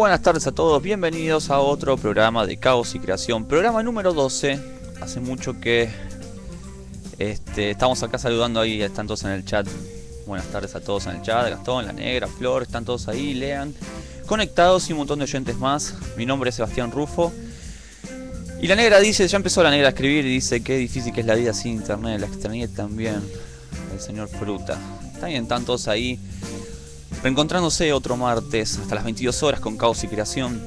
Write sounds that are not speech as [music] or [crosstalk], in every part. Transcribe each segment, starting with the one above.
buenas tardes a todos, bienvenidos a otro programa de Caos y Creación, programa número 12. Hace mucho que este, estamos acá saludando ahí, están todos en el chat. Buenas tardes a todos en el chat, Gastón, La Negra, Flor, están todos ahí, lean. Conectados y un montón de oyentes más. Mi nombre es Sebastián Rufo. Y La Negra dice, ya empezó La Negra a escribir y dice qué difícil que es la vida sin internet, la extrañé también. El señor Fruta. También están todos ahí reencontrándose otro martes hasta las 22 horas con Caos y Creación.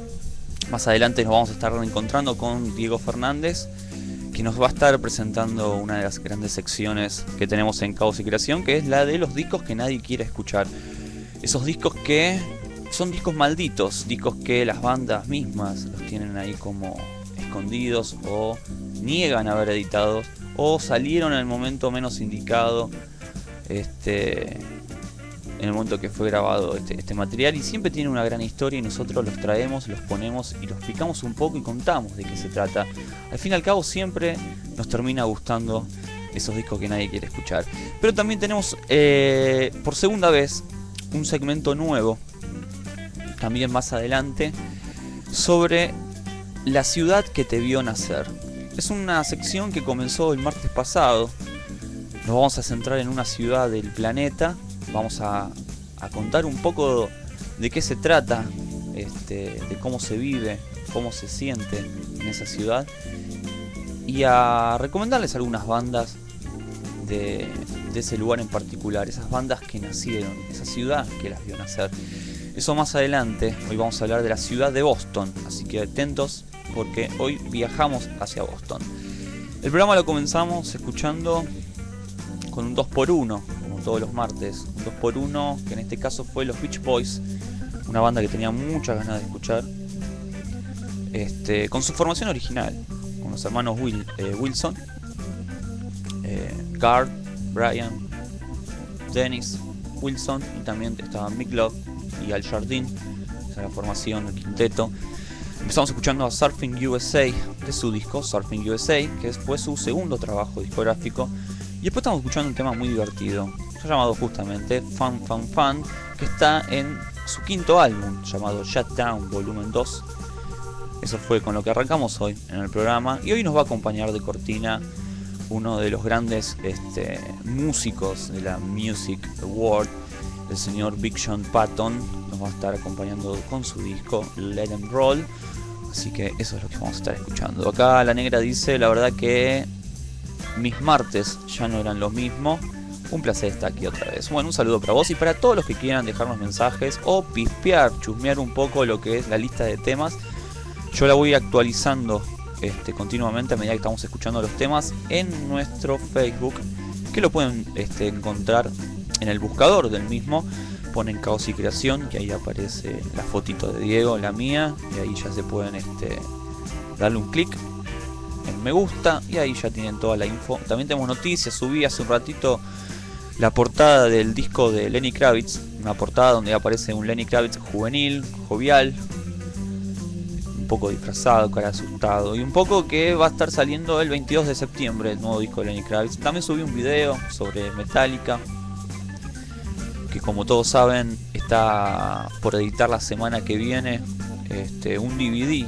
Más adelante nos vamos a estar reencontrando con Diego Fernández, que nos va a estar presentando una de las grandes secciones que tenemos en Caos y Creación, que es la de los discos que nadie quiere escuchar. Esos discos que son discos malditos, discos que las bandas mismas los tienen ahí como escondidos o niegan haber editado o salieron en el momento menos indicado. Este, en el momento que fue grabado este, este material y siempre tiene una gran historia y nosotros los traemos, los ponemos y los picamos un poco y contamos de qué se trata. Al fin y al cabo siempre nos termina gustando esos discos que nadie quiere escuchar. Pero también tenemos eh, por segunda vez un segmento nuevo, también más adelante, sobre la ciudad que te vio nacer. Es una sección que comenzó el martes pasado. Nos vamos a centrar en una ciudad del planeta vamos a, contar un poco de qué se trata, este, de cómo se vive, cómo se siente en esa ciudad y a recomendarles algunas bandas de, de ese lugar en particular, esas bandas que nacieron, esa ciudad que las vio nacer. Eso más adelante, hoy vamos a hablar de la ciudad de Boston, así que atentos porque hoy viajamos hacia Boston. El programa lo comenzamos escuchando con un 2x1, todos los martes, un 2x1, que en este caso fue los Beach Boys, una banda que tenía muchas ganas de escuchar, este, con su formación original, con los hermanos eh, Wilson, eh, Brian, Dennis, Wilson y también estaban Mick Love y Al Jardín, esa la formación, el quinteto. Empezamos escuchando a Surfing USA de su disco Surfing USA, que fue su segundo trabajo discográfico. Y después estamos escuchando un tema muy divertido, llamado justamente Fun Fun Fun, que está en su quinto álbum llamado Shutdown Volumen 2. Eso fue con lo que arrancamos hoy en el programa. Y hoy nos va a acompañar de cortina uno de los grandes este, músicos de la Music Award, el señor Big Sean Patton. Nos va a estar acompañando con su disco Let 'em Roll. Así que eso es lo que vamos a estar escuchando. Acá la negra dice, la verdad que mis martes ya no eran lo mismo. Un placer estar aquí otra vez. Bueno, un saludo para vos y para todos los que quieran dejarnos mensajes o pispear, chusmear un poco lo que es la lista de temas. Yo la voy actualizando este, continuamente a medida que estamos escuchando los temas en nuestro Facebook, que lo pueden este, encontrar en el buscador del mismo. Ponen Caos y Creación, que ahí aparece la fotito de Diego, la mía, y ahí ya se pueden este, darle un clic en me gusta y ahí ya tienen toda la info. También tenemos noticias, subí hace un ratito la portada del disco de Lenny Kravitz, una portada donde aparece un Lenny Kravitz juvenil, jovial, un poco disfrazado, cara asustado y un poco que va a estar saliendo el 22 de septiembre el nuevo disco de Lenny Kravitz. También subí un video sobre Metallica que como todos saben está por editar la semana que viene este, un DVD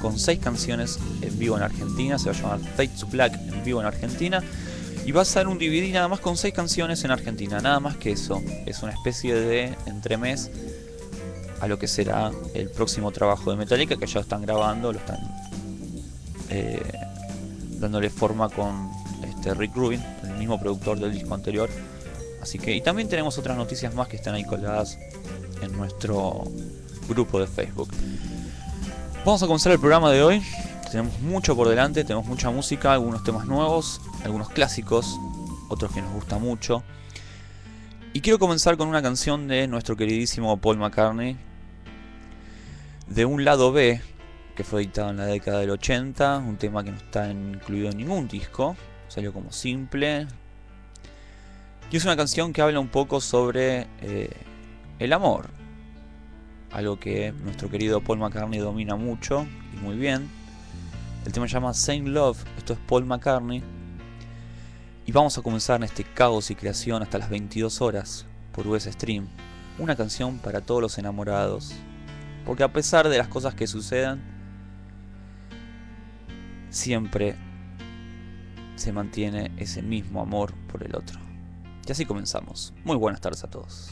con seis canciones en vivo en Argentina, se va a llamar Fate to Black en vivo en Argentina. Y va a ser un DVD nada más con seis canciones en Argentina, nada más que eso. Es una especie de entremés a lo que será el próximo trabajo de Metallica, que ya están grabando, lo están eh, dándole forma con este Rick Rubin, el mismo productor del disco anterior. Así que, y también tenemos otras noticias más que están ahí colgadas en nuestro grupo de Facebook. Vamos a comenzar el programa de hoy. Tenemos mucho por delante, tenemos mucha música, algunos temas nuevos, algunos clásicos, otros que nos gusta mucho. Y quiero comenzar con una canción de nuestro queridísimo Paul McCartney, de un lado B, que fue editado en la década del 80, un tema que no está incluido en ningún disco, salió como simple. Y es una canción que habla un poco sobre eh, el amor, algo que nuestro querido Paul McCartney domina mucho y muy bien. El tema se llama Saint Love, esto es Paul McCartney. Y vamos a comenzar en este caos y creación hasta las 22 horas por US Stream. Una canción para todos los enamorados. Porque a pesar de las cosas que sucedan, siempre se mantiene ese mismo amor por el otro. Y así comenzamos. Muy buenas tardes a todos.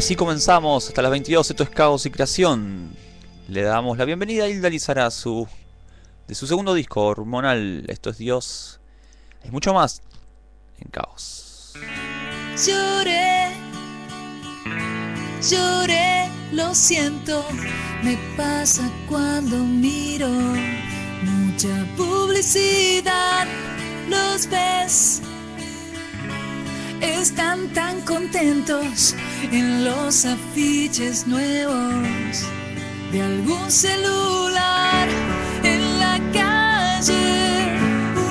así comenzamos hasta las 22, esto es Caos y Creación. Le damos la bienvenida a Hilda Lizarazu, de su segundo disco, Hormonal, esto es Dios. Hay mucho más en Caos. Lloré, lloré, lo siento, me pasa cuando miro mucha publicidad, los ves están tan contentos en los afiches nuevos de algún celular en la calle.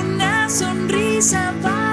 Una sonrisa va.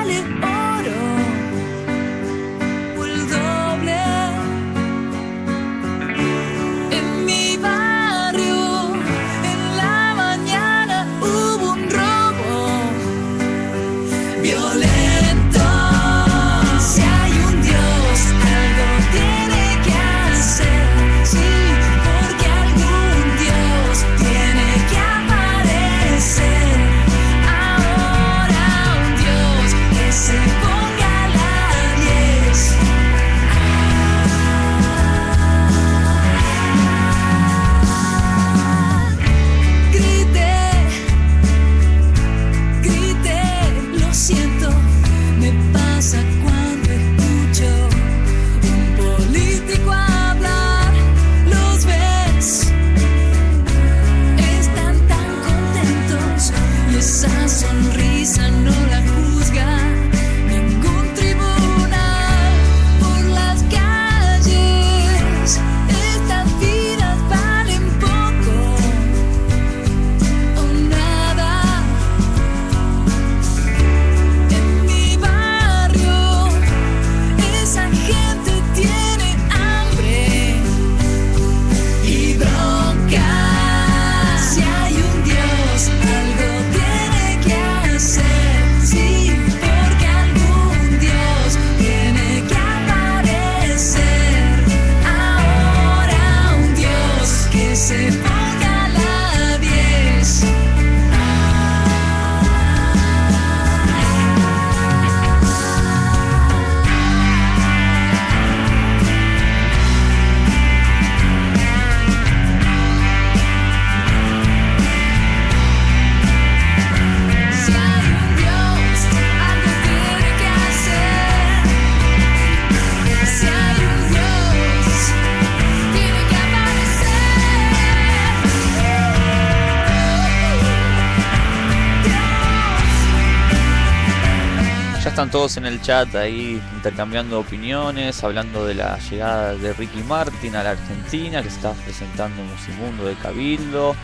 todos en el chat ahí intercambiando opiniones, hablando de la llegada de Ricky Martin a la Argentina, que está presentando Musimundo de Cabildo.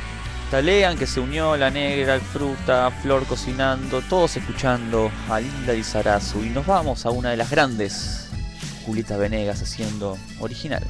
Talean que se unió, La Negra, Fruta, Flor cocinando, todos escuchando a Linda y Sarazu. Y nos vamos a una de las grandes, Julieta Venegas haciendo original.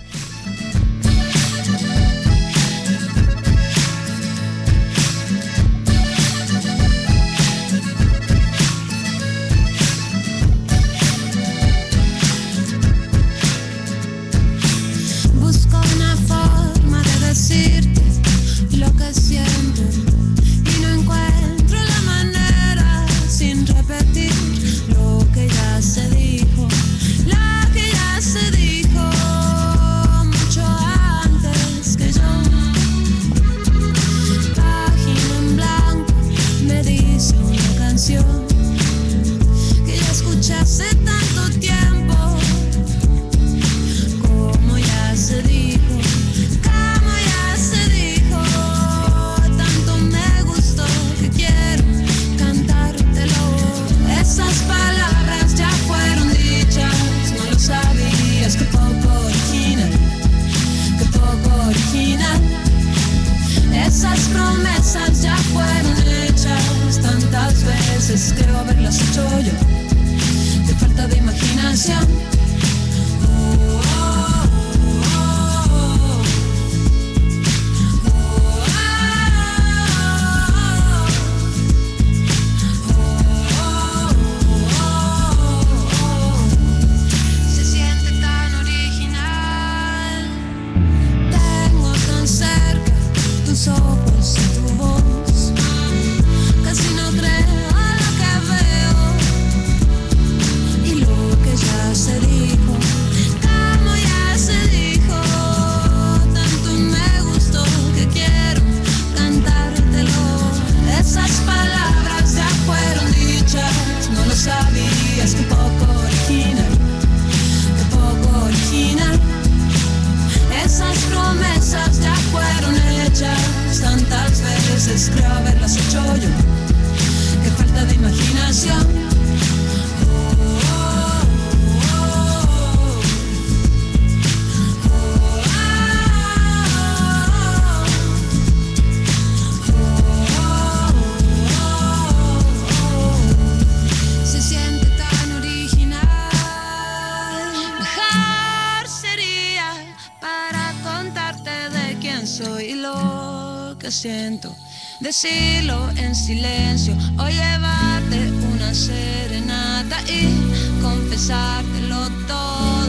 Decirlo en silencio o llevarte una serenata y confesártelo todo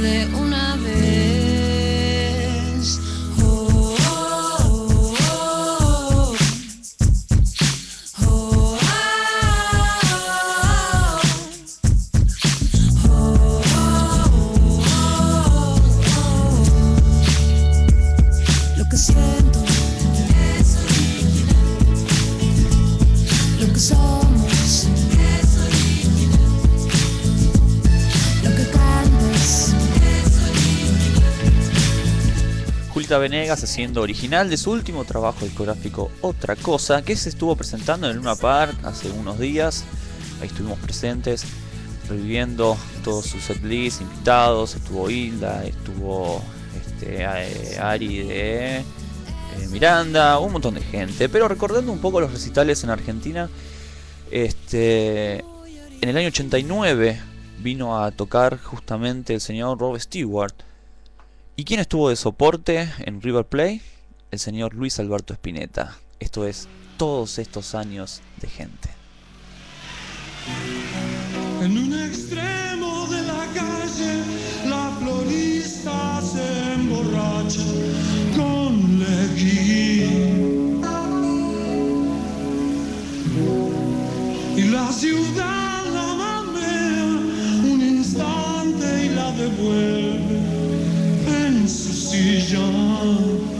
de una vez. Venegas haciendo original de su último trabajo discográfico Otra Cosa, que se estuvo presentando en Luna Park hace unos días. Ahí estuvimos presentes, reviviendo todos sus setlist, invitados. Estuvo Hilda, estuvo este, eh, Ari de eh, Miranda, un montón de gente. Pero recordando un poco los recitales en Argentina, este, en el año 89 vino a tocar justamente el señor Rob Stewart. ¿Y quién estuvo de soporte en River Play? El señor Luis Alberto Spinetta. Esto es todos estos años de gente. En un extremo de la calle, la florista se emborracha con Leguín. Y la ciudad la mamea un instante y la devuelve en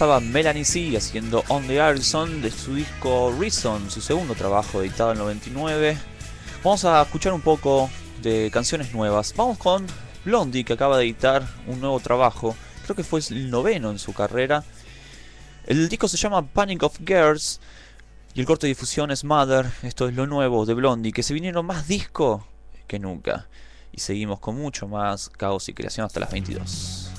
Pasaba Melanie C haciendo On the Harrison de su disco Reason, su segundo trabajo editado en el 99. Vamos a escuchar un poco de canciones nuevas. Vamos con Blondie que acaba de editar un nuevo trabajo. Creo que fue el noveno en su carrera. El disco se llama Panic of Girls y el corte de difusión es Mother. Esto es lo nuevo de Blondie, que se vinieron más disco que nunca. Y seguimos con mucho más caos y creación hasta las 22.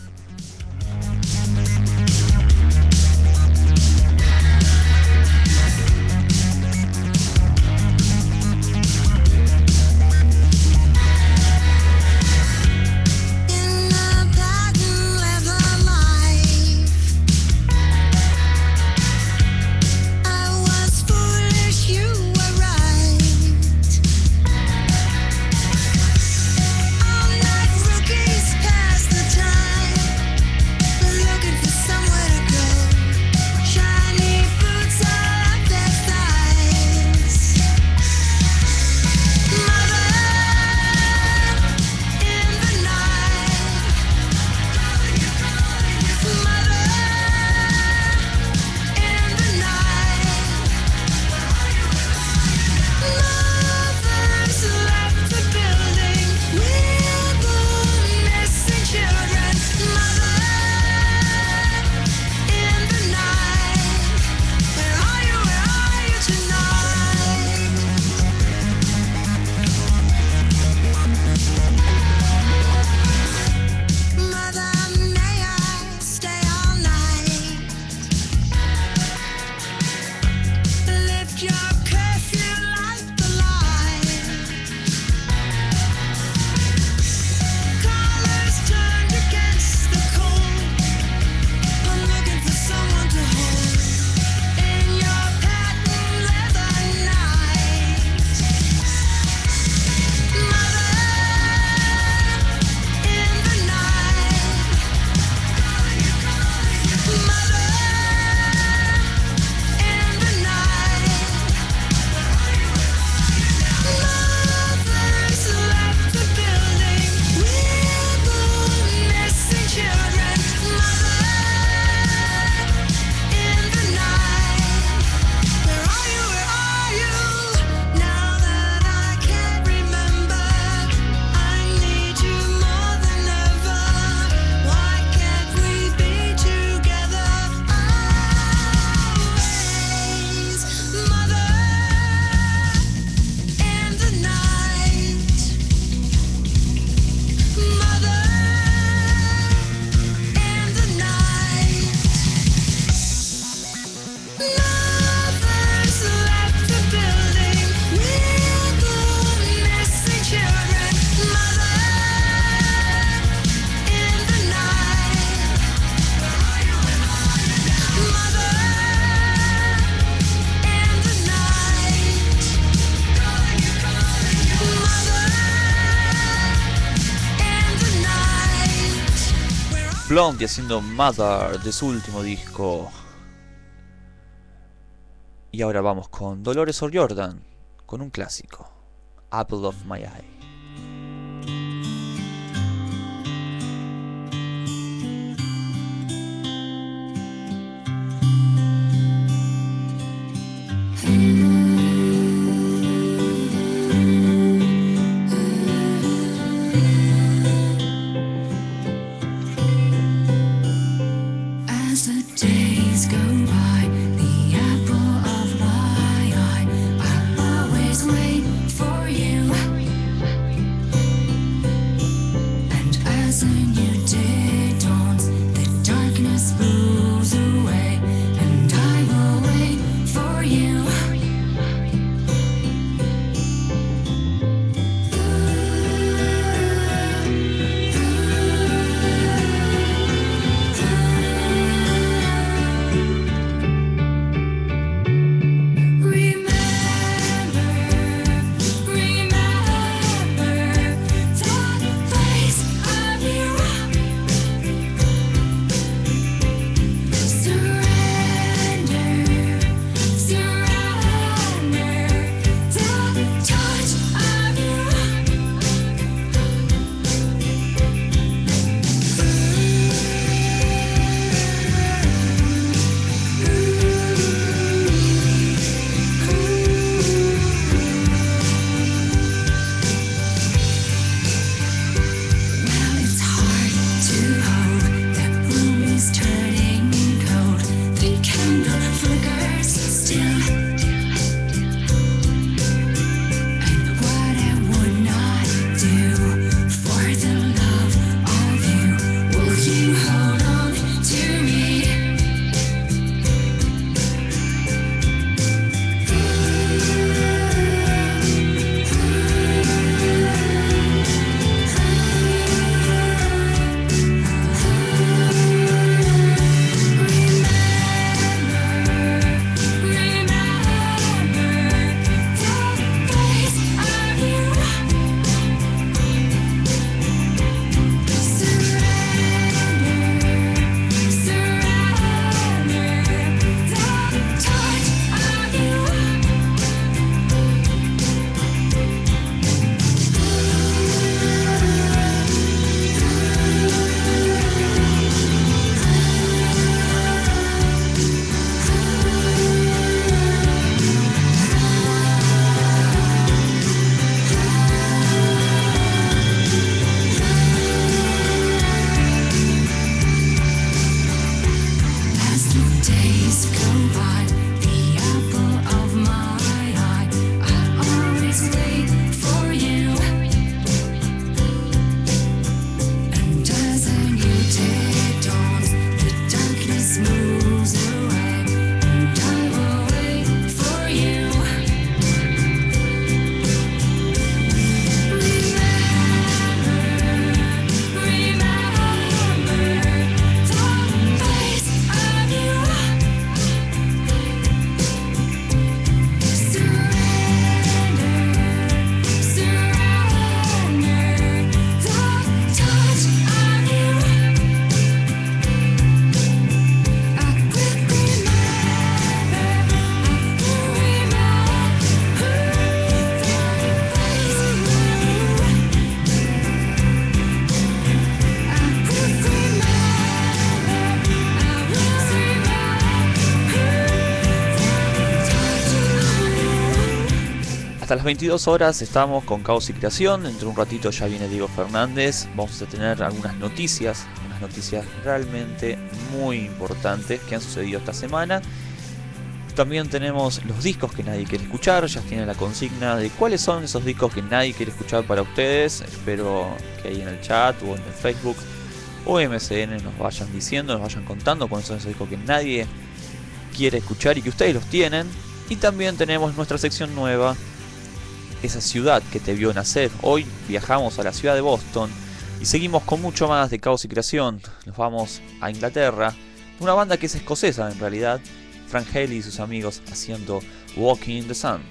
Blondie haciendo Mother de su último disco. Y ahora vamos con Dolores O'Riordan, con un clásico, Apple of My Eye. Hasta las 22 horas estamos con Caos y Creación. Entre un ratito ya viene Diego Fernández. Vamos a tener algunas noticias, unas noticias realmente muy importantes que han sucedido esta semana. También tenemos los discos que nadie quiere escuchar. Ya tiene la consigna de cuáles son esos discos que nadie quiere escuchar para ustedes. Espero que ahí en el chat o en el Facebook o MCN nos vayan diciendo, nos vayan contando cuáles son esos discos que nadie quiere escuchar y que ustedes los tienen. Y también tenemos nuestra sección nueva esa ciudad que te vio nacer. Hoy viajamos a la ciudad de Boston y seguimos con mucho más de Caos y Creación. Nos vamos a Inglaterra, una banda que es escocesa en realidad, Frank Haley y sus amigos haciendo Walking in the Sun.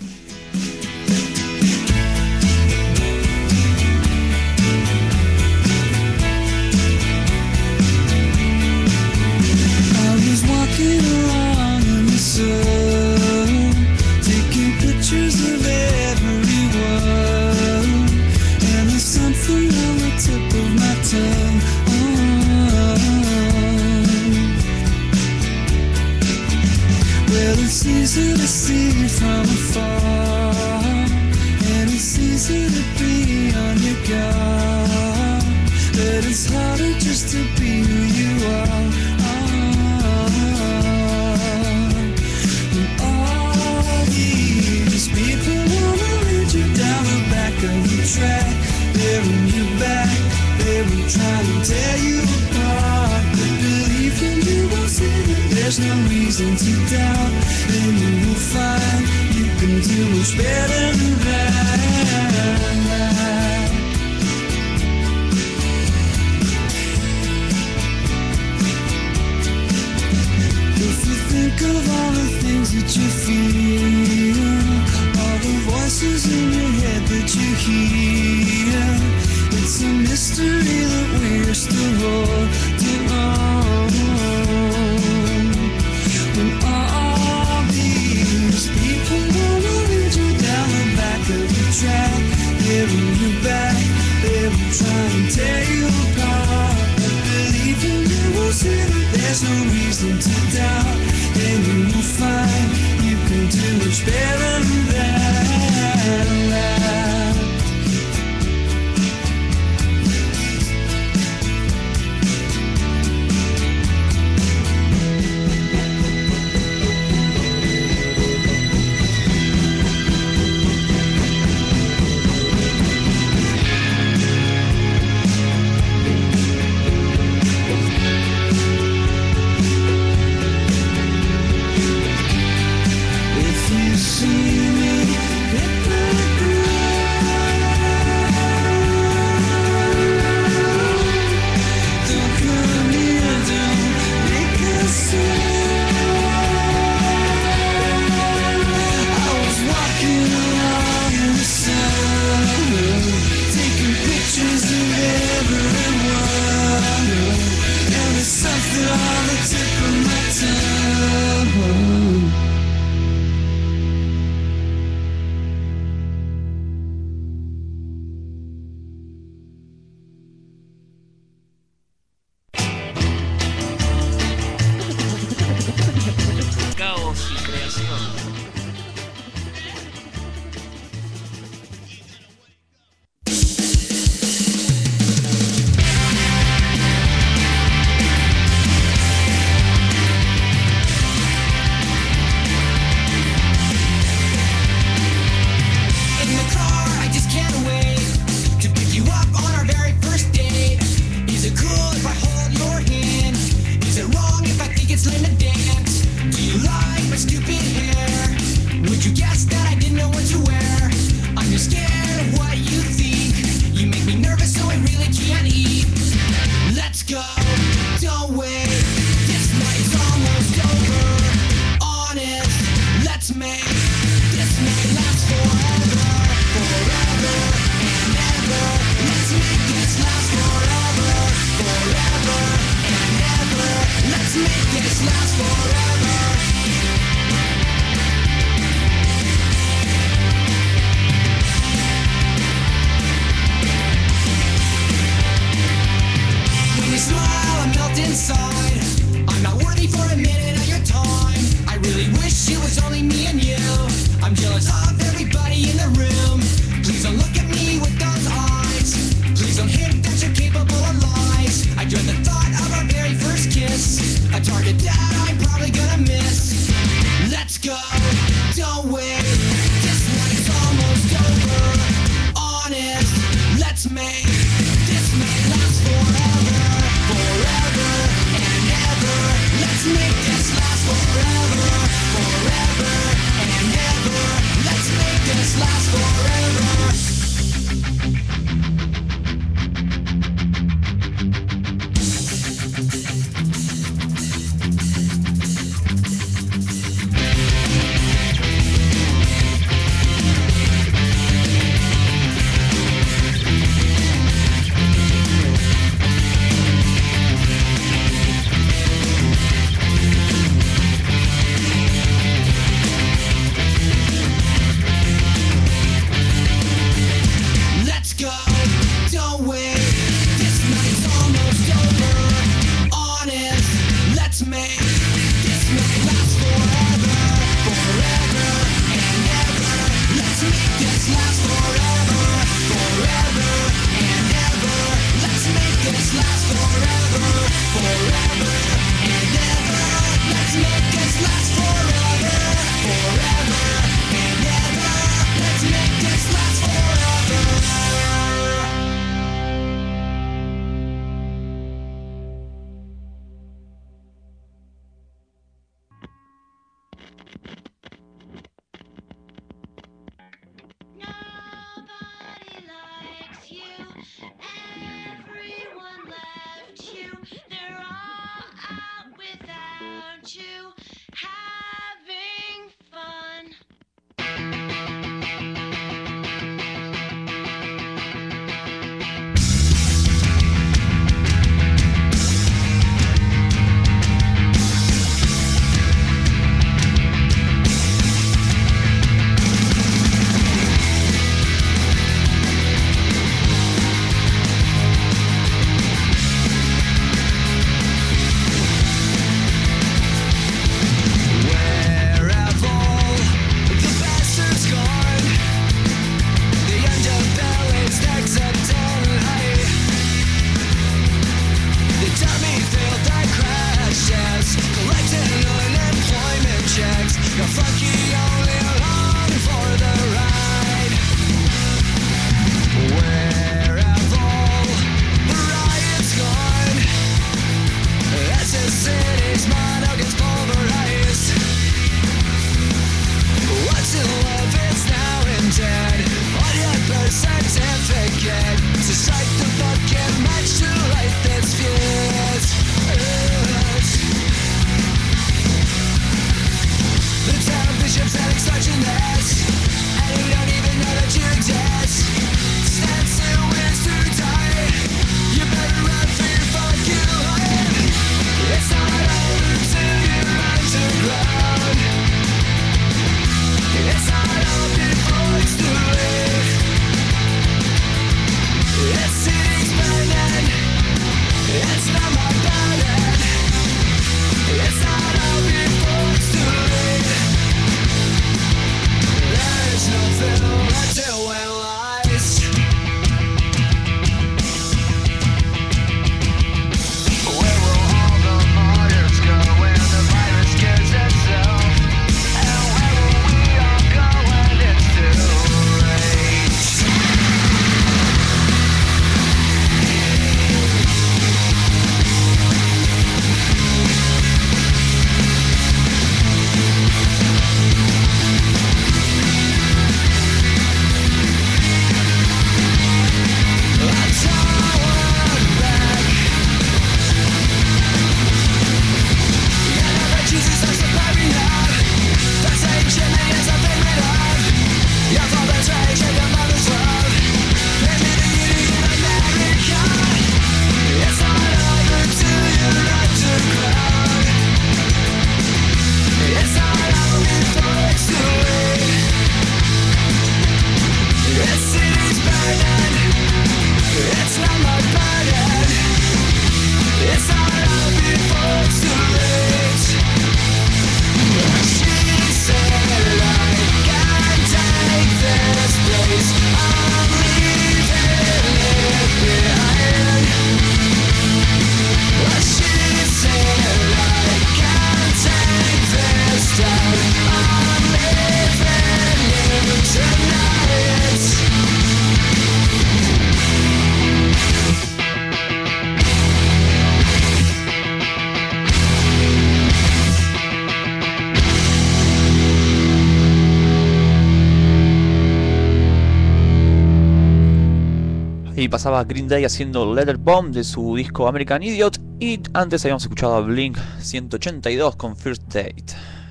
Pasaba Green Day haciendo Letter Bomb de su disco American Idiot. Y antes habíamos escuchado a Blink 182 con First Date.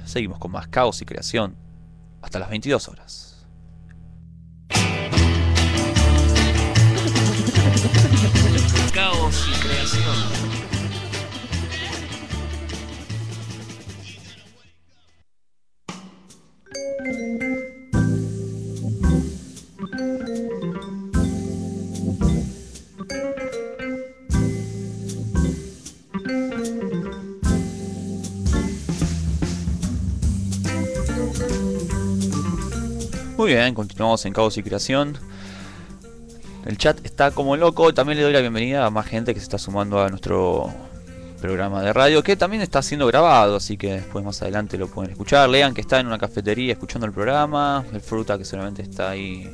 Seguimos con más caos y creación hasta las 22 horas. Continuamos en Caos y Creación. El chat está como loco. También le doy la bienvenida a más gente que se está sumando a nuestro programa de radio, que también está siendo grabado, así que después más adelante lo pueden escuchar. Lean que está en una cafetería escuchando el programa. El Fruta que solamente está ahí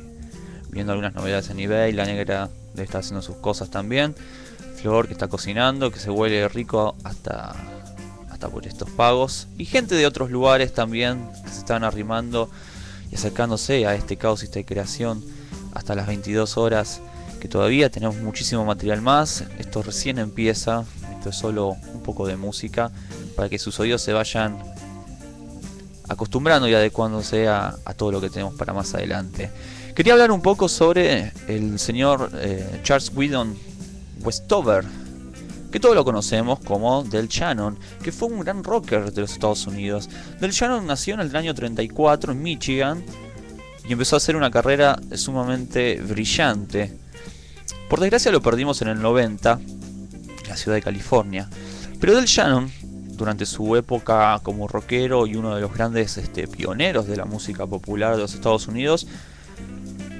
viendo algunas novedades en eBay. La Negra le está haciendo sus cosas también. Flor que está cocinando, que se huele rico hasta, hasta por estos pagos. Y gente de otros lugares también que se están arrimando y acercándose a este caos y esta creación hasta las 22 horas que todavía tenemos muchísimo material más. Esto recién empieza esto es solo un poco de música para que sus oídos se vayan acostumbrando y adecuándose a, todo lo que tenemos para más adelante. Quería hablar un poco sobre el señor eh, Charles Whedon Westover que todos lo conocemos como Del Shannon, que fue un gran rocker de los Estados Unidos. Del Shannon nació en el año 34 en Michigan y empezó a hacer una carrera sumamente brillante. Por desgracia lo perdimos en el 90, en la ciudad de California. Pero Del Shannon, durante su época como rockero y uno de los grandes este, pioneros de la música popular de los Estados Unidos,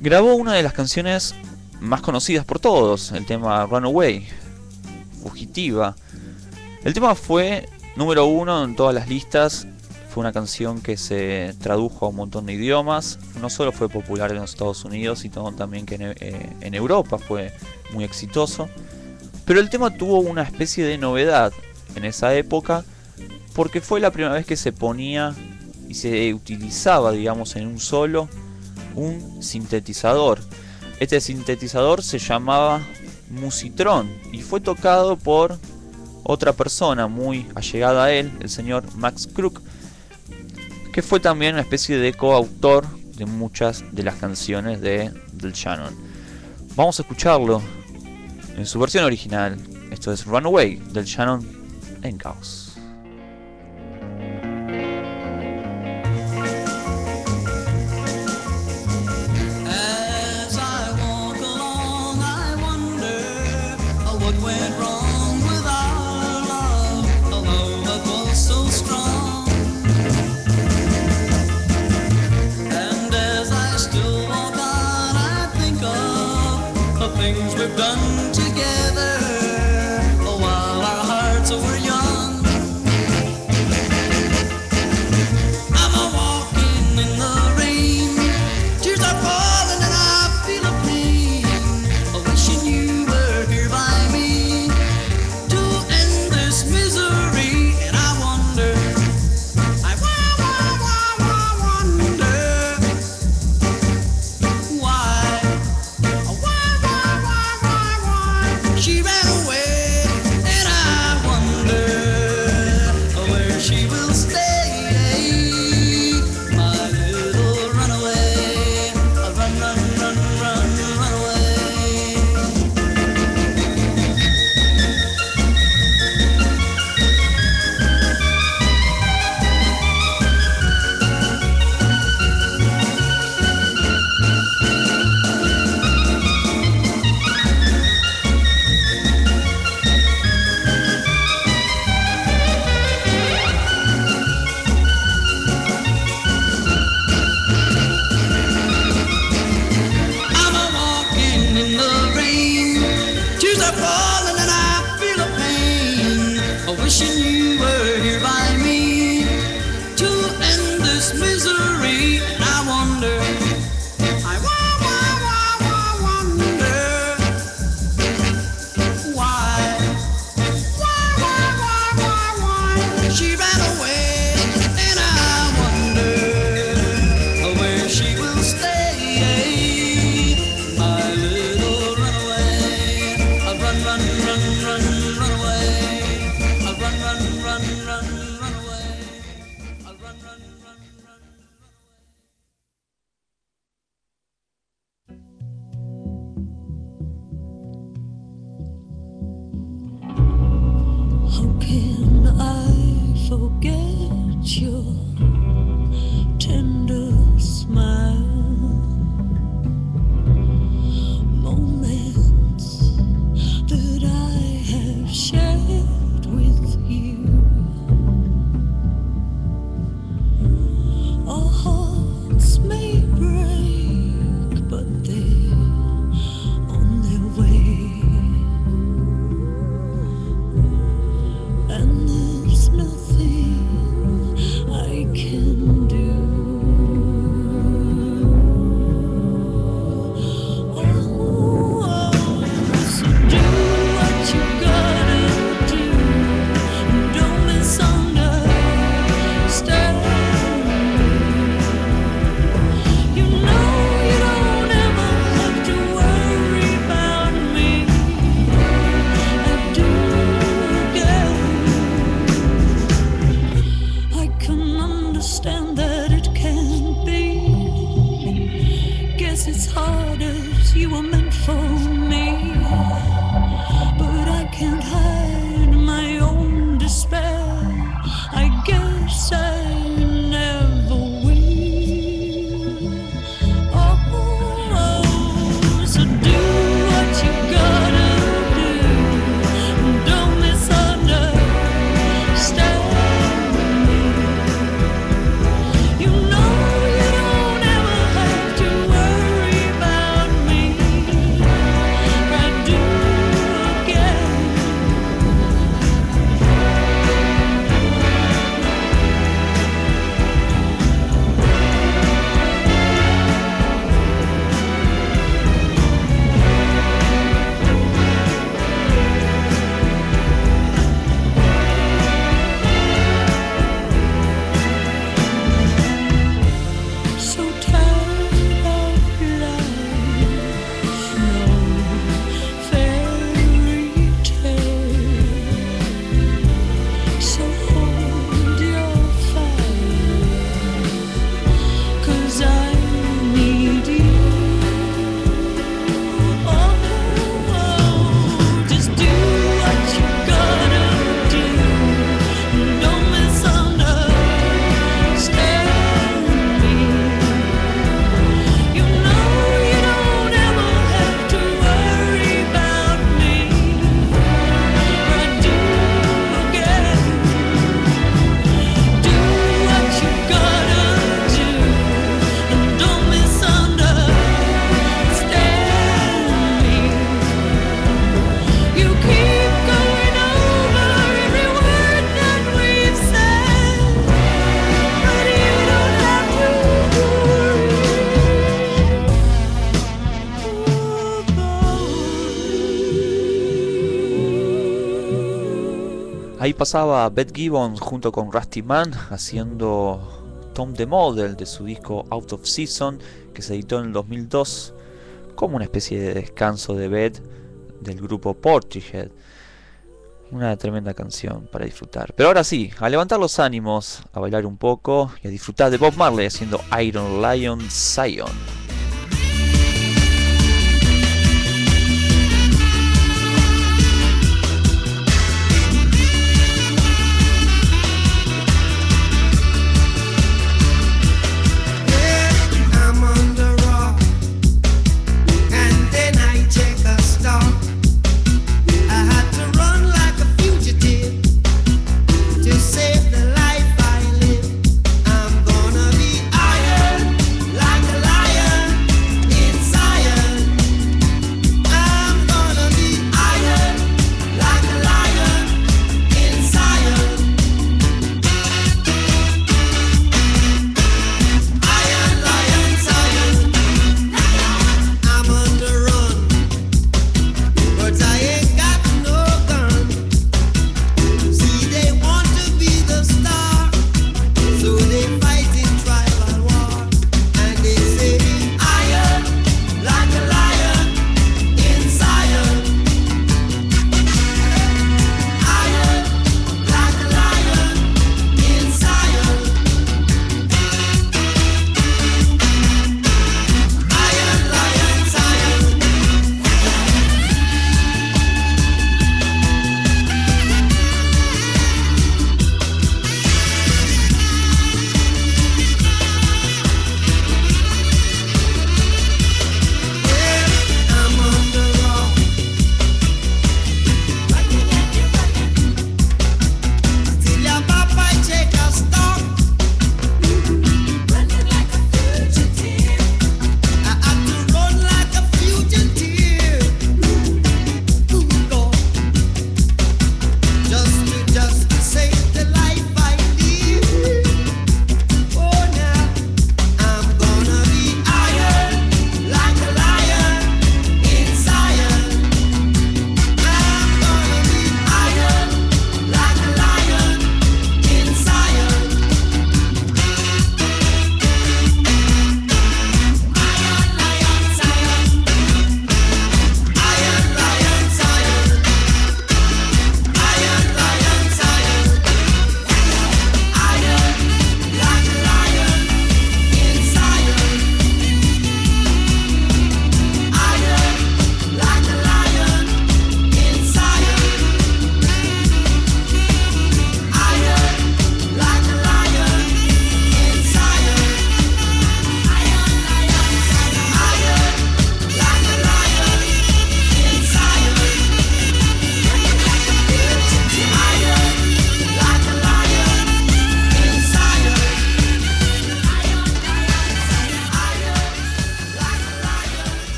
grabó una de las canciones más conocidas por todos, el tema Runaway, fugitiva. El tema fue número uno en todas las listas. Fue una canción que se tradujo a un montón de idiomas. No solo fue popular en los Estados Unidos, sino también que en, eh, en Europa fue muy exitoso. Pero el tema tuvo una especie de novedad en esa época porque fue la primera vez que se ponía y se utilizaba, digamos, en un solo un sintetizador. Este sintetizador se llamaba Musitron y fue tocado por otra persona muy allegada a él, el señor Max Crook, que fue también una especie de coautor de muchas de las canciones de Del Shannon. Vamos a escucharlo en su versión original. Esto es Runaway del Shannon en Caos. Done pasaba Beth Gibbons junto con Rusty Man haciendo Tom the Model de su disco Out of Season que se editó en el 2002 como una especie de descanso de Beth del grupo Portishead. Una tremenda canción para disfrutar. Pero ahora sí, a levantar los ánimos, a bailar un poco y a disfrutar de Bob Marley haciendo Iron Lion Zion.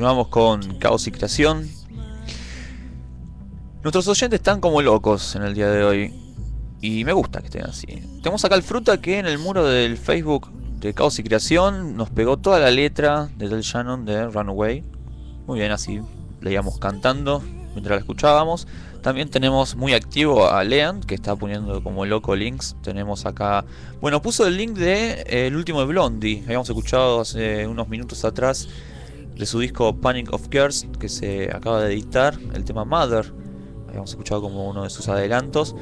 Continuamos con Caos y Creación. Nuestros oyentes están como locos en el día de hoy. Y me gusta que estén así. Tenemos acá el fruta que en el muro del Facebook de Caos y Creación nos pegó toda la letra de Del Shannon de Runaway. Muy bien, así leíamos cantando mientras la escuchábamos. También tenemos muy activo a Leand, que está poniendo como loco links. Tenemos acá. Bueno, puso el link de eh, el último de Blondie. Habíamos escuchado hace unos minutos atrás de su disco Panic of Girls, que se acaba de editar, el tema Mother. Habíamos escuchado como uno de sus adelantos.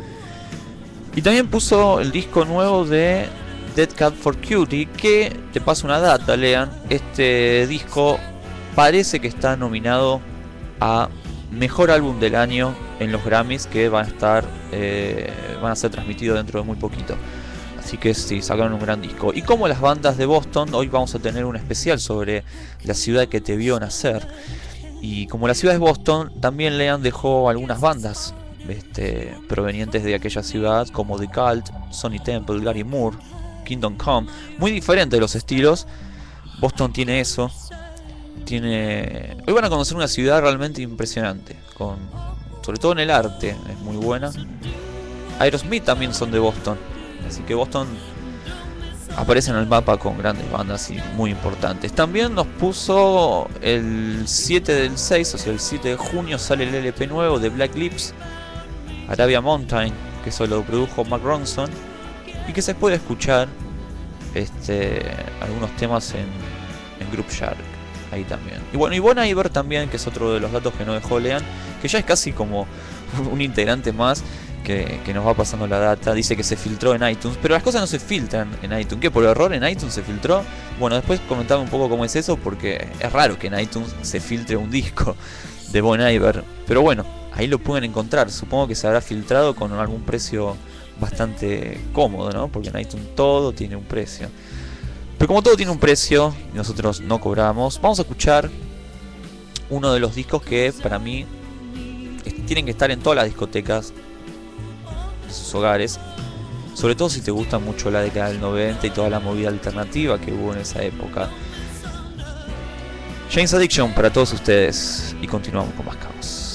Y también puso el disco nuevo de Dead Cat for Cutie, que te paso una data, lean. Este disco parece que está nominado a Mejor Álbum del Año en los Grammys, que van a estar, eh, van a ser transmitidos dentro de muy poquito. Así que sí, sacaron un gran disco. Y como las bandas de Boston, hoy vamos a tener un especial sobre la ciudad que te vio nacer. Y como la ciudad es Boston, también Lean dejó algunas bandas este, provenientes de aquella ciudad, como The Cult, Sonny Temple, Gary Moore, Kingdom Come. Muy diferentes los estilos. Boston tiene eso. Tiene. Hoy van a conocer una ciudad realmente impresionante. Con. Sobre todo en el arte. Es muy buena. Aerosmith también son de Boston. Así que Boston aparece en el mapa con grandes bandas y muy importantes. También nos puso el 7 del 6, o sea, el 7 de junio sale el LP nuevo de Black Lips, Arabia Mountain, que eso lo produjo Mark Ronson, y que se puede escuchar este, algunos temas en, en Group Shark, ahí también. Y bueno, y Bon Iver también, que es otro de los datos que no dejó Lean, que ya es casi como [laughs] un integrante más que, nos va pasando la data. Dice que se filtró en iTunes, pero las cosas no se filtran en iTunes. ¿Qué? ¿Por error en iTunes se filtró? Bueno, después comentaba un poco cómo es eso, porque es raro que en iTunes se filtre un disco [laughs] de Bon Iver. Pero bueno, ahí lo pueden encontrar. Supongo que se habrá filtrado con algún precio bastante cómodo, ¿no? Porque en iTunes todo tiene un precio. Pero como todo tiene un precio y nosotros no cobramos, vamos a escuchar uno de los discos que para mí tienen que estar en todas las discotecas sus hogares. Sobre todo si te gusta mucho la década del 90 y toda la movida alternativa que hubo en esa época. James Addiction para todos ustedes y continuamos con más caos.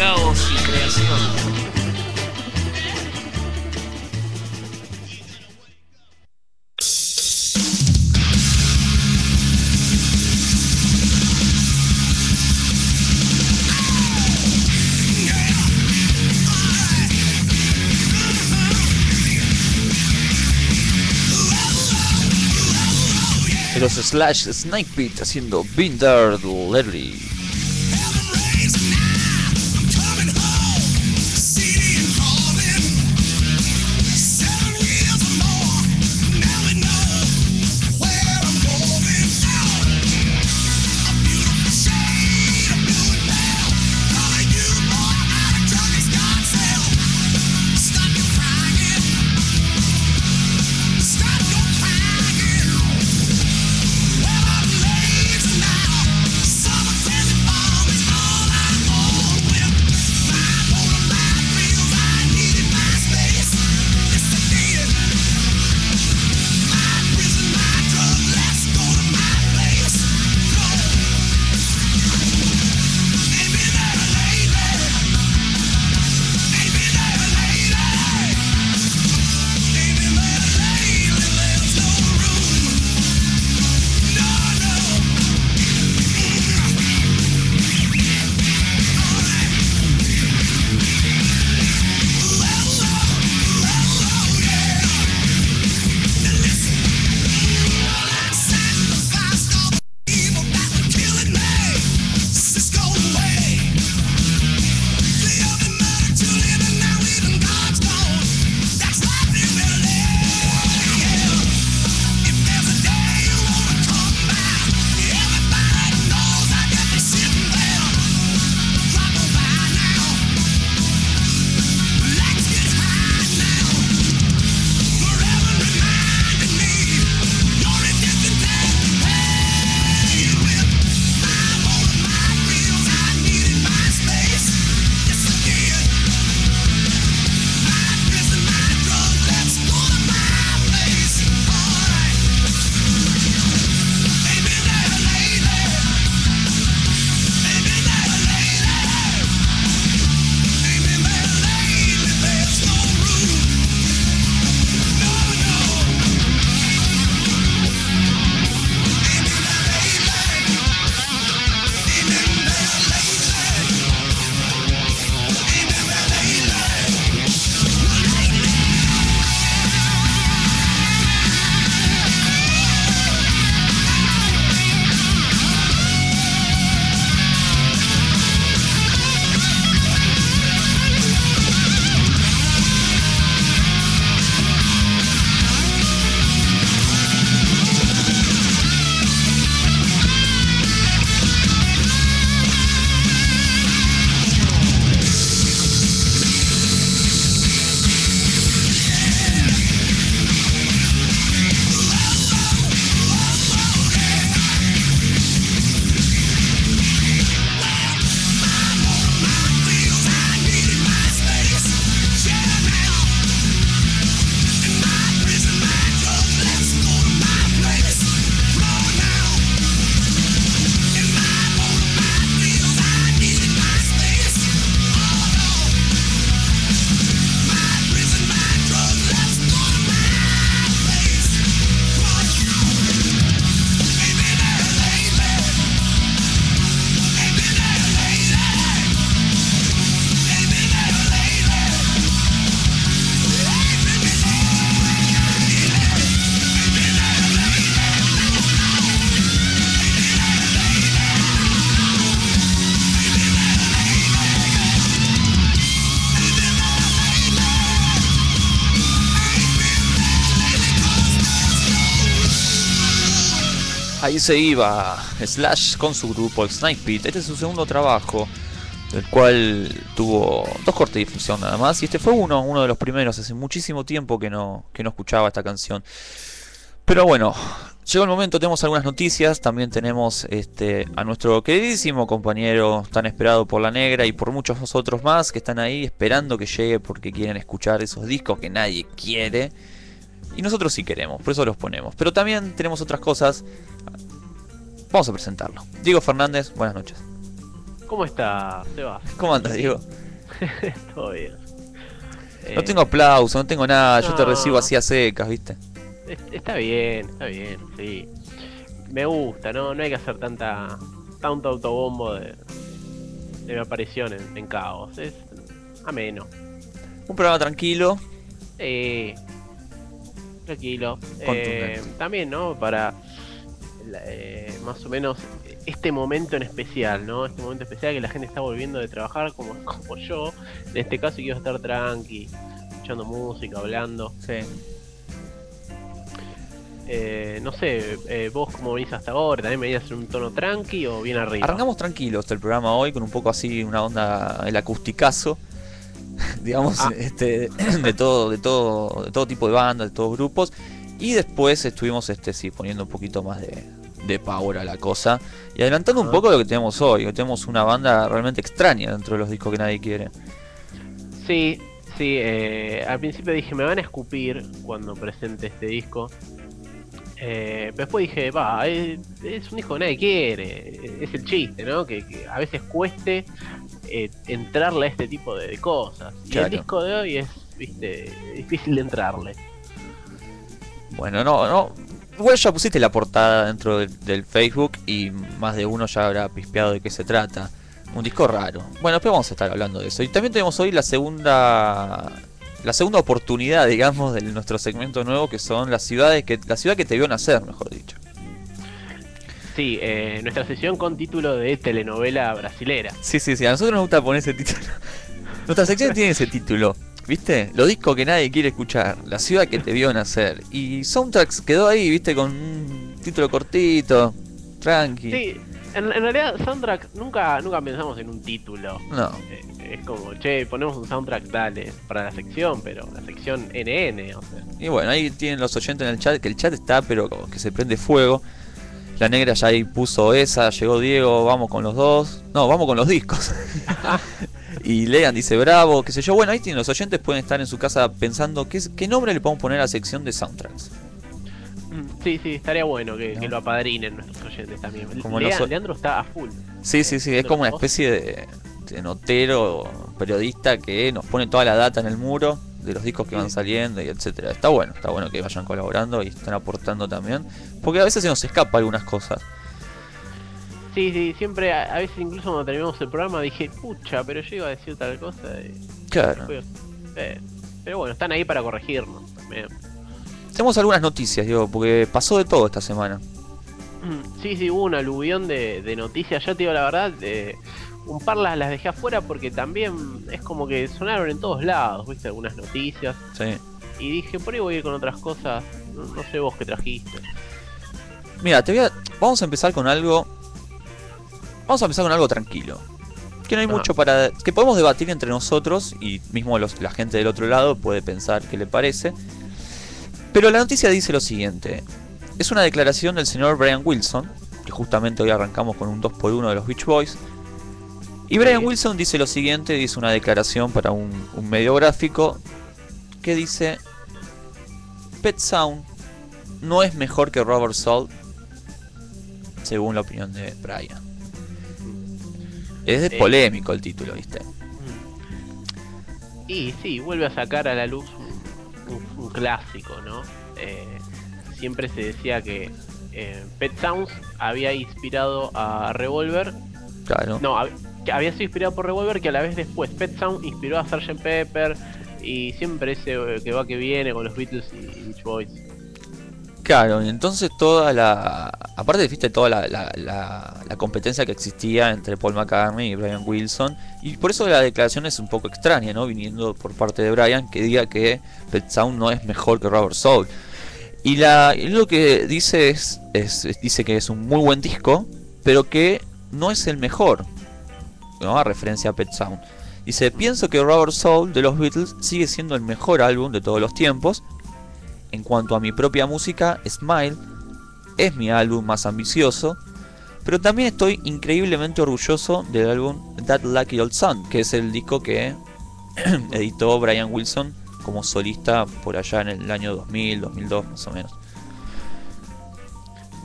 caos y creación. los Slash Snake Pit haciendo Binder Ledley. Se iba Slash con su grupo el Snake Pit. Este es su segundo trabajo, del cual tuvo dos cortes de difusión nada más. Y este fue uno, uno de los primeros. Hace muchísimo tiempo que no, que no escuchaba esta canción. Pero bueno, llegó el momento, tenemos algunas noticias. También tenemos este, a nuestro queridísimo compañero tan esperado por la negra y por muchos otros más que están ahí esperando que llegue porque quieren escuchar esos discos que nadie quiere. Y nosotros sí queremos, por eso los ponemos. Pero también tenemos otras cosas. Vamos a presentarlo. Diego Fernández, buenas noches. ¿Cómo está, Sebas? ¿Cómo andas, Diego? [laughs] Todo bien. No Eh, tengo aplauso, no tengo nada, yo te recibo así a secas, ¿viste? es- Está bien, está bien, sí. Me gusta, no, no hay que hacer tanta tanto autobombo de, de mi aparición en, en Caos. Es ameno. Un programa tranquilo, Eh, tranquilo. Eh, también, ¿no? Para eh, más o menos este momento en especial, ¿no? Este momento especial que la gente está volviendo de trabajar como, [laughs] como yo. En este caso quiero estar tranqui, escuchando música, hablando. Sí. Eh, no sé, eh, vos cómo venís hasta ahora, ¿también venías en un tono tranqui o bien arriba? Arrancamos tranquilos el programa hoy con un poco así una onda el acusticazo. [laughs] digamos, Ah. este, [clears throat] de todo, de todo, de todo tipo de bandas, de todos grupos. Y después estuvimos este sí poniendo un poquito más de, de power a la cosa. Y adelantando un Ah. poco lo que tenemos hoy, que tenemos una banda realmente extraña dentro de los discos que nadie quiere. Sí, sí, eh, al principio dije, me van a escupir cuando presente este disco. Eh, después dije, va, es, es un disco que nadie quiere. Es el chiste, ¿no? Que, que a veces cueste eh, entrarle a este tipo de, de cosas. Y Claro. el disco de hoy es, viste, difícil de entrarle. Bueno, no, no. Igual ya pusiste la portada dentro del, del Facebook y más de uno ya habrá pispeado de qué se trata. Un disco raro. Bueno, después vamos a estar hablando de eso. Y también tenemos hoy la segunda la segunda oportunidad, digamos, de nuestro segmento nuevo que son las ciudades que la ciudad que te vio nacer, mejor dicho. Sí, eh, nuestra sesión con título de telenovela brasilera. Sí, sí, sí, a nosotros nos gusta poner ese título. Nuestra sección [laughs] tiene ese título. ¿Viste? Los discos que nadie quiere escuchar. La ciudad que te vio nacer. Y Soundtracks quedó ahí, ¿viste? Con un título cortito. Tranqui. Sí, en, en realidad soundtrack nunca, nunca pensamos en un título. No. Eh, es como, che, ponemos un soundtrack, dale, para la sección, pero la sección NN, o sea. Y bueno, ahí tienen los oyentes en el chat, que el chat está, pero como que se prende fuego. La negra ya ahí puso esa, llegó Diego, vamos con los dos. No, vamos con los discos. [laughs] y Lean dice bravo, qué sé yo. Bueno, ahí tienen los oyentes, pueden estar en su casa pensando qué, qué nombre le podemos poner a la sección de soundtracks. Mm, Sí, sí, estaría bueno que, No. que lo apadrinen nuestros oyentes también. Como los Leandro está a full. Sí, sí, sí, es como una especie de, de notero, periodista que nos pone toda la data en el muro de los discos que van saliendo y etcétera. Está bueno, está bueno que vayan colaborando y están aportando también, porque a veces se nos escapa algunas cosas. Sí, sí, siempre, a, a veces incluso cuando terminamos el programa dije, pucha, pero yo iba a decir tal cosa. y Claro. eh, pero bueno, están ahí para corregirnos también. Tenemos algunas noticias, digo, porque pasó de todo esta semana. Mm, Sí, sí, hubo un aluvión de, de noticias. Yo te digo la verdad, eh, un par las, las dejé afuera porque también es como que sonaron en todos lados, viste, algunas noticias. Sí. Y dije, por ahí voy a ir con otras cosas. No, no sé vos qué trajiste. Mira, te voy a... vamos a empezar con algo. Vamos a empezar con algo tranquilo. Que no hay mucho para. que podemos debatir entre nosotros y mismo los- la gente del otro lado puede pensar qué le parece. Pero la noticia dice lo siguiente: es una declaración del señor Brian Wilson, que justamente hoy arrancamos con un 2x1 de los Beach Boys. Y Brian. Wilson dice lo siguiente: dice una declaración para un, un medio gráfico que dice: Pet Sound no es mejor que Robert Salt, según la opinión de Brian. Es polémico el título, ¿viste? Y sí, vuelve a sacar a la luz un, un- un clásico, ¿no? Eh, siempre se decía que eh, Pet Sounds había inspirado a Revolver. Claro. No, hab- que había sido inspirado por Revolver, que a la vez después Pet Sound inspiró a Sgt. Pepper. Y siempre ese eh, que va que viene con los Beatles y Beach Boys. Claro, y entonces toda la. Aparte, viste toda la, competencia que existía entre Paul McCartney y Brian Wilson. Y por eso la declaración es un poco extraña, ¿no? Viniendo por parte de Brian, que diga que Pet Sound no es mejor que Robert Soul. Y, la, lo que dice es- Dice que es un muy buen disco, pero que no es el mejor. ¿no? A referencia a Pet Sound. Dice: Pienso que Robert Soul de los Beatles sigue siendo el mejor álbum de todos los tiempos. En cuanto a mi propia música, Smile es mi álbum más ambicioso, pero también estoy increíblemente orgulloso del álbum That Lucky Old Sun, que es el disco que [clears throat] editó Brian Wilson como solista por allá en el año 2000, 2002 más o menos.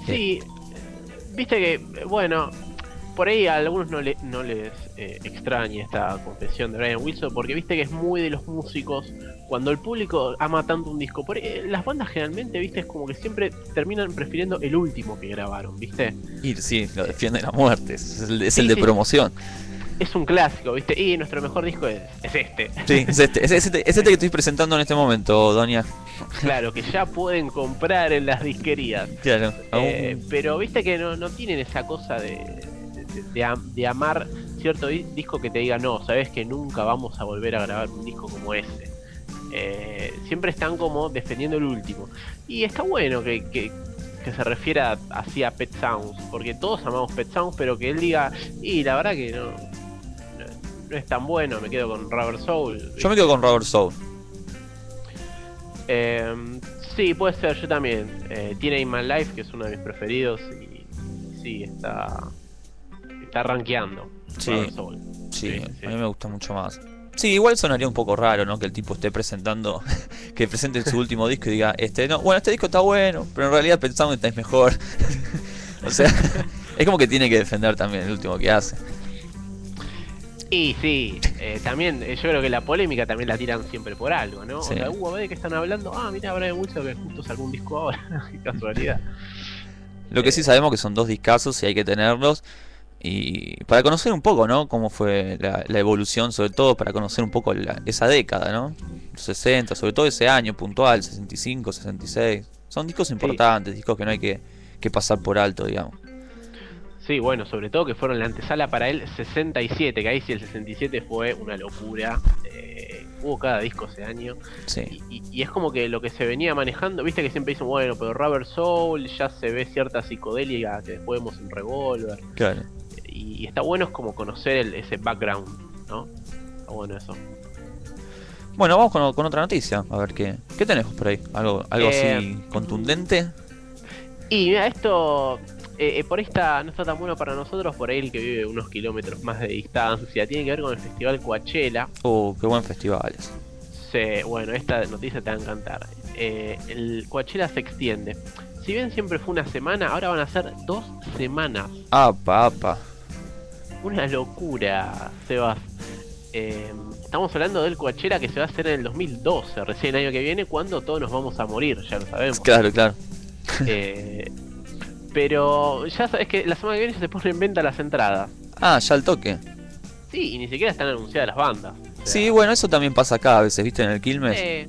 Sí, viste que, bueno, por ahí a algunos no, le- no les eh, extraña esta confesión de Brian Wilson, porque viste que es muy de los músicos. Cuando el público ama tanto un disco, por ahí, eh, las bandas generalmente, viste, es como que siempre terminan prefiriendo el último que grabaron, viste. Y sí, lo defiende la muerte, es el, es Sí, el de sí. promoción. es un clásico, ¿viste? Y nuestro mejor disco es, es este. Sí, es este, es este, es este que estoy presentando en este momento, Doña. Claro, que ya pueden comprar en las disquerías. Claro. Eh, pero viste que no, no tienen esa cosa de, de, de am- de amar cierto di- disco que te diga, no, sabes que nunca vamos a volver a grabar un disco como ese. Eh, siempre están como defendiendo el último. Y está bueno que, que- que se refiera así a Pet Sounds, porque todos amamos Pet Sounds, pero que él diga, y la verdad que no, no, no es tan bueno, me quedo con Rubber Soul. Yo me quedo con Robert Soul. Eh, sí, puede ser, yo también. Eh, tiene In My Life, que es uno de mis preferidos, y sí, está. Está rankeando. Sí. Sí. a mí me gusta mucho más. Sí, igual sonaría un poco raro, ¿no? Que el tipo esté presentando, [laughs] que presente su último [laughs] disco y diga, este, no, bueno, este disco está bueno, pero en realidad pensamos que es mejor. [laughs] o sea, es como que tiene que defender también el último que hace. Y sí, eh, también eh, yo creo que la polémica también la tiran siempre por algo, ¿no? Sí. O sea, uh, a ver de qué están hablando. Ah, mira, Brian Wilson que justo sacó un disco ahora. qué casualidad. Lo que sí sabemos que son dos discazos y hay que tenerlos. Y para conocer un poco, ¿no? Cómo fue la, la evolución, sobre todo para conocer un poco la- esa década, ¿no? Los 60, sobre todo ese año puntual, 65, 66. Son discos importantes, discos que no hay que, que pasar por alto, digamos. Sí, bueno, sobre todo que fueron la antesala para el 67, que ahí sí el 67 fue una locura. Eh, hubo cada disco ese año. Sí, Y, y es como que lo que se venía manejando, viste que siempre dicen, bueno, pero Rubber Soul ya se ve cierta psicodelia que después vemos en Revolver. claro. Y, y está bueno es como conocer el- ese background, ¿no? Está bueno eso. Bueno, vamos con, con otra noticia. A ver qué, qué tenemos por ahí. Algo, algo así Eh, contundente. Y mira, esto eh, eh, por ahí está, no está tan bueno para nosotros, por ahí el que vive unos kilómetros más de distancia. Tiene que ver con el festival Coachella. Oh, qué buen festival es. Se- bueno, esta noticia te va a encantar. Eh, el Coachella se extiende. Si bien siempre fue una semana, ahora van a ser dos semanas. Apa, apa. Una locura, Sebas. Eh, estamos hablando del Coachella que se va a hacer en el 2012, recién el año que viene, cuando todos nos vamos a morir, ya lo sabemos. Claro, claro. Eh, pero ya sabes que la semana que viene ya se ponen en venta las entradas. Ah, ya al toque. Sí, y ni siquiera están anunciadas las bandas. O sea, Sí, bueno, eso también pasa acá a veces, ¿viste? En el Quilmes. eh,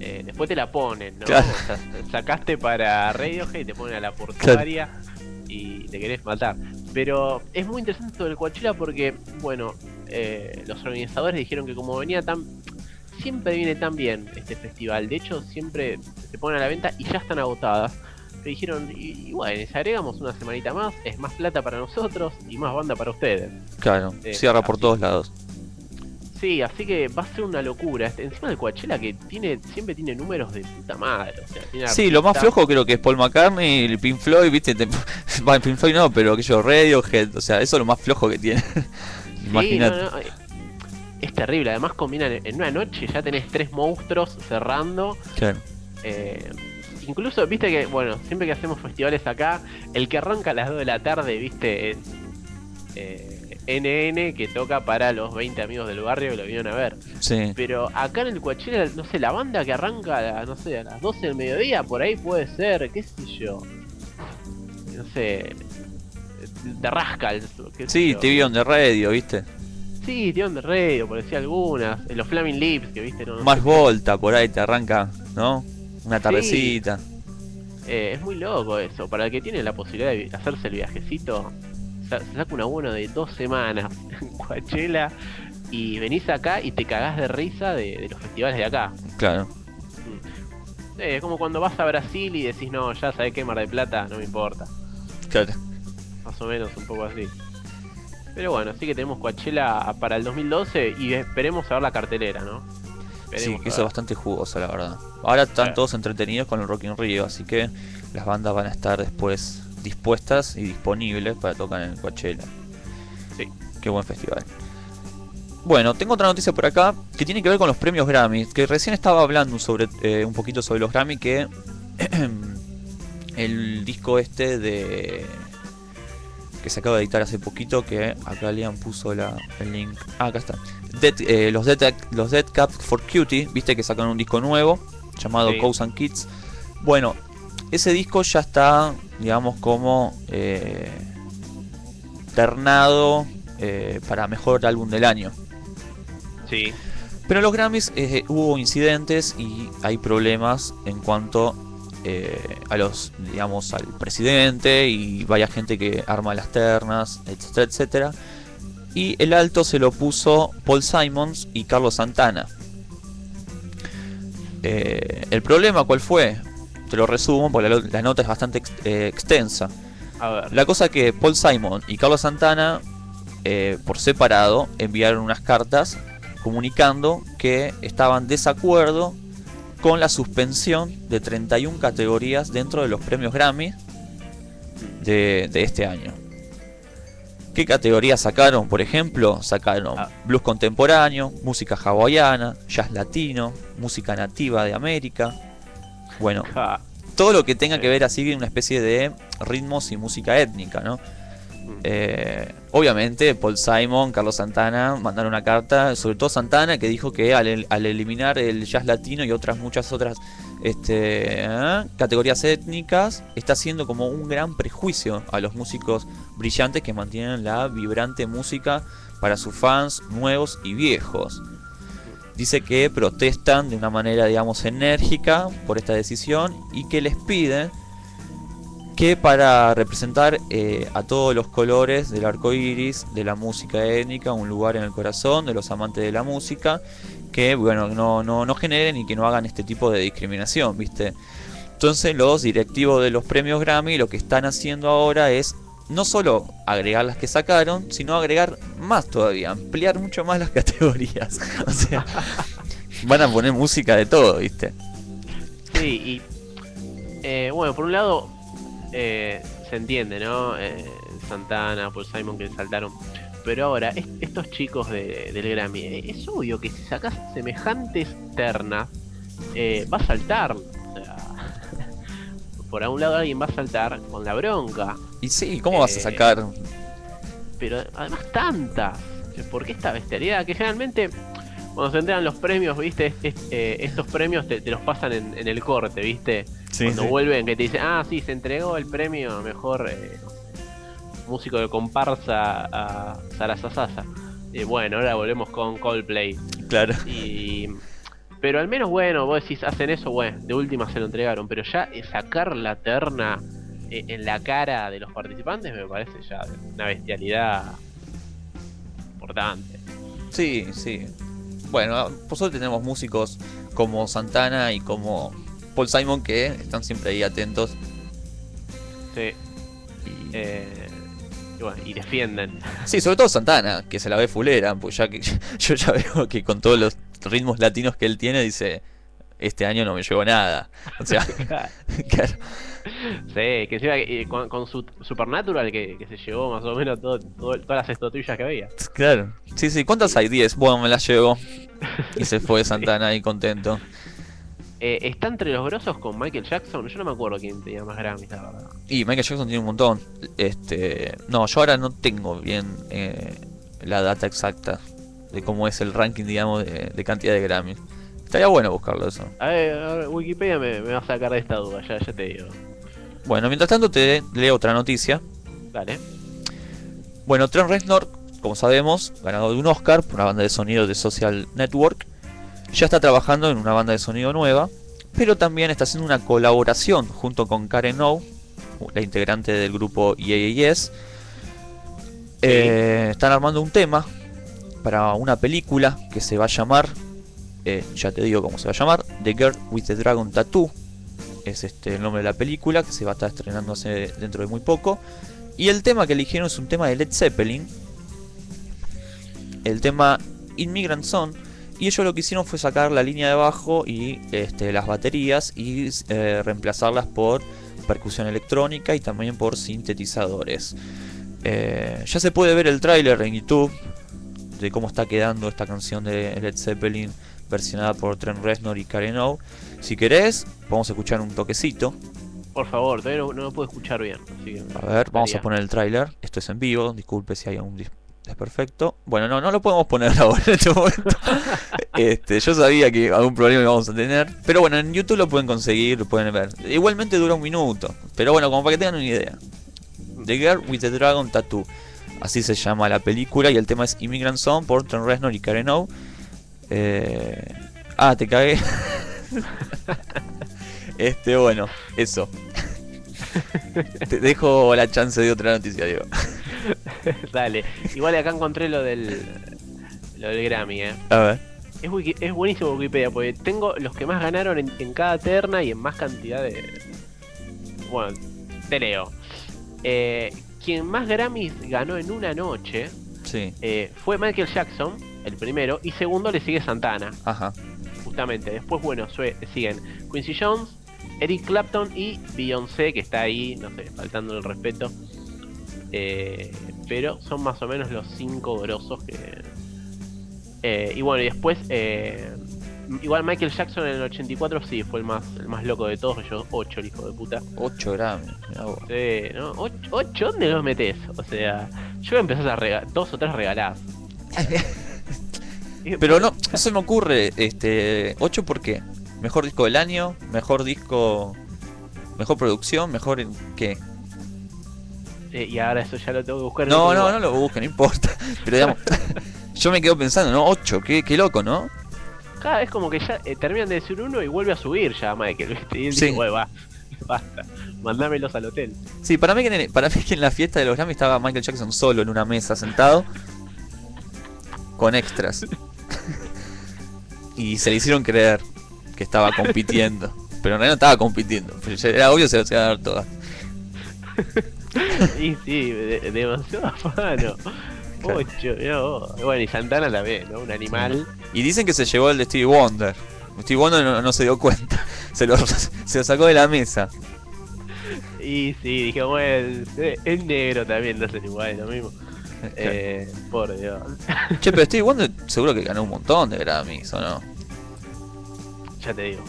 eh, después te la ponen, ¿no? Claro. O sea, sacaste para Radiohead y te ponen a la portuaria y te querés matar. Pero es muy interesante esto del Coachella porque, bueno, eh, los organizadores dijeron que como venía tan... Siempre viene tan bien este festival. De hecho, siempre se ponen a la venta y ya están agotadas. Que dijeron, y, y bueno, si agregamos una semanita más, es más plata para nosotros y más banda para ustedes. Claro, Eh, cierra por así. todos lados. Sí, así que va a ser una locura. Este, encima del Coachella que tiene siempre tiene números de puta madre. O sea, tiene Sí, lo más flojo creo que es Paul McCartney, el Pink Floyd, ¿viste? Te- [laughs] Va, Pink Floyd no, pero aquello Radiohead, o sea, eso es lo más flojo que tiene. [laughs] Sí, Imagínate. no, no, eh, es terrible. Además combinan en en una noche ya tenés tres monstruos cerrando. Claro. eh, incluso, viste que, bueno, siempre que hacemos festivales acá, el que arranca a las 2 de la tarde, viste, es eh, NN que toca para los 20 amigos del barrio que lo vinieron a ver. Sí. Pero acá en el Coachella, no sé, la banda que arranca a, la- no sé, a las 12 del mediodía, por ahí puede ser, qué sé yo. No sé. De Rascals. qué Sí. TV on the Radio, ¿viste? Sí, Tion de Radio, por decir algunas. Los Flaming Lips, que viste, no, no Más. Volta, por ahí te arranca, ¿no? Una tardecita. Eh, es muy loco eso. Para el que tiene la posibilidad de hacerse el viajecito, saca una buena de dos semanas [laughs] en Coachella y venís acá y te cagás de risa de, de los festivales de acá. Claro. Eh, es como cuando vas a Brasil y decís, no, ya sabés que Mar de Plata no me importa. Claro. Más o menos, un poco así. Pero bueno, sí que tenemos Coachella para el 2012 y esperemos a ver la cartelera, ¿no? Sí, que es bastante jugoso, la verdad. Ahora están Claro. todos entretenidos con el Rock in Rio, así que las bandas van a estar después dispuestas y disponibles para tocar en el Coachella. Sí. Qué buen festival. Bueno, tengo otra noticia por acá que tiene que ver con los premios Grammy. Que recién estaba hablando sobre eh, un poquito sobre los Grammy que [clears throat] el disco este de que se acaba de editar hace poquito que acá Liam puso la, el link. Ah, acá está. Dead- eh, los Dead los Dead Cap for Cutie, viste que sacaron un disco nuevo llamado Sí. Cows and Kids. Bueno, ese disco ya está, digamos, como eh, ternado eh, para mejor álbum del año. Sí. Pero en los Grammys eh, hubo incidentes y hay problemas en cuanto a los, digamos, al presidente y vaya gente que arma las ternas, etcétera, etcétera. Y el alto se lo puso Paul Simons y Carlos Santana. Eh, el problema, ¿cuál fue? Te lo resumo porque la, la nota es bastante ex- eh, extensa. A ver. La cosa que Paul Simon y Carlos Santana, eh, por separado, enviaron unas cartas comunicando que estaban desacuerdo con la suspensión de 31 categorías dentro de los premios Grammy de, de este año. ¿Qué categorías sacaron? Por ejemplo, sacaron Ah. blues contemporáneo, música hawaiana, jazz latino, música nativa de América. Bueno, [laughs] todo lo que tenga que ver así una especie de ritmos y música étnica, ¿no? Eh, obviamente Paul Simon, Carlos Santana mandaron una carta, sobre todo Santana, que dijo que al eliminar el jazz latino y otras muchas otras este, ¿eh? categorías étnicas, está haciendo como un gran prejuicio a los músicos brillantes que mantienen la vibrante música para sus fans nuevos y viejos. Dice que protestan de una manera, digamos, enérgica por esta decisión y que les piden que para representar eh, a todos los colores del arco iris, de la música étnica, un lugar en el corazón de los amantes de la música, que bueno, no, no, no generen y que no hagan este tipo de discriminación, ¿viste? Entonces los directivos de los premios Grammy lo que están haciendo ahora es no solo agregar las que sacaron, sino agregar más todavía, ampliar mucho más las [laughs] categorías. O sea, van a poner música de todo, ¿viste? Sí, y. eh, bueno, por un lado, eh, se entiende, ¿no? Eh, Santana, Paul Simon que saltaron. Pero ahora, est- estos chicos de- del Grammy, eh, es obvio que si sacas semejantes ternas, eh, va a saltar. Por algún lado alguien va a saltar con la bronca. Y sí, ¿cómo vas a Eh, sacar? Pero además tantas. ¿Por qué esta bestialidad? Que generalmente cuando se entregan los premios, viste, Es- eh, estos premios te, te los pasan en, en el corte, viste. Sí, cuando sí. vuelven que te dicen, ah, sí, se entregó el premio mejor eh, músico de comparsa a Sara Sasasa. Y bueno, ahora volvemos con Coldplay. Claro. Y. Pero al menos, bueno, vos decís, hacen eso, bueno, de última se lo entregaron. Pero ya sacar la terna eh, en la cara de los participantes me parece ya una bestialidad importante. Sí, sí. Bueno, por suerte tenemos músicos como Santana y como Paul Simon que están siempre ahí atentos. Sí. Y- eh, y bueno, y defienden. Sí, sobre todo Santana, que se la ve fulera, pues ya que [laughs] yo ya veo que con todos los ritmos latinos que él tiene dice, este año no me llevo nada. O sea, [laughs] [laughs] claro. Sí, que encima eh, con, con su Supernatural que, que se llevó más o menos todo, todo- todas las estatuillas que había. Claro. Sí, sí, ¿cuántas hay? 10. Bueno, me las llevo. Y se fue Santana ahí contento. Eh, está entre los grosos con Michael Jackson. Yo no me acuerdo quién tenía más Grammys, la verdad. Y Michael Jackson tiene un montón. Este, no, yo ahora no tengo bien eh, la data exacta de cómo es el ranking, digamos, de, de cantidad de Grammy. Estaría bueno buscarlo eso. A ver, a ver, Wikipedia me, me va a sacar de esta duda, ya, ya te digo. Bueno, mientras tanto te leo otra noticia. Dale. Bueno, Trent Reznor, como sabemos, ganador de un Oscar por una banda de sonido de Social Network, ya está trabajando en una banda de sonido nueva, pero también está haciendo una colaboración junto con Karen O, la integrante del grupo EAS. Eh, están armando un tema para una película que se va a llamar, eh, ya te digo cómo se va a llamar, The Girl with the Dragon Tattoo. Es este el nombre de la película que se va a estar estrenando hace- dentro de muy poco. Y el tema que eligieron es un tema de Led Zeppelin. El tema Immigrant Song. Y ellos lo que hicieron fue sacar la línea de bajo y este, las baterías y eh, reemplazarlas por percusión electrónica y también por sintetizadores. Eh, ya se puede ver el tráiler en YouTube de cómo está quedando esta canción de Led Zeppelin versionada por Trent Reznor y Karen O. Si querés, vamos a escuchar un toquecito. Por favor, todavía no, no me puedo escuchar bien. Así que A ver, vamos a poner el tráiler. Esto es en vivo, disculpe si hay algún dis- desperfecto. Bueno, no, no lo podemos poner [laughs] ahora en este momento. [laughs] este, yo sabía que algún problema íbamos a tener. Pero bueno, en YouTube lo pueden conseguir, lo pueden ver. Igualmente dura un minuto. Pero bueno, como para que tengan una idea. The Girl with the Dragon Tattoo. Así se llama la película y el tema es Immigrant Song por Trent Reznor y Karen O. Eh, ah, te cagué. [laughs] este, bueno, eso. te dejo la chance de otra noticia, Diego. [laughs] Dale. Igual acá encontré lo del. Lo del Grammy, eh. A ver. Es, wiki- es buenísimo Wikipedia porque tengo los que más ganaron en, en cada terna y en más cantidad de. Bueno, te leo. Eh, quien más Grammys ganó en una noche Sí, eh, fue Michael Jackson, el primero, y segundo le sigue Santana, ajá. justamente. Después, bueno, sue- siguen Quincy Jones, Eric Clapton y Beyoncé, que está ahí, no sé, faltando el respeto. Eh, pero son más o menos los cinco grosos que. Eh, y bueno, y después. eh, igual Michael Jackson en el 84 sí fue el más, el más loco de todos, yo 8 el hijo de puta. 8 gramos. Sí, ¿no? 8, ¿dónde los metes? O sea, yo empezás a regalar, dos o tres regaladas. [laughs] Pero no, no se me ocurre, este, 8 por qué? Mejor disco del año, mejor disco, mejor producción, mejor en qué? Eh, y ahora eso ya lo tengo que buscar. en No, no, no lo busque, no importa. [laughs] Pero digamos, [laughs] yo me quedo pensando, ¿no? 8, qué, qué loco, ¿no? Cada vez como que ya eh, terminan de decir uno y vuelve a subir ya Michael, ¿viste? Y Sí. dice, "Bueno, va, [laughs] basta, mandámelos al hotel. Sí, para mí, que en, para mí que en la fiesta de los Grammy estaba Michael Jackson solo en una mesa sentado con extras. y se le hicieron creer que estaba compitiendo. Pero en realidad no estaba compitiendo. ya Era obvio que se las iba a dar todas. [laughs] Y sí, de- demasiado [laughs] afano. Claro. Ocho, mirá vos. Bueno, y Santana también, ¿no? Un animal. Y dicen que se llevó el de Stevie Wonder. Stevie Wonder no, no se dio cuenta. [laughs] Se lo, se lo sacó de la mesa. Y sí, dije, bueno, el negro también no hacen igual, lo mismo. Eh, por Dios. Che, pero Stevie Wonder seguro que ganó un montón de Grammys, ¿o no? Ya te digo.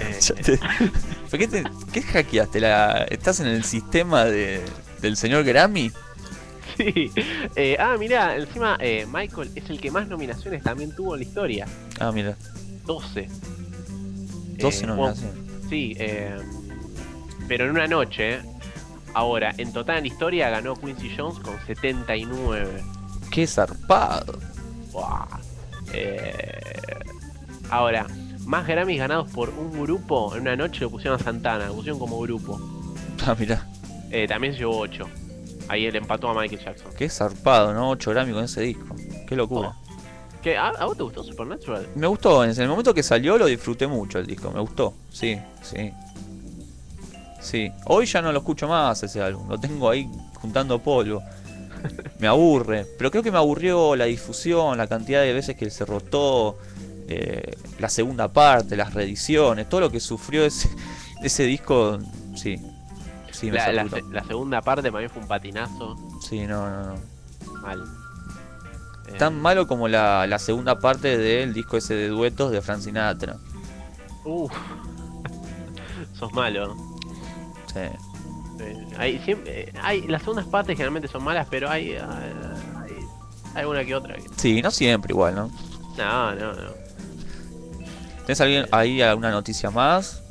Eh, Ya te- [laughs] ¿Por qué, te, qué hackeaste? La, ¿Estás en el sistema de, del señor Grammy? sí. Eh, ah, mirá, encima eh, Michael es el que más nominaciones también tuvo en la historia. Ah, mira, 12. 12 Eh, nominaciones. bueno, sí, eh, pero en una noche. Ahora, en total en la historia ganó Quincy Jones con 79. Qué zarpado. Buah. Eh, ahora, más Grammys ganados por un grupo en una noche lo pusieron a Santana, lo pusieron como grupo. Ah, mira, Eh, también se llevó 8. Ahí él empató a Michael Jackson. qué zarpado, ¿no? 8 Grammy con ese disco. Qué locura. ¿Qué? ¿A, a vos te gustó Supernatural? Me gustó, en el momento que salió lo disfruté mucho el disco, me gustó. Sí, sí. Sí, hoy ya no lo escucho más ese álbum, lo tengo ahí juntando polvo. [laughs] Me aburre, pero creo que me aburrió la difusión, la cantidad de veces que se rotó, eh, la segunda parte, las reediciones, todo lo que sufrió ese, [laughs] ese disco, sí. Sí, me la, la segunda parte para mí fue un patinazo. Sí, no, no, no. Mal. Eh, Tan malo como la, la segunda parte del disco ese de duetos de Frank Sinatra. Uf. [laughs] Sos malo. Sí. Eh, hay, siempre, eh, hay, las segundas partes generalmente son malas, pero hay, eh, hay, hay una que otra. que- Sí, no siempre igual, ¿no? No, no, no. ¿Tenés alguien ahí alguna noticia más?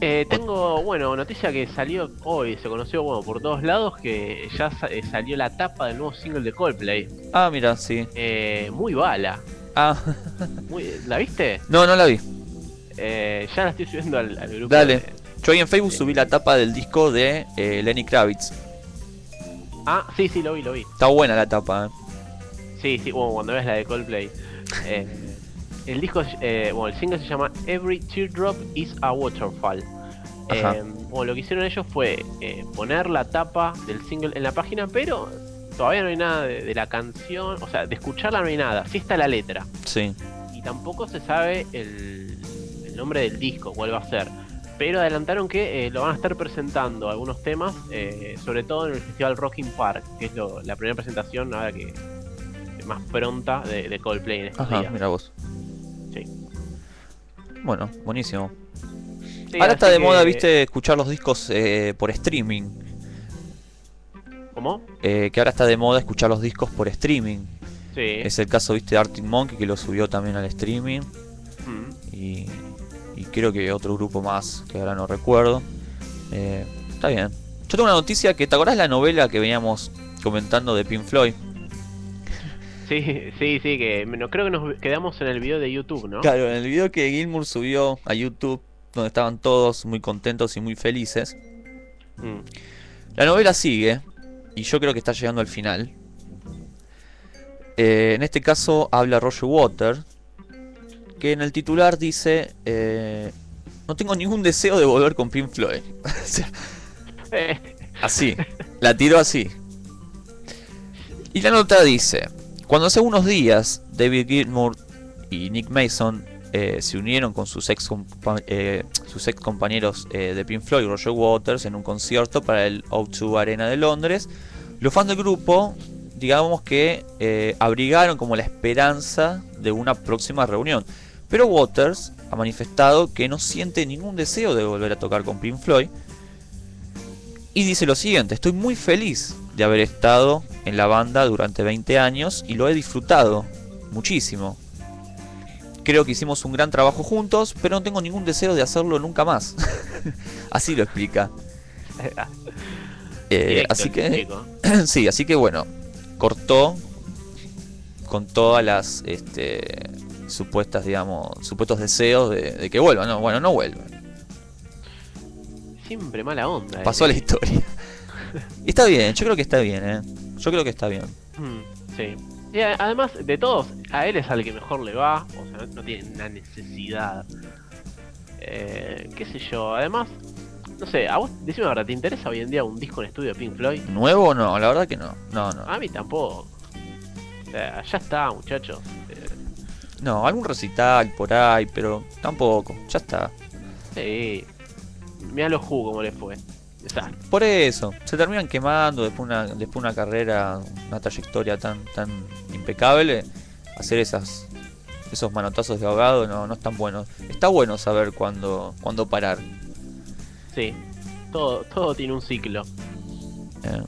Eh, tengo, bueno, noticia que salió hoy, se conoció bueno, por todos lados que ya sa- eh, salió la tapa del nuevo single de Coldplay. Ah, mira, sí. Eh, muy bala. Ah, Muy, ¿La viste? no, no la vi. Eh, ya la estoy subiendo al, al grupo. Dale. de- Yo ahí en Facebook subí la tapa del disco de eh, Lenny Kravitz. Ah, sí, sí, lo vi, lo vi. Está buena la tapa, ¿eh? Sí, sí, bueno, cuando ves la de Coldplay. Eh, el disco, eh, bueno, el single se llama Every Teardrop is a Waterfall. Eh, bueno, lo que hicieron ellos fue eh, poner la tapa del single en la página, pero todavía no hay nada de, de la canción, o sea, de escucharla no hay nada, sí está la letra. Sí. Y tampoco se sabe el, el nombre del disco, cuál va a ser. Pero adelantaron que eh, lo van a estar presentando algunos temas, eh, sobre todo en el festival Rocking Park, que es lo- la primera presentación ahora que más pronta de, de Coldplay en estos Ajá, días. mira vos. Bueno, buenísimo. Sí, Ahora está de que- moda, viste, escuchar los discos eh, por streaming. ¿Cómo? Eh, que ahora está de moda escuchar los discos por streaming. Sí. Es el caso, viste, de Arctic Monkey que lo subió también al streaming. Mm. Y, y creo que otro grupo más que ahora no recuerdo. Eh, está bien. Yo tengo una noticia que te acordás la novela que veníamos comentando de Pink Floyd. Sí, sí, sí, que no, creo que nos quedamos en el video de YouTube, ¿no? Claro, en el video que Gilmour subió a YouTube, donde estaban todos muy contentos y muy felices, Mm. la novela sigue, y yo creo que está llegando al final. Eh, en este caso habla Roger Waters, que en el titular dice, eh, no tengo ningún deseo de volver con Pink Floyd. [laughs] Eh, Así, la tiró así. Y la nota dice, cuando hace unos días David Gilmour y Nick Mason eh, se unieron con sus ex, eh, sus ex compañeros eh, de Pink Floyd, Roger Waters, en un concierto para el O2 Arena de Londres, los fans del grupo, digamos que abrigaron como la esperanza de una próxima reunión. Pero Waters ha manifestado que no siente ningún deseo de volver a tocar con Pink Floyd, y dice lo siguiente, estoy muy feliz de haber estado en la banda durante 20 años y lo he disfrutado muchísimo. Creo que hicimos un gran trabajo juntos, pero no tengo ningún deseo de hacerlo nunca más. [laughs] así lo explica. [laughs] Eh, directo así que [clears throat] sí, así que bueno, cortó con todas las este, supuestas, digamos, supuestos deseos de, de que vuelva. No, bueno, no vuelve. Siempre mala onda. Pasó a eh. la historia. Y está bien, yo creo que está bien, ¿eh? Yo creo que está bien. Mm, sí. Y además, de todos, a él es al que mejor le va. O sea, no, no tiene una necesidad. Eh, qué sé yo. Además, no sé, a vos, decime ahora, ¿te interesa hoy en día un disco en estudio de Pink Floyd? ¿Nuevo o no? La verdad que no. No, no. A mí tampoco. O sea, ya está, muchachos. Eh, No, algún recital por ahí, pero tampoco. Ya está. sí. Mira los jugos como le fue. Por eso, se terminan quemando después una, después una carrera, una trayectoria tan, tan impecable. Hacer esas esos manotazos de ahogado no, no están buenos. Está bueno saber cuándo, cuándo parar. Sí. Todo, todo tiene un ciclo. Eh,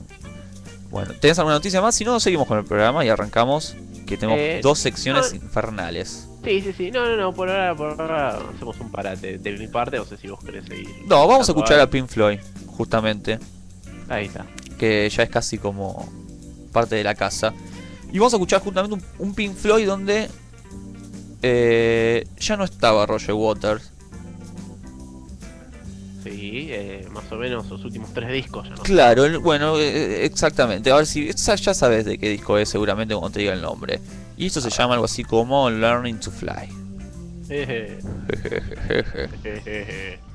bueno, ¿tenés alguna noticia más? Si no, seguimos con el programa y arrancamos. Que tenemos Eh, dos secciones no. infernales. Sí, sí, sí. No, no, no. Por ahora, por ahora hacemos un parate. De mi parte, no sé si vos querés seguir. No, vamos a escuchar a Pink Floyd, justamente. Ahí está. que ya es casi como parte de la casa. Y vamos a escuchar justamente un, un Pink Floyd donde eh, ya no estaba Roger Waters. Sí, eh, más o menos los últimos tres discos ya no. Claro, bueno, eh, exactamente. A ver si ya sabes de qué disco es seguramente cuando te diga el nombre. Y esto se llama algo así como Learning to Fly. [laughs] [laughs]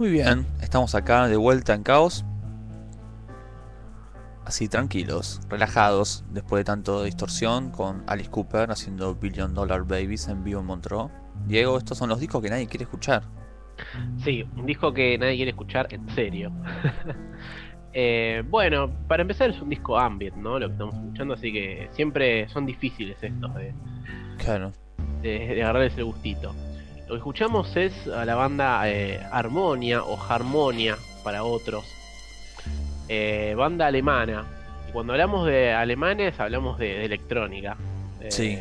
Muy bien, estamos acá de vuelta en Caos. Así tranquilos, relajados, después de tanto distorsión, con Alice Cooper haciendo Billion Dollar Babies en vivo en Montreux. Diego, estos son los discos que nadie quiere escuchar. Sí, un disco que nadie quiere escuchar en serio. [laughs] Eh, bueno, para empezar es un disco ambient, ¿no? Lo que estamos escuchando, así que siempre son difíciles estos de, Claro. de, de agarrarles el gustito. Lo que escuchamos es a la banda eh, Harmonia o Harmonia para otros. Eh, banda alemana. Y cuando hablamos de alemanes hablamos de, de electrónica. Eh, Sí.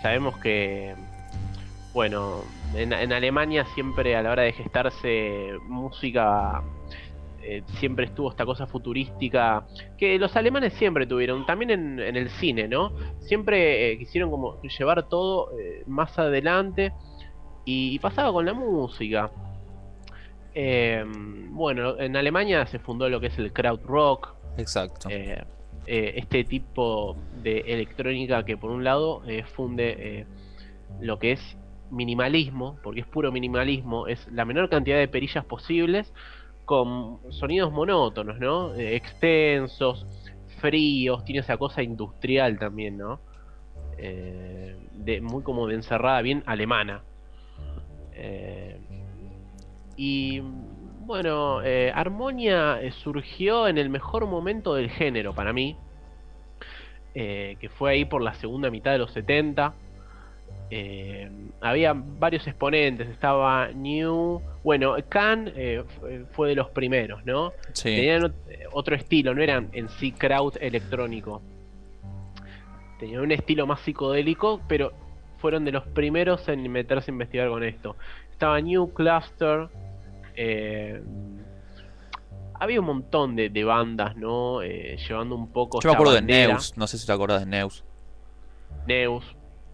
sabemos que, bueno, en, en Alemania siempre a la hora de gestarse música eh, siempre estuvo esta cosa futurística que los alemanes siempre tuvieron, también en, en el cine, ¿no? Siempre eh, quisieron como llevar todo eh, más adelante y, y pasaba con la música. Eh, bueno, en Alemania se fundó lo que es el krautrock, Exacto. eh, este tipo de electrónica que por un lado funde lo que es minimalismo, porque es puro minimalismo, es la menor cantidad de perillas posibles con sonidos monótonos, ¿no? Eh, extensos, fríos, tiene esa cosa industrial también, ¿no? Eh, muy como de encerrada, bien alemana. Eh, y bueno, Harmonia eh, surgió en el mejor momento del género para mí, que fue ahí por la segunda mitad de los 70. Eh, había varios exponentes, estaba New, bueno, Can eh, f- fue de los primeros, ¿no? Sí. Tenían eh, otro estilo, no eran en sí crowd electrónico. Tenían un estilo más psicodélico, pero fueron de los primeros en meterse a investigar con esto. Estaba New Cluster. eh, había un montón de, de bandas, ¿no? Eh, llevando un poco. Yo me acuerdo de. Neus, no sé si te acordás de Neus. Neus.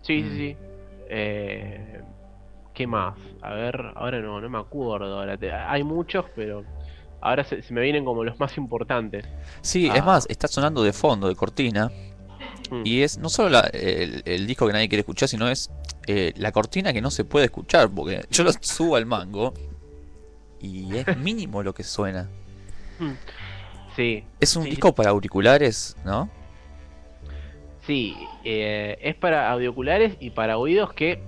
Sí, Mm. sí, sí. Eh, ¿Qué más? A ver, ahora no, no me acuerdo. Ahora te- hay muchos, pero ahora se, se me vienen como los más importantes. Sí, Ah. es más, está sonando de fondo, de cortina. Mm. Y es no solo la- el, el disco que nadie quiere escuchar, sino es eh, la cortina que no se puede escuchar. Porque [laughs] yo lo subo al mango y es [laughs] mínimo lo que suena. Sí, Es un Sí. disco para auriculares, ¿no? sí. eh, es para auriculares y para oídos que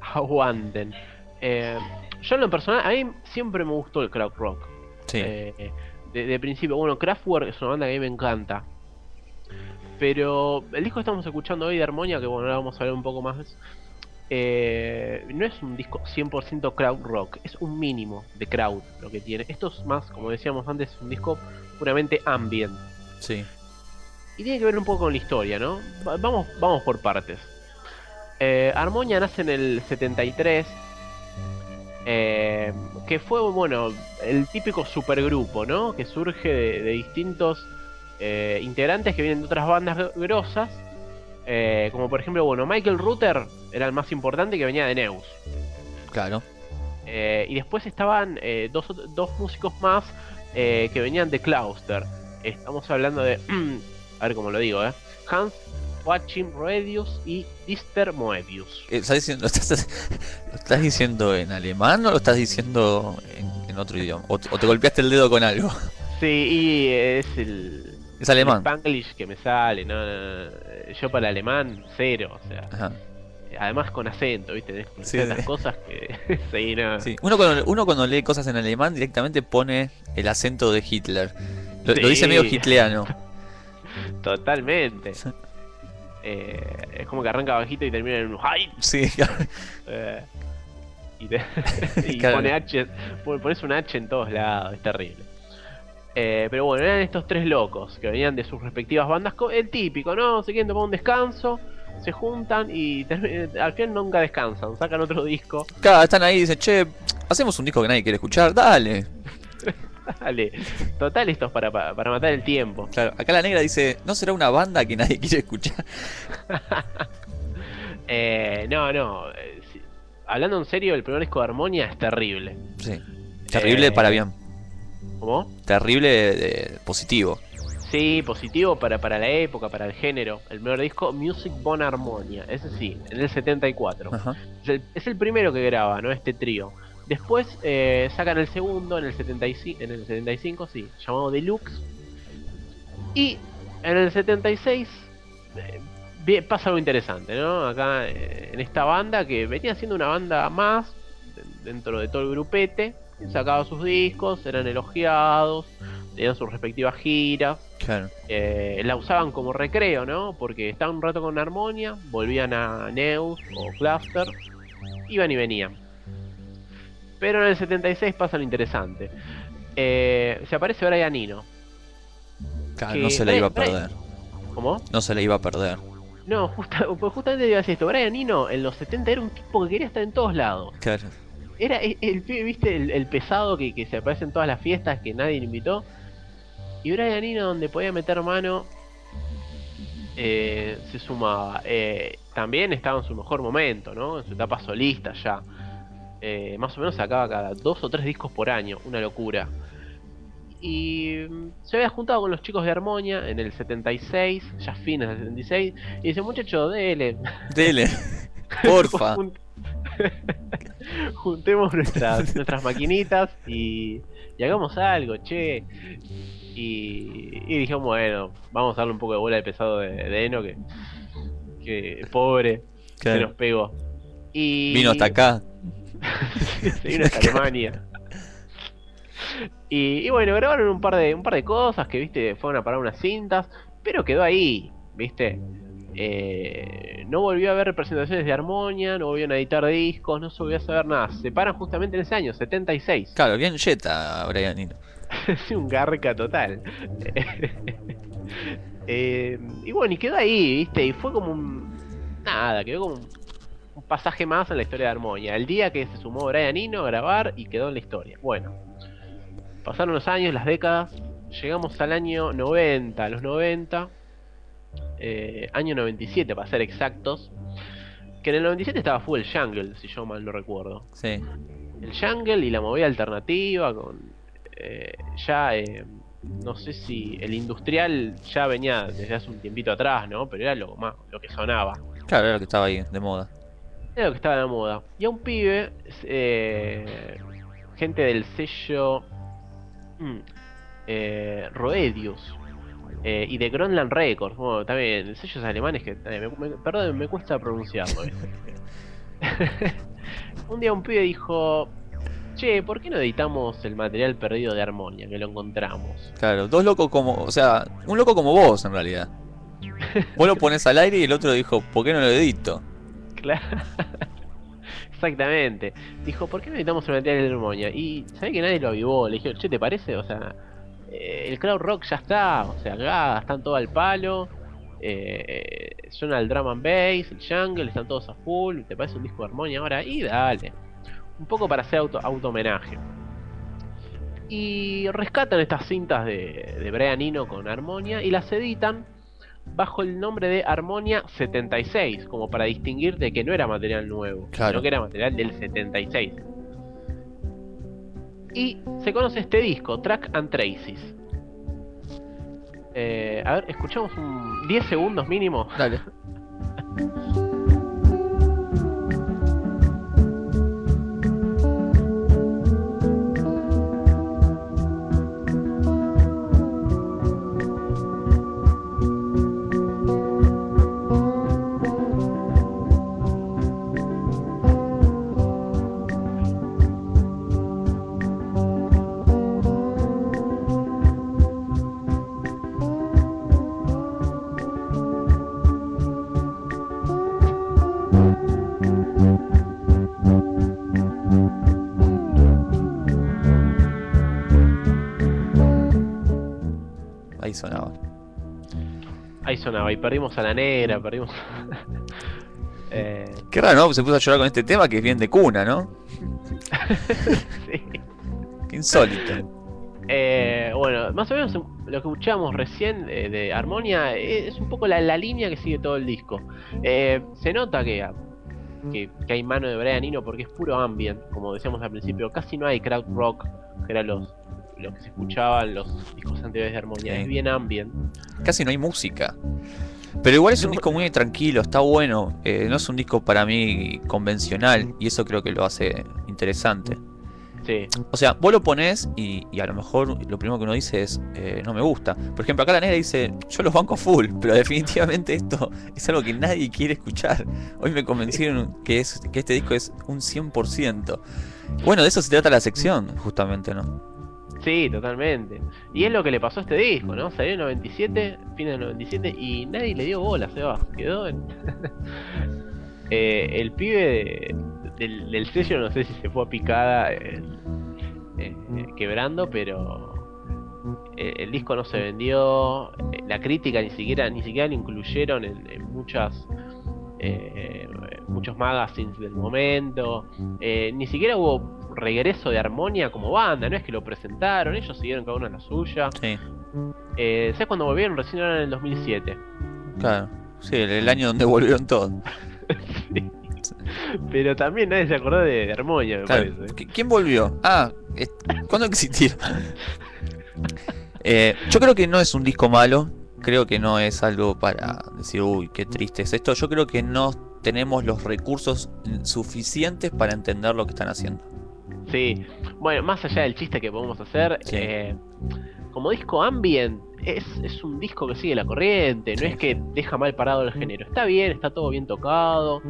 [laughs] aguanten. Eh, yo en lo personal, a mí siempre me gustó el crowd rock. Sí. Eh, de, de principio, bueno, Kraftwerk es una banda que a mí me encanta. Pero el disco que estamos escuchando hoy de Armonia, que bueno, ahora vamos a hablar un poco más de eso, eh, no es un disco 100% crowd rock, es un mínimo de crowd lo que tiene. Esto es más, como decíamos antes, un disco puramente ambient. sí. Y tiene que ver un poco con la historia, ¿no? Va- Vamos, vamos por partes. Eh, Armonia nace en el 73. eh, que fue, bueno, el típico supergrupo, ¿no? Que surge de, de distintos eh, integrantes que vienen de otras bandas gr- grosas. eh, como por ejemplo, bueno, Michael Ruther era el más importante que venía de Neus. Claro. Y después estaban dos, dos músicos más que venían de Clauster. Estamos hablando de. [clears throat] a ver cómo lo digo, ¿eh? Hans Joachim Roedius y Dister Moebius. Eh, ¿Estás diciendo, [laughs] lo, estás, lo estás diciendo en alemán o lo estás diciendo en, en otro idioma? O, o te golpeaste el dedo con algo? [laughs] Sí, y es el. Es alemán. el Spanglish que me sale, ¿no? no, no, Yo para el alemán, cero, o sea. Ajá. Además con acento, ¿viste? Tenés que Sí, las [laughs] cosas que. sí, no. Sí. Uno, cuando, uno cuando lee cosas en alemán directamente pone el acento de Hitler. Lo, lo dice medio hitleano. Totalmente. Eh, es como que arranca bajito y termina en un high. Sí, Eh, y te- [laughs] y Claro. pone H, pon- pones un H en todos lados, es terrible. Eh, pero bueno, eran estos tres locos que venían de sus respectivas bandas, el típico, ¿no? Se quieren tomar un descanso, se juntan y al final nunca descansan, sacan otro disco. Claro, están ahí y dicen, che, hacemos un disco que nadie quiere escuchar, dale. Dale, total, esto es para, para, para matar el tiempo. Claro, acá la negra dice, ¿no será una banda que nadie [laughs] quiere escuchar? [laughs] Eh, no, no, eh, hablando en serio, el primer disco de Armonia es terrible. Sí. Terrible Eh, para bien. ¿Cómo? Terrible de, positivo. Sí, positivo para, para la época, para el género. El primer disco, Music Bon Harmonia, ese sí, en el 74. Ajá. Es el, es el primero que graba, ¿no? Este trío. Después eh, sacan el segundo en el, 75, en el 75, sí, llamado Deluxe. Y en el 76 eh, pasa algo interesante, ¿no? Acá eh, en esta banda que venía siendo una banda más de- dentro de todo el grupete, sacaba sus discos, eran elogiados, tenían sus respectivas giras. Claro. La usaban como recreo, ¿no? Porque estaban un rato con Armonia, volvían a Neus o Cluster, iban y venían. Pero en el 76 pasa lo interesante. Eh, se aparece Brian. Claro, Que- no se la iba a perder. ¿Cómo? No se la iba a perder. No, justa- pues justamente iba a decir esto. Brian Eno en los 70 era un tipo que quería estar en todos lados. Claro. Era el, el viste, el, el pesado que, que se aparece en todas las fiestas que nadie le invitó. Y Brian Eno, donde podía meter mano, eh, se sumaba. Eh, también estaba en su mejor momento, ¿no? En su etapa solista ya. Eh, más o menos sacaba cada dos o tres discos por año, una locura. Y mm, se había juntado con los chicos de Armonia en el 76, ya fines del 76, y dice, muchacho, dele, Dele. [laughs] Porfa. Junt- [laughs] Juntemos nuestras, [laughs] nuestras maquinitas y, y hagamos algo, che. Y, y dijimos, bueno, vamos a darle un poco de bola al pesado de, de Eno, que, que pobre, se nos pegó. Y Vino hasta acá. [laughs] se [laughs] hasta Alemania. Y, y bueno, grabaron un par de un par de cosas que viste, fueron a parar unas cintas, pero quedó ahí, viste. Eh, no volvió a haber representaciones de Armonia, no volvieron a editar discos, no se volvió a saber nada. Se separan justamente en ese año, 76. Claro, bien Jetta, Brian Eno. [laughs] Es un garca total. Eh, y bueno, y quedó ahí, ¿viste? Y fue como un. Nada, quedó como un pasaje más en la historia de Armonia. El día que se sumó Brian Eno a grabar y quedó en la historia. Bueno, pasaron los años, las décadas. Llegamos al año 90, a los 90. eh, año 97, para ser exactos. Que en el 97 estaba full el Jungle, si yo mal no recuerdo Sí. el jungle y la movida alternativa con eh, ya eh, no sé si el industrial ya venía desde hace un tiempito atrás no pero era lo más lo que sonaba Claro, era lo que estaba ahí, de moda. Era lo que estaba de moda y a un pibe eh, gente del sello mm, eh, Roedius eh, y de Groenland Records bueno también sellos alemanes que me, me- perdón me cuesta pronunciarlo [laughs] un día un pibe dijo Che, ¿por qué no editamos el material perdido de Armonia? Que lo encontramos. Claro, dos locos como. O sea, un loco como vos en realidad. Vos lo [laughs] pones al aire y el otro dijo, ¿por qué no lo edito? Claro. [laughs] Exactamente. Dijo, ¿por qué no editamos el material de Armonia? Y sabe que nadie lo avivó. Le dije, che, ¿te parece? O sea, eh, el crowd rock ya está. O sea, acá están todos al palo. Eh, suena el drum and bass, el jungle, están todos a full. ¿Te parece un disco de Armonia ahora? Y dale. Un poco para hacer auto, auto homenaje. Y rescatan estas cintas de, de Brian Eno con Armonia y las editan bajo el nombre de Armonia 76, como para distinguir de que no era material nuevo, Claro. sino que era material del 76. Y se conoce este disco, Track and Traces. Eh, a ver, escuchamos un 10 segundos mínimo. Dale. [laughs] sonaba. Ahí sonaba, y perdimos a la negra, perdimos. [laughs] Eh, Qué raro, ¿no? Se puso a llorar con este tema que es bien de cuna, ¿no? [laughs] sí. Qué insólito. Eh, bueno, más o menos lo que escuchamos recién eh, de Armonia eh, es un poco la, la línea que sigue todo el disco. Eh, se nota que, que, que hay mano de Brian Eno porque es puro ambient, como decíamos al principio. Casi no hay crowd rock, que era los, lo que se escuchaba en los discos anteriores de Armonia. Sí. Es bien ambient. Casi no hay música. Pero igual es un No. disco muy tranquilo, está bueno. eh, no es un disco para mí convencional y eso creo que lo hace interesante. Sí, O sea, vos lo pones y, y a lo mejor lo primero que uno dice es, eh, no me gusta. Por ejemplo, acá la negra dice, yo los banco full, [laughs] pero definitivamente esto es algo que nadie quiere escuchar. Hoy me convencieron que, es, que este disco es un 100%. Bueno, de eso se trata la sección, justamente, ¿no? Sí, totalmente. Y es lo que le pasó a este disco, ¿no? Salió en 97, fin del 97, y nadie le dio bola, Seba. Quedó en... [laughs] Eh, el pibe de- del, del sello, no sé si se fue a picada eh, eh, quebrando, pero el disco no se vendió, eh, la crítica ni siquiera ni siquiera lo incluyeron en, en muchas muchos magazines del momento, ni siquiera hubo regreso de Armonia como banda, no es que lo presentaron, ellos siguieron cada uno en la suya. Sí, Eh, ¿Sabes cuándo volvieron? Recién ahora en el 2007. claro. Sí, el, el año donde volvieron todos. [laughs] Pero también nadie se acordó de, Armonia, me Claro. parece. ¿Qui- ¿Quién volvió? Ah, ¿cuándo existieron? [laughs] Eh, yo creo que no es un disco malo. Creo que no es algo para decir, uy, qué triste es esto. Yo creo que no tenemos los recursos suficientes para entender lo que están haciendo. Sí, bueno, más allá del chiste que podemos hacer, Sí. eh, como disco ambient, es, es un disco que sigue la corriente, no es que deja mal parado el género. Está bien, está todo bien tocado.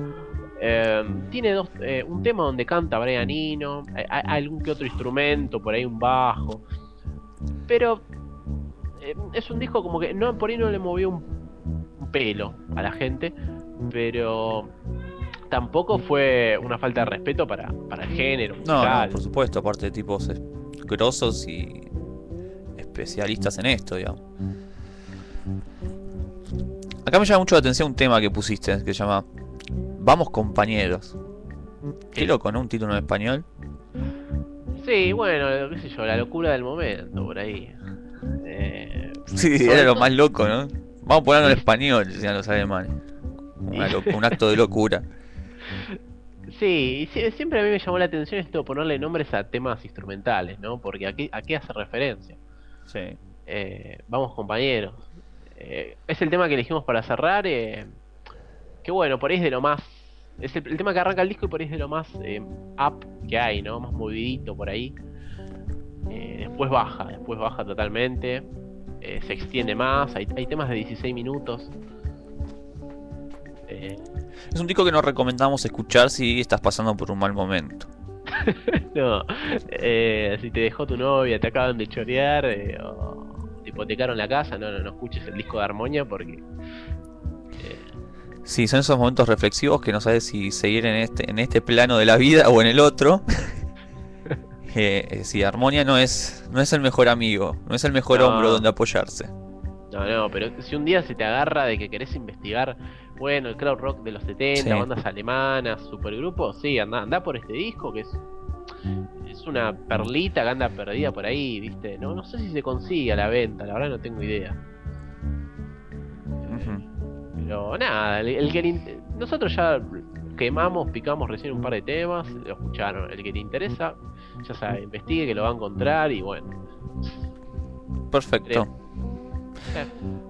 eh, tiene dos, eh, un tema donde canta Brian Eno, hay, hay algún que otro instrumento, por ahí un bajo. Pero eh, es un disco como que no por ahí no le movió un, un pelo a la gente, pero tampoco fue una falta de respeto para, para el género. No, por supuesto, aparte de tipos grosos y especialistas en esto, digamos. Acá me llama mucho la atención un tema que pusiste, que se llama Vamos compañeros. Qué loco, ¿no? Un título en español. Sí, bueno, qué sé yo, la locura del momento, por ahí. Eh, Sí, era lo más loco, ¿no? Vamos a ponerlo en español, decían los alemanes. Una un acto de locura. [laughs] [laughs] sí, y sie- siempre a mí me llamó la atención esto de ponerle nombres a temas instrumentales, ¿no? Porque a qué, a qué hace referencia. Sí. Eh, vamos compañeros. Eh, es el tema que elegimos para cerrar. eh, que bueno, por ahí es de lo más. Es el, el tema que arranca el disco y por ahí es de lo más eh, up que hay, ¿no? Más movidito por ahí. Después baja, después baja totalmente. se extiende más. Hay, hay temas de 16 minutos. Eh, Es un disco que nos recomendamos escuchar si estás pasando por un mal momento. [laughs] no, eh, si te dejó tu novia, te acaban de chorear eh, o te hipotecaron la casa, no, no, no escuches el disco de Armonia porque Sí, son esos momentos reflexivos que no sabes si seguir en este, en este plano de la vida o en el otro. [laughs] Eh, eh, sí, Armonia no es, no es el mejor amigo, no es el mejor No. hombro donde apoyarse. No, no, pero si un día se te agarra de que querés investigar, bueno, el crowd rock de los 70, Sí. bandas alemanas, supergrupos, sí, anda, anda por este disco que es es una perlita que anda perdida por ahí, ¿viste? No, no sé si se consigue a la venta, la verdad no tengo idea. Pero nada, el, el que le nosotros ya quemamos, picamos recién un par de temas, lo escucharon. El que te interesa, ya sabe, investigue que lo va a encontrar y bueno. Perfecto.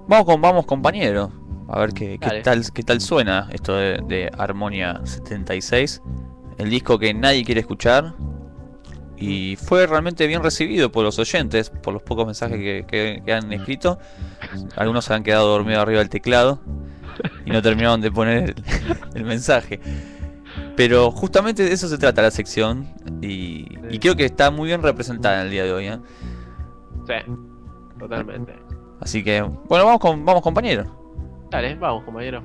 Vamos con, vamos compañero. A ver qué, qué Dale. tal, qué tal suena esto de, de Armonia 76. El disco que nadie quiere escuchar. Y fue realmente bien recibido por los oyentes, por los pocos mensajes que, que- que han escrito. Algunos se han quedado dormidos arriba del teclado y no terminaron de poner el, [laughs] el mensaje. Pero justamente de eso se trata la sección y, y creo que está muy bien representada en el día de hoy. ¿eh? sí, totalmente. Así que, bueno, vamos con, vamos compañero. Dale, vamos compañero.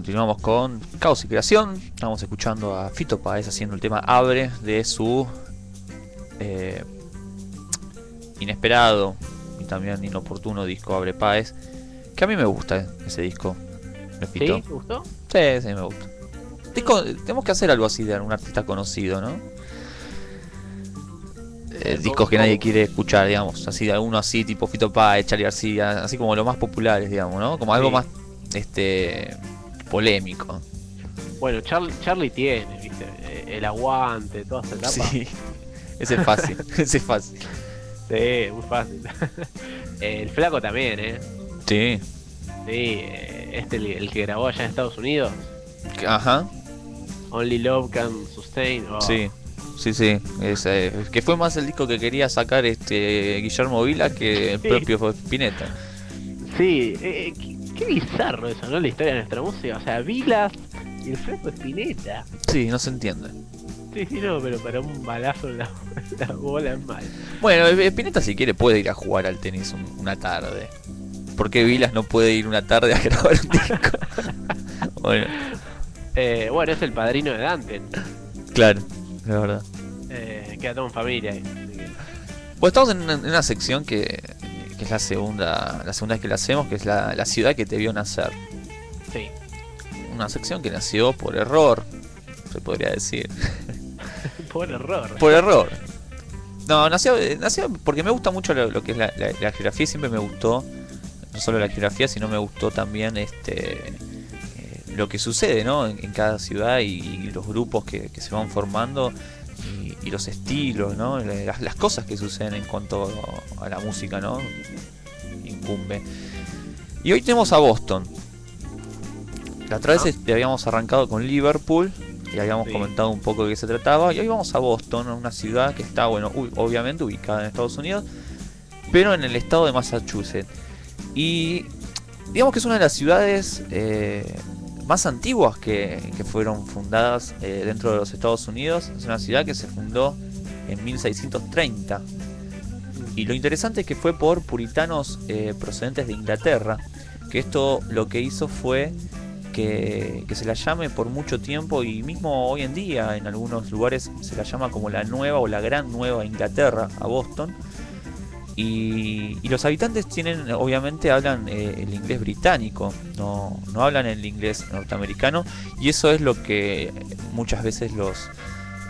Continuamos con Caos y Creación. Estamos escuchando a Fito Páez haciendo el tema Abre de su eh, inesperado y también inoportuno disco Abre Páez. Que a mí me gusta ese disco. de ¿Sí? ¿Te gustó? Sí, sí, me gusta. Disco- tenemos que hacer algo así de un artista conocido, ¿no? Eh, discos que nadie quiere escuchar, digamos. Así de alguno así, tipo Fito Páez, Charlie García, así como los más populares, digamos, ¿no? Como algo Sí. más este polémico. Bueno, Charlie, Charlie tiene, ¿viste? Eh, El aguante, toda esa etapa. Sí. Ese es fácil, [laughs] ese es fácil. Sí, muy fácil. [laughs] el flaco también, ¿eh? Sí. Sí, eh, este el, el que grabó allá en Estados Unidos. Ajá. Only Love Can Sustain. oh, Sí. Sí, sí. Es, eh, que fue más el disco que quería sacar este Guillermo Vila que el Sí. propio Spinetta. Sí, eh, qué, bizarro eso, ¿no? La historia de nuestra música. O sea, Vilas y el flaco Spinetta. Sí, no se entiende. Sí, sí, no, pero para un balazo en la, la bola es mal. Bueno, eh, Spinetta si quiere puede ir a jugar al tenis un- una tarde. ¿Por qué Vilas no puede ir una tarde a grabar un disco? [laughs] bueno, Eh, bueno, es el padrino de Dante. claro, la verdad. Eh, queda todo en familia. Bueno, estamos en una, en una sección que, que es la segunda, la segunda vez que la hacemos, que es la, la ciudad que te vio nacer. Sí. Una sección que nació por error, se podría decir. [laughs] Por error. Por error. No, nació, eh, nació porque me gusta mucho lo, lo que es la, la- la geografía, siempre me gustó, no solo la geografía, sino me gustó también este eh, lo que sucede ¿no? en, en cada ciudad y, y los grupos que, que se van formando y, y los estilos, ¿no? las, las cosas que suceden en cuanto a la música, ¿no? incumbe. Y hoy tenemos a Boston. La otra vez Ah. este, habíamos arrancado con Liverpool y habíamos Sí. comentado un poco de qué se trataba. Y hoy vamos a Boston, una ciudad que está, bueno, obviamente ubicada en Estados Unidos, pero en el estado de Massachusetts. Y digamos que es una de las ciudades eh, más antiguas que, que fueron fundadas eh, dentro de los Estados Unidos. Es una ciudad que se fundó en 1630. Y lo interesante es que fue por puritanos eh, procedentes de Inglaterra, que esto lo que hizo fue que, que se la llame por mucho tiempo y mismo hoy en día en algunos lugares se la llama como la nueva o la gran nueva Inglaterra a Boston. Y, y los habitantes tienen, obviamente, hablan eh, el inglés británico, no, no hablan el inglés norteamericano, y eso es lo que muchas veces los,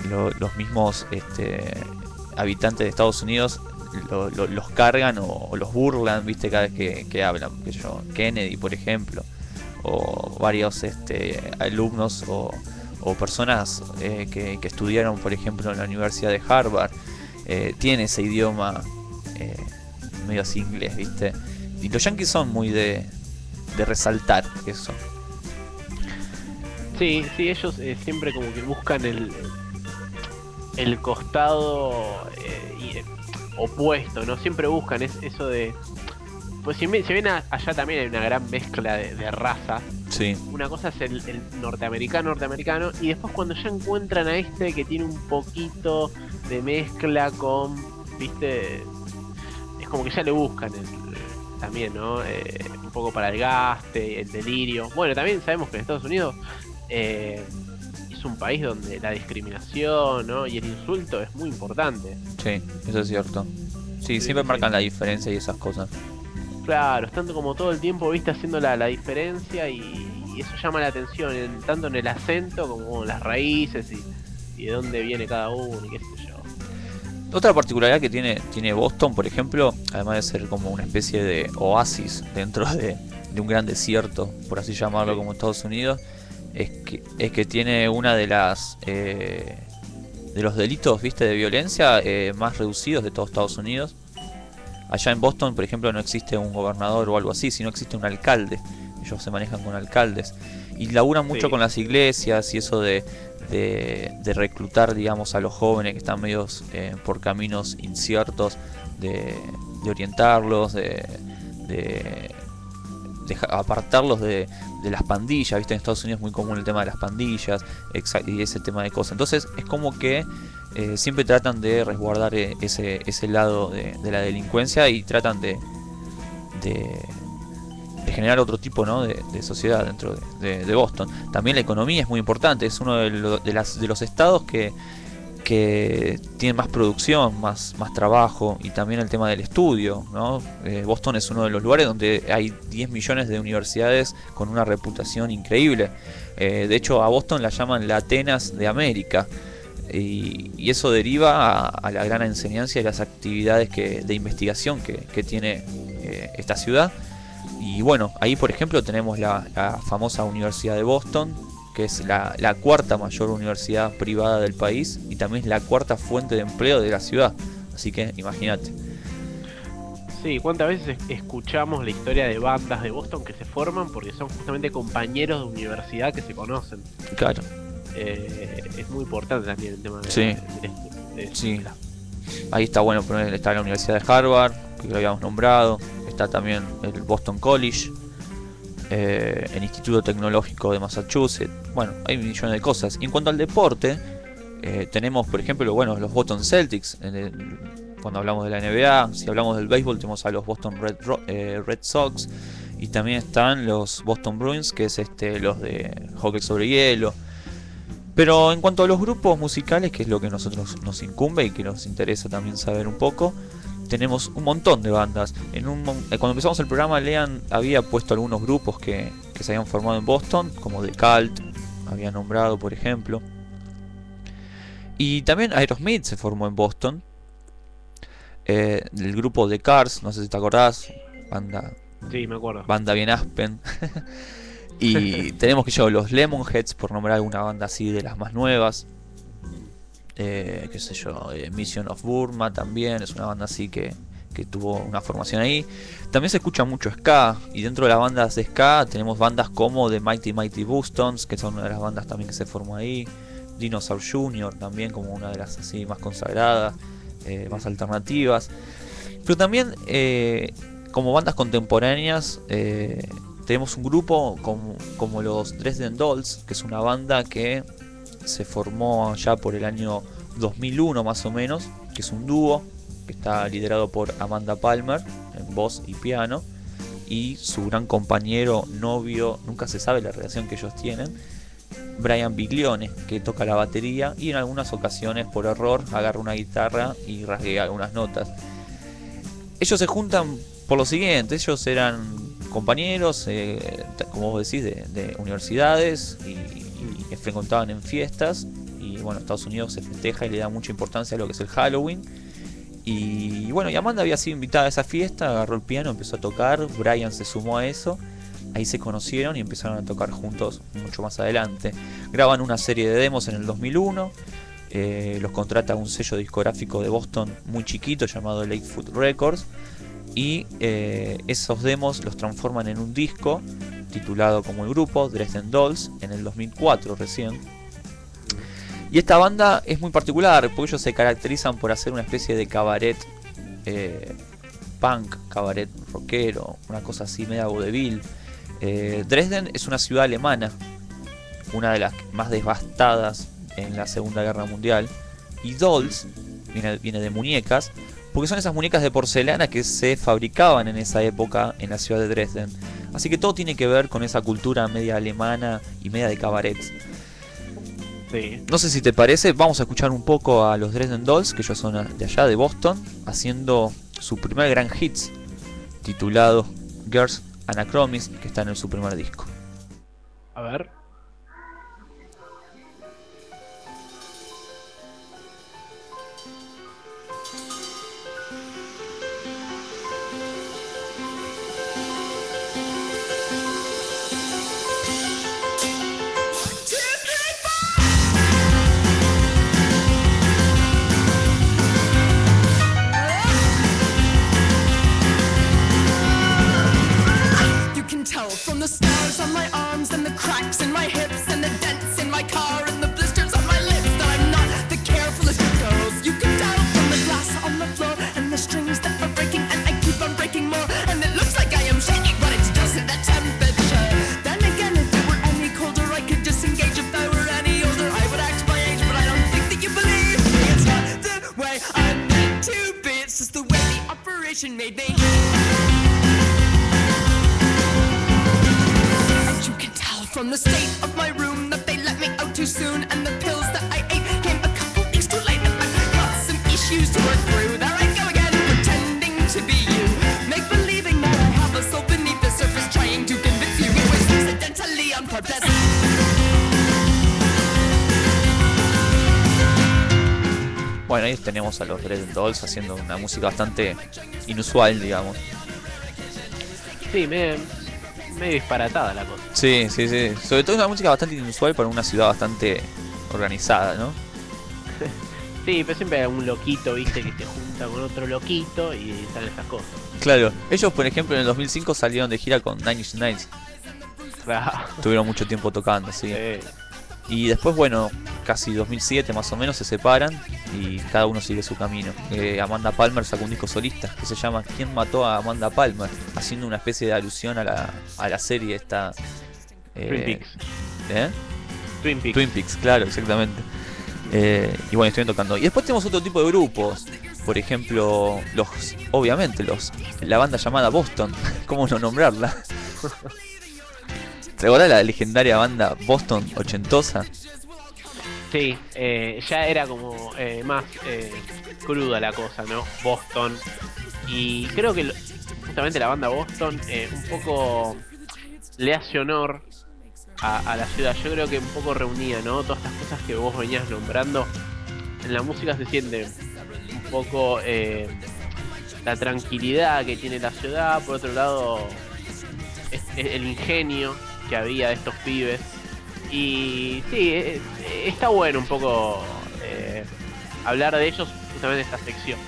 lo- los mismos este, habitantes de Estados Unidos lo- lo- los cargan o, los burlan, viste, cada vez que, que hablan. Que yo, Kennedy, por ejemplo, o varios este, alumnos o, o personas eh, que, que estudiaron, por ejemplo, en la Universidad de Harvard, eh, tienen ese idioma eh, medio así inglés, viste. Y los yankees son muy de, de resaltar eso. Sí, sí, ellos eh, siempre como que buscan el el costado eh, eh, opuesto, ¿no? Siempre buscan es, eso de... Pues si, si ven a- allá también hay una gran mezcla de, de razas. Sí, Una cosa es el, el norteamericano, norteamericano, y después cuando ya encuentran a este que tiene un poquito de mezcla con, viste, como que ya le buscan el- también, ¿no? Eh, un poco para el gaste, el delirio. Bueno, también sabemos que en Estados Unidos eh, es un país donde la discriminación, ¿no? Y el insulto es muy importante. sí, eso es cierto. Sí, Sí, siempre sí. marcan la diferencia y esas cosas. Claro, estando como todo el tiempo, viste, haciendo la, la diferencia y, y eso llama la atención, en- tanto en el acento como en las raíces y, y de dónde viene cada uno y qué sé yo. Otra particularidad que tiene, tiene Boston, por ejemplo, además de ser como una especie de oasis dentro de, de un gran desierto, por así llamarlo, como Estados Unidos, es que, es que tiene una de las eh, de los delitos, viste, de violencia eh, más reducidos de todos Estados Unidos. Allá en Boston, por ejemplo, no existe un gobernador o algo así, sino existe un alcalde. Ellos se manejan con alcaldes. Y laburan mucho Sí. con las iglesias y eso de, de, de reclutar, digamos, a los jóvenes que están medios eh, por caminos inciertos, de, de orientarlos, de, apartarlos de, las pandillas, viste, en Estados Unidos es muy común el tema de las pandillas y ese tema de cosas. Entonces es como que eh, siempre tratan de resguardar eh, ese, ese lado de la delincuencia y tratan de, generar otro tipo ¿no? de, sociedad dentro de, Boston. También la economía es muy importante, es uno de, las, de los estados que, que tiene más producción, más, más trabajo y también el tema del estudio. ¿no? Eh, Boston es uno de los lugares donde hay 10 millones de universidades con una reputación increíble. Eh, de hecho, a Boston la llaman la Atenas de América. Y, eso deriva a, la gran enseñanza y las actividades que, de investigación que, que tiene eh, esta ciudad. Y bueno, ahí por ejemplo tenemos la, la famosa Universidad de Boston, que es la, la cuarta mayor universidad privada del país y también es la cuarta fuente de empleo de la ciudad. Así que imagínate. Sí, ¿cuántas veces es- escuchamos la historia de bandas de Boston que se forman porque son justamente compañeros de universidad que se conocen? Claro. Eh, es muy importante también el tema de, Sí. de- de- Sí. de Ahí está bueno está la Universidad de Harvard, que lo habíamos nombrado, está también el Boston College, eh, el Instituto Tecnológico de Massachusetts, bueno, hay millones de cosas. Y en cuanto al deporte, eh, tenemos por ejemplo bueno, los Boston Celtics, cuando hablamos de la NBA, si hablamos del béisbol tenemos a los Boston Red, eh, Red Sox y también están los Boston Bruins, que es este los de hockey sobre hielo. Pero en cuanto a los grupos musicales, que es lo que nosotros nos incumbe y que nos interesa también saber un poco, tenemos un montón de bandas. En un, eh, cuando empezamos el programa, Lean había puesto algunos grupos que, que se habían formado en Boston, como The Cult, había nombrado por ejemplo. Y también Aerosmith se formó en Boston. Eh, el grupo The Cars, no sé si te acordás, banda Sí, me acuerdo. banda bien Aspen. [laughs] y [laughs] tenemos que yo, los Lemonheads, por nombrar alguna banda así de las más nuevas. Eh, qué sé yo, eh, Mission of Burma también, es una banda así que, que tuvo una formación ahí. También se escucha mucho ska, y dentro de las bandas de ska tenemos bandas como The Mighty Mighty Boostons, que son una de las bandas también que se formó ahí. Dinosaur Jr. también como una de las así más consagradas, eh, más alternativas. Pero también eh, como bandas contemporáneas tenemos un grupo como, como los Dresden Dolls, que es una banda que se formó ya por el año 2001 más o menos, que es un dúo que está liderado por Amanda Palmer en voz y piano y su gran compañero, novio, nunca se sabe la relación que ellos tienen, Brian Biglione, que toca la batería y en algunas ocasiones por error agarra una guitarra y rasguea algunas notas. Ellos se juntan por lo siguiente, ellos eran compañeros, eh, como vos decís, de, de universidades y, y frecuentaban en fiestas. Y bueno, Estados Unidos se festeja y le da mucha importancia a lo que es el Halloween. Y bueno, y Amanda había sido invitada a esa fiesta, agarró el piano, empezó a tocar, Brian se sumó a eso. Ahí se conocieron y empezaron a tocar juntos mucho más adelante. Graban una serie de demos en el 2001. eh, los contrata un sello discográfico de Boston muy chiquito llamado Lakefoot Records. Y eh, esos demos los transforman en un disco titulado como el grupo, Dresden Dolls, en el 2004 recién. Y esta banda es muy particular porque ellos se caracterizan por hacer una especie de cabaret eh, punk, cabaret rockero, una cosa así media vodevil. Eh, Dresden es una ciudad alemana, una de las más devastadas en la Segunda Guerra Mundial. Y Dolls viene, viene de muñecas, porque son esas muñecas de porcelana que se fabricaban en esa época en la ciudad de Dresden. Así que todo tiene que ver con esa cultura media alemana y media de cabarets. Sí. No sé si te parece, vamos a escuchar un poco a los Dresden Dolls, que ellos son de allá de Boston, haciendo su primer gran hits, titulado Girls Anachromis, que está en su primer disco. A ver. Tenemos a los Dread Dolls haciendo una música bastante inusual, digamos. Sí, medio, medio disparatada la cosa. Sí, sí, sí. Sobre todo una música bastante inusual para una ciudad bastante organizada, ¿no? [laughs] Sí, pero siempre hay un loquito, viste, que se junta con otro loquito y salen esas cosas. Claro. Ellos, por ejemplo, en el 2005 salieron de gira con Nine Inch Nails. Claro. Tuvieron mucho tiempo tocando, sí. Sí. Y después, bueno, casi 2007 más o menos se separan y cada uno sigue su camino. Eh, Amanda Palmer sacó un disco solista que se llama ¿Quién mató a Amanda Palmer? Haciendo una especie de alusión a la, a la serie esta... eh, Twin Peaks. ¿eh? Twin Peaks. Twin Peaks, claro, exactamente. Eh, y bueno, estuvieron tocando. Y después tenemos otro tipo de grupos. Por ejemplo, los, obviamente, los, la banda llamada Boston. [laughs] ¿Cómo no nombrarla? [laughs] ¿Te acordás de la legendaria banda Boston ochentosa? Sí, eh, ya era como eh, más eh, cruda la cosa, ¿no? Boston. Y creo que justamente la banda Boston eh, un poco le hace honor a, la ciudad. Yo creo que un poco reunía, ¿no? Todas estas cosas que vos venías nombrando. En la música se siente un poco eh, la tranquilidad que tiene la ciudad. Por otro lado, el ingenio que había de estos pibes. Y sí, eh, eh, está bueno un poco eh, hablar de ellos justamente en esta sección.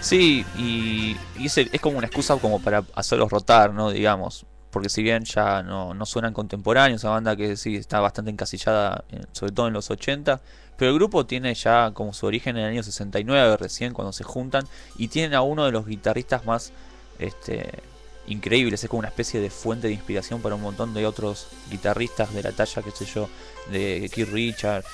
Sí, y, es, como una excusa como para hacerlos rotar, ¿no? Digamos. Porque si bien ya no, no suenan contemporáneos, esa banda que sí está bastante encasillada, en- sobre todo en los 80, pero el grupo tiene ya como su origen en el año 69 recién cuando se juntan y tienen a uno de los guitarristas más este, increíbles, es como una especie de fuente de inspiración para un montón de otros guitarristas de la talla, qué sé yo, de Keith Richard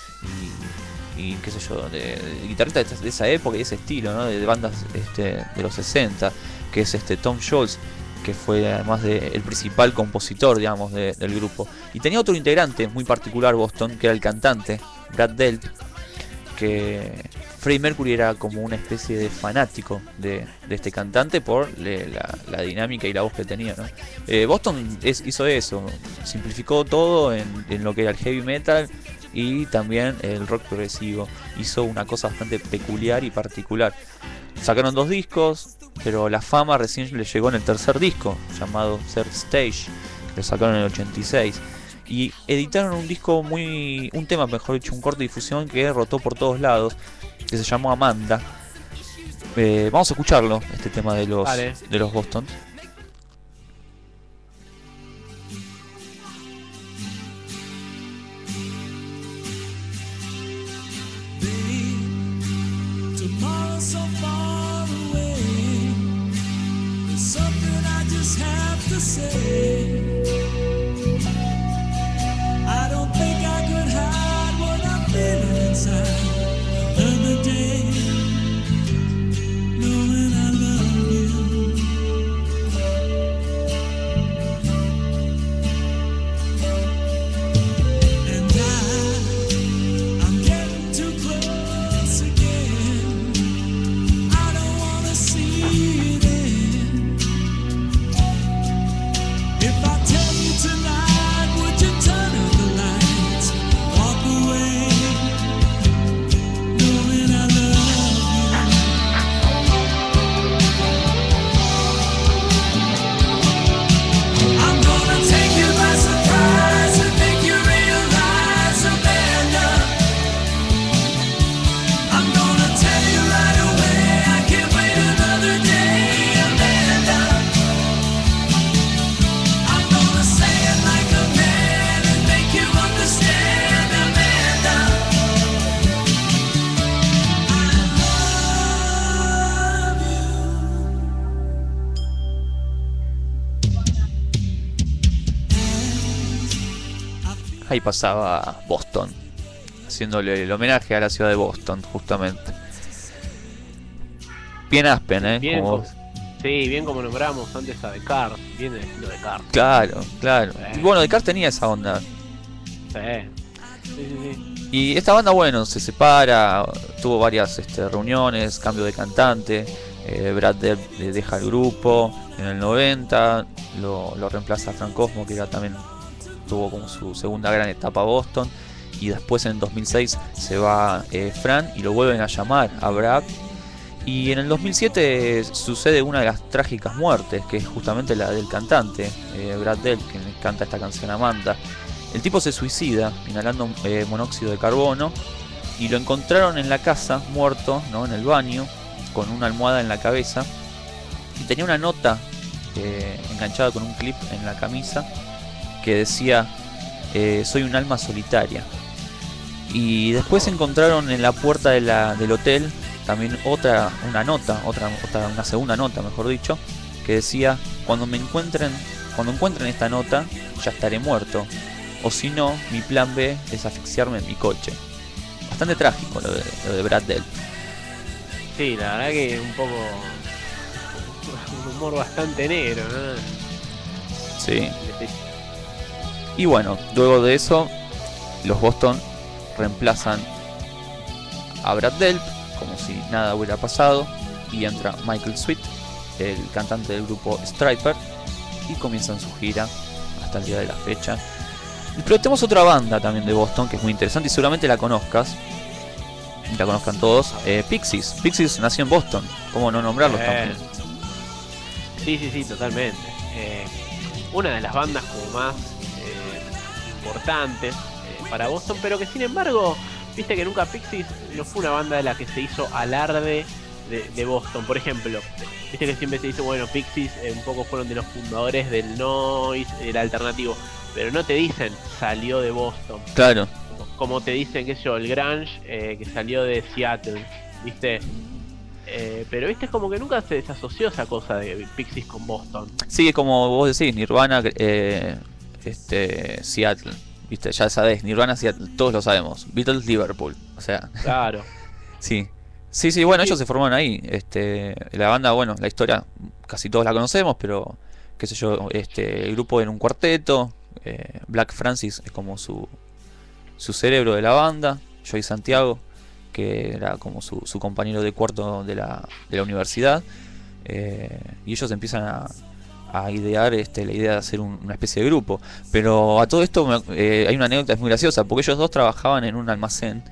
y, qué sé yo, de, de guitarristas de, esa- época y de ese estilo, de, bandas este, de los 60, que es este Tom Scholz, que fue además de, el principal compositor, digamos, de- del grupo. Y tenía otro integrante muy particular, Boston, que era el cantante, Brad Delt, que Freddie Mercury era como una especie de fanático de, este cantante por la, dinámica y la voz que tenía. Eh, Boston hizo eso, simplificó todo en, lo que era el heavy metal y también el rock progresivo. Hizo una cosa bastante peculiar y particular. Sacaron dos discos, pero la fama recién le llegó en el tercer disco, llamado Third Stage. Lo sacaron en el 86. Y editaron un disco muy. un tema, mejor dicho, un corte de difusión que rotó por todos lados, que se llamó Amanda. Eh, vamos a escucharlo, este tema de los, Vale. de los Boston. hidden inside. Ahí pasaba Boston, haciéndole el homenaje a la ciudad de Boston, justamente. Bien Aspen, ¿eh? Bien, Como- Sí, bien como nombramos antes a Descartes, bien el estilo de Descartes. Claro, claro. Sí. Y bueno, Descartes tenía esa onda. Sí. Y esta banda, bueno, se separa, tuvo varias este, reuniones, cambio de cantante. eh, Brad Delp le deja el grupo en el 90, lo, lo reemplaza Frank Cosmo, que ya también tuvo como su segunda gran etapa Boston. Y después en el 2006 se va eh, Fran y lo vuelven a llamar a Brad. Y en el 2007 sucede una de las trágicas muertes, que es justamente la del cantante, eh, Brad Delp, que canta esta canción Amanda. El tipo se suicida inhalando eh, monóxido de carbono y lo encontraron en la casa muerto, ¿no? en el baño, con una almohada en la cabeza y tenía una nota enganchada con un clip en la camisa que decía eh, soy un alma solitaria. Y después encontraron en la puerta de la- del hotel también otra una nota, otra, otra una segunda nota, mejor dicho, que decía cuando me encuentren cuando encuentren esta nota ya estaré muerto o si no, mi plan B es asfixiarme en mi coche. Bastante trágico lo de, lo de Brad Delp. Sí, la verdad que un poco. Un humor bastante negro, ¿no? Sí. Y bueno, luego de eso, los Boston reemplazan a Brad Delp como si nada hubiera pasado y entra Michael Sweet, el cantante del grupo Striper, y comienzan su gira hasta el día de la fecha. Pero tenemos otra banda también de Boston que es muy interesante y seguramente la conozcas. La conozcan todos. eh, Pixies. Pixies nació en Boston. ¿Cómo no nombrarlos también? Sí, sí, sí, totalmente. Eh, una de las bandas como más importantes eh, para Boston, pero que sin embargo, viste que nunca Pixies no fue una banda de la que se hizo alarde de, de Boston. Por ejemplo, viste que siempre se dice, bueno, Pixies eh, un poco fueron de los fundadores del noise, del alternativo, pero no te dicen salió de Boston. Claro. Como te dicen, qué sé yo, el grunge eh, que salió de Seattle, viste. Eh, pero viste, es como que nunca se desasoció esa cosa de Pixies con Boston. Sí, como vos decís, Nirvana, eh, este, Seattle. Viste, ya sabés, Nirvana, Seattle, todos lo sabemos. Beatles, Liverpool. O sea, Claro. [laughs] sí. Sí, sí, bueno, ellos se formaron ahí. Este, la banda, bueno, la historia casi todos la conocemos, pero qué sé yo, este, el grupo en un cuarteto. eh, Black Francis es como su, su cerebro de la banda. Joey Santiago, que era como su, su compañero de cuarto de la, de la universidad. eh, y ellos empiezan a, a idear este, la idea de hacer un- una especie de grupo. Pero a todo esto me- eh, hay una anécdota muy graciosa, porque ellos dos trabajaban en un almacén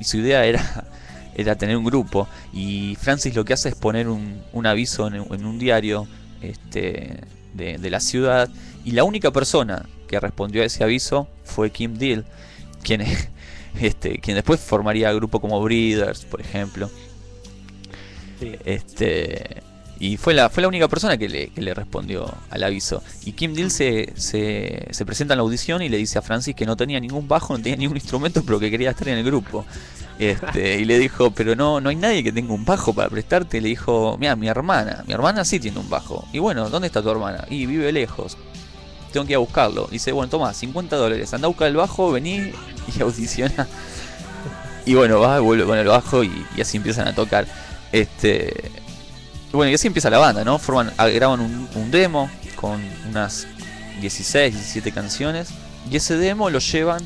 y su idea era, [laughs] era tener un grupo. Y Francis lo que hace es poner un, un aviso en, en un diario este, de, de la ciudad. Y la única persona que respondió a ese aviso fue Kim Deal, quien, [laughs] este, quien después formaría grupo como Breeders, por ejemplo. Sí. Este, y fue la, fue la única persona que le, que le respondió al aviso. Y Kim Deal se, se, se presenta en la audición y le dice a Francis que no tenía ningún bajo, no tenía ningún instrumento, pero que quería estar en el grupo. Este, y le dijo, pero no, no hay nadie que tenga un bajo para prestarte. Le dijo, mira, mi hermana, mi hermana sí tiene un bajo. Y bueno, ¿dónde está tu hermana? Y vive lejos. Tengo que ir a buscarlo. Dice, bueno, toma, 50 dólares. Anda a buscar el bajo, vení y [laughs] audiciona. Y bueno, va, vuelve con el bajo y así empiezan a tocar. Este. Bueno, y así empieza la banda, ¿no? Forman, ah, graban un, demo con unas 16, 17 canciones. Y ese demo lo llevan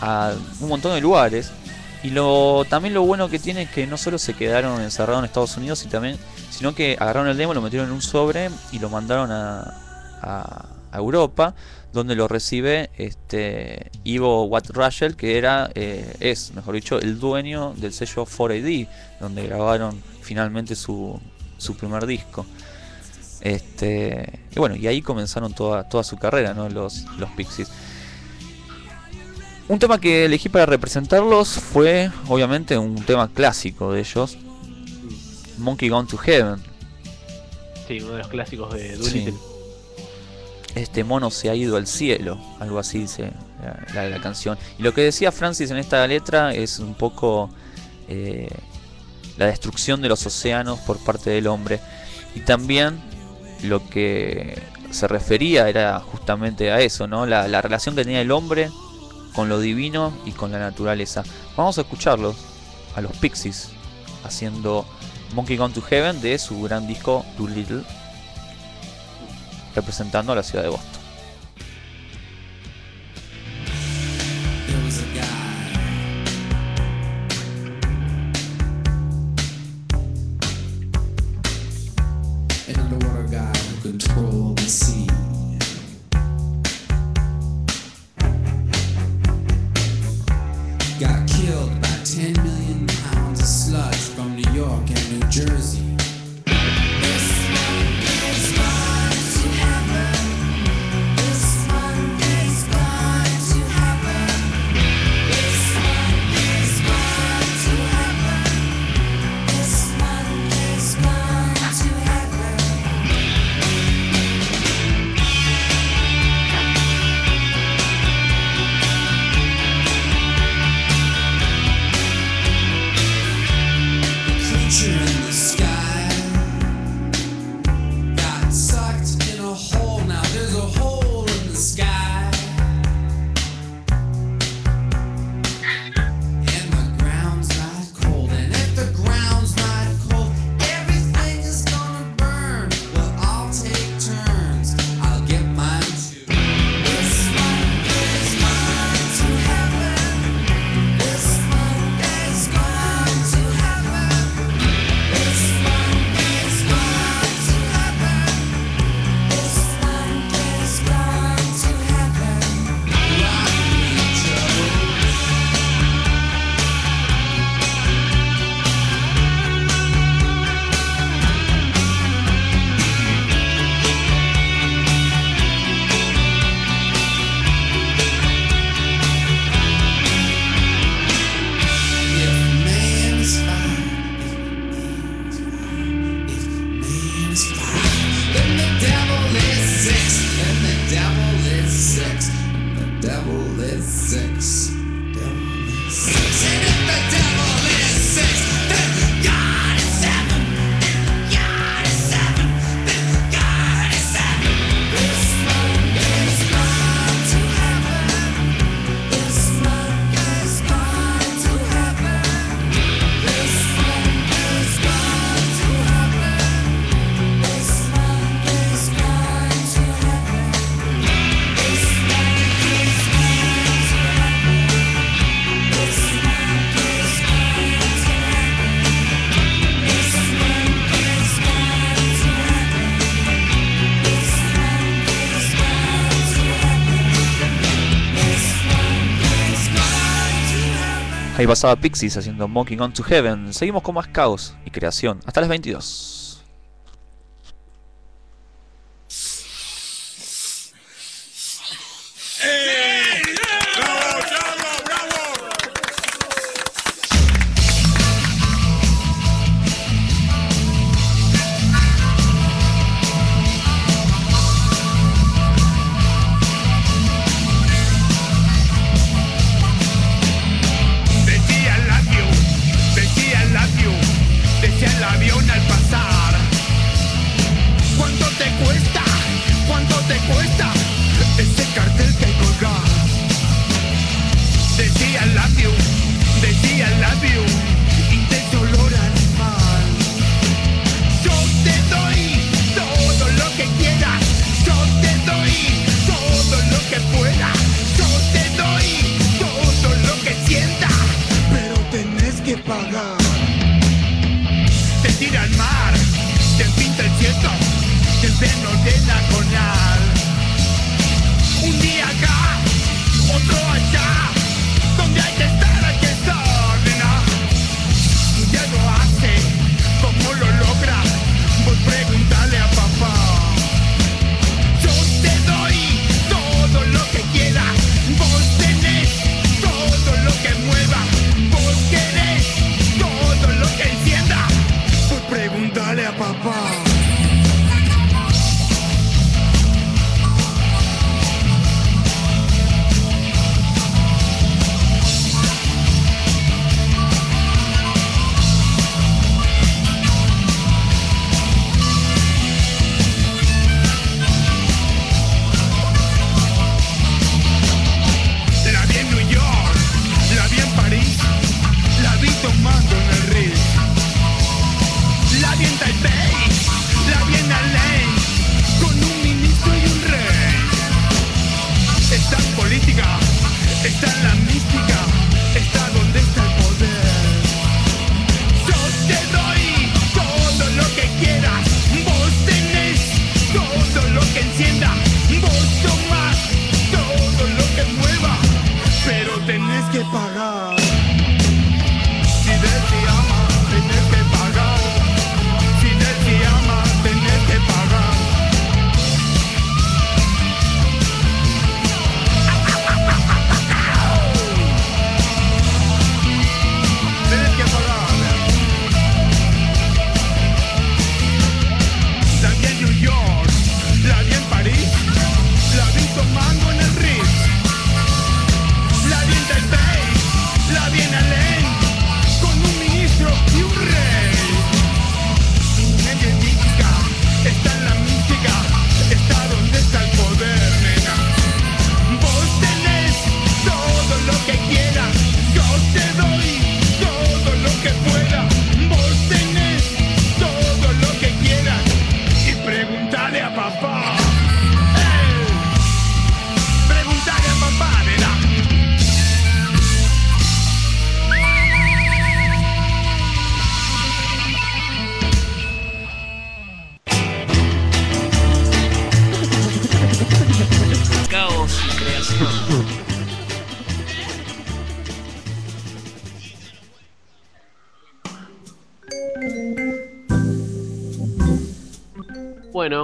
a un montón de lugares. Y lo también lo bueno que tiene es que no solo se quedaron encerrados en Estados Unidos, y también, sino que agarraron el demo, lo metieron en un sobre y lo mandaron a Europa, donde lo recibe este Ivo Watt Russell, que era, eh, es, mejor dicho, el dueño del sello 4AD, donde grabaron finalmente su, su primer disco. Este, y bueno, y ahí comenzaron toda, toda su carrera, ¿no? Los, los Pixies. Un tema que elegí para representarlos fue, obviamente, un tema clásico de ellos, Monkey Gone to Heaven. Sí, uno de los clásicos de Sí. Doolittle. Este mono se ha ido al cielo, algo así dice la, la- la canción. Y lo que decía Francis en esta letra es un poco eh, la destrucción de los océanos por parte del hombre. Y también lo que se refería era justamente a eso, ¿no? La, la relación que tenía el hombre con lo divino y con la naturaleza. Vamos a escucharlos, a los Pixies, haciendo Monkey Gone to Heaven de su gran disco Too Little, representando a la ciudad de Boston. in the pasaba Pixies haciendo Mocking on to Heaven. Seguimos con más caos y creación hasta las 22.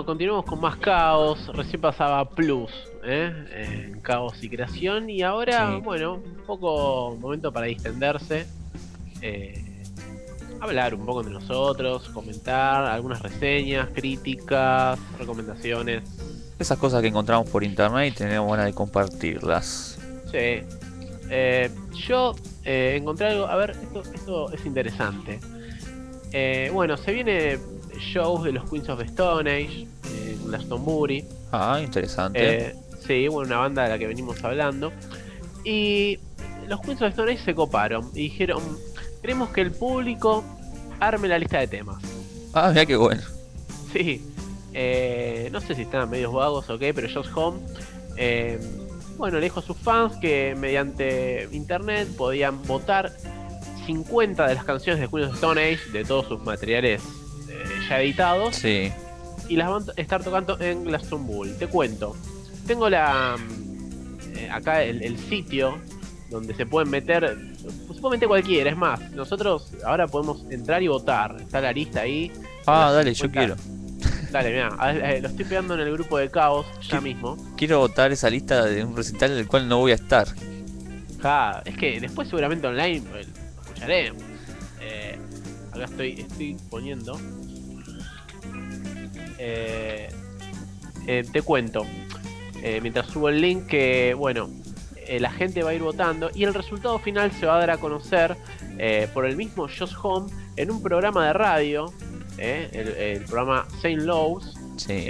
Bueno, continuamos con más caos. Recién pasaba Plus, ¿eh? En caos y creación. Y ahora, Sí. bueno, un poco momento para distenderse. eh, hablar un poco de nosotros, comentar algunas reseñas, críticas, recomendaciones. Esas cosas que encontramos por internet y tenemos ganas de compartirlas. Sí. Eh, yo eh, encontré algo. A ver, esto, esto es interesante. Bueno, se viene shows de los Queens of the Stone Age en Glastonbury. Ah, interesante. Eh, sí, bueno, una banda de la que venimos hablando. Y los Queens of Stone Age se coparon y dijeron: Queremos que el público arme la lista de temas. Ah, mira qué bueno. Sí. Eh, no sé si están medios vagos o qué, pero Josh Home. eh, bueno, le dijo a sus fans que mediante internet podían votar 50 de las canciones de Queen of Stone Age, de todos sus materiales eh, ya editados, Sí. Y las van a estar tocando en Glastonbury. Te cuento. Tengo la mm, eh, acá el, el sitio donde se pueden meter, pues, meter cualquiera, es más, nosotros ahora podemos entrar y votar. Está la lista ahí. Ah, dale, yo 50. quiero. Dale, mira, lo estoy pegando en el grupo de caos ya mismo. Quiero votar esa lista de un recital del cual no voy a estar. Ja, es que después seguramente online pues, lo escucharemos. Eh, acá estoy, estoy poniendo. Eh, eh, te cuento. eh, mientras subo el link que, bueno, la gente va a ir votando y el resultado final se va a dar a conocer por el mismo Josh Home en un programa de radio, el, el programa Saint Lowe's, Sí.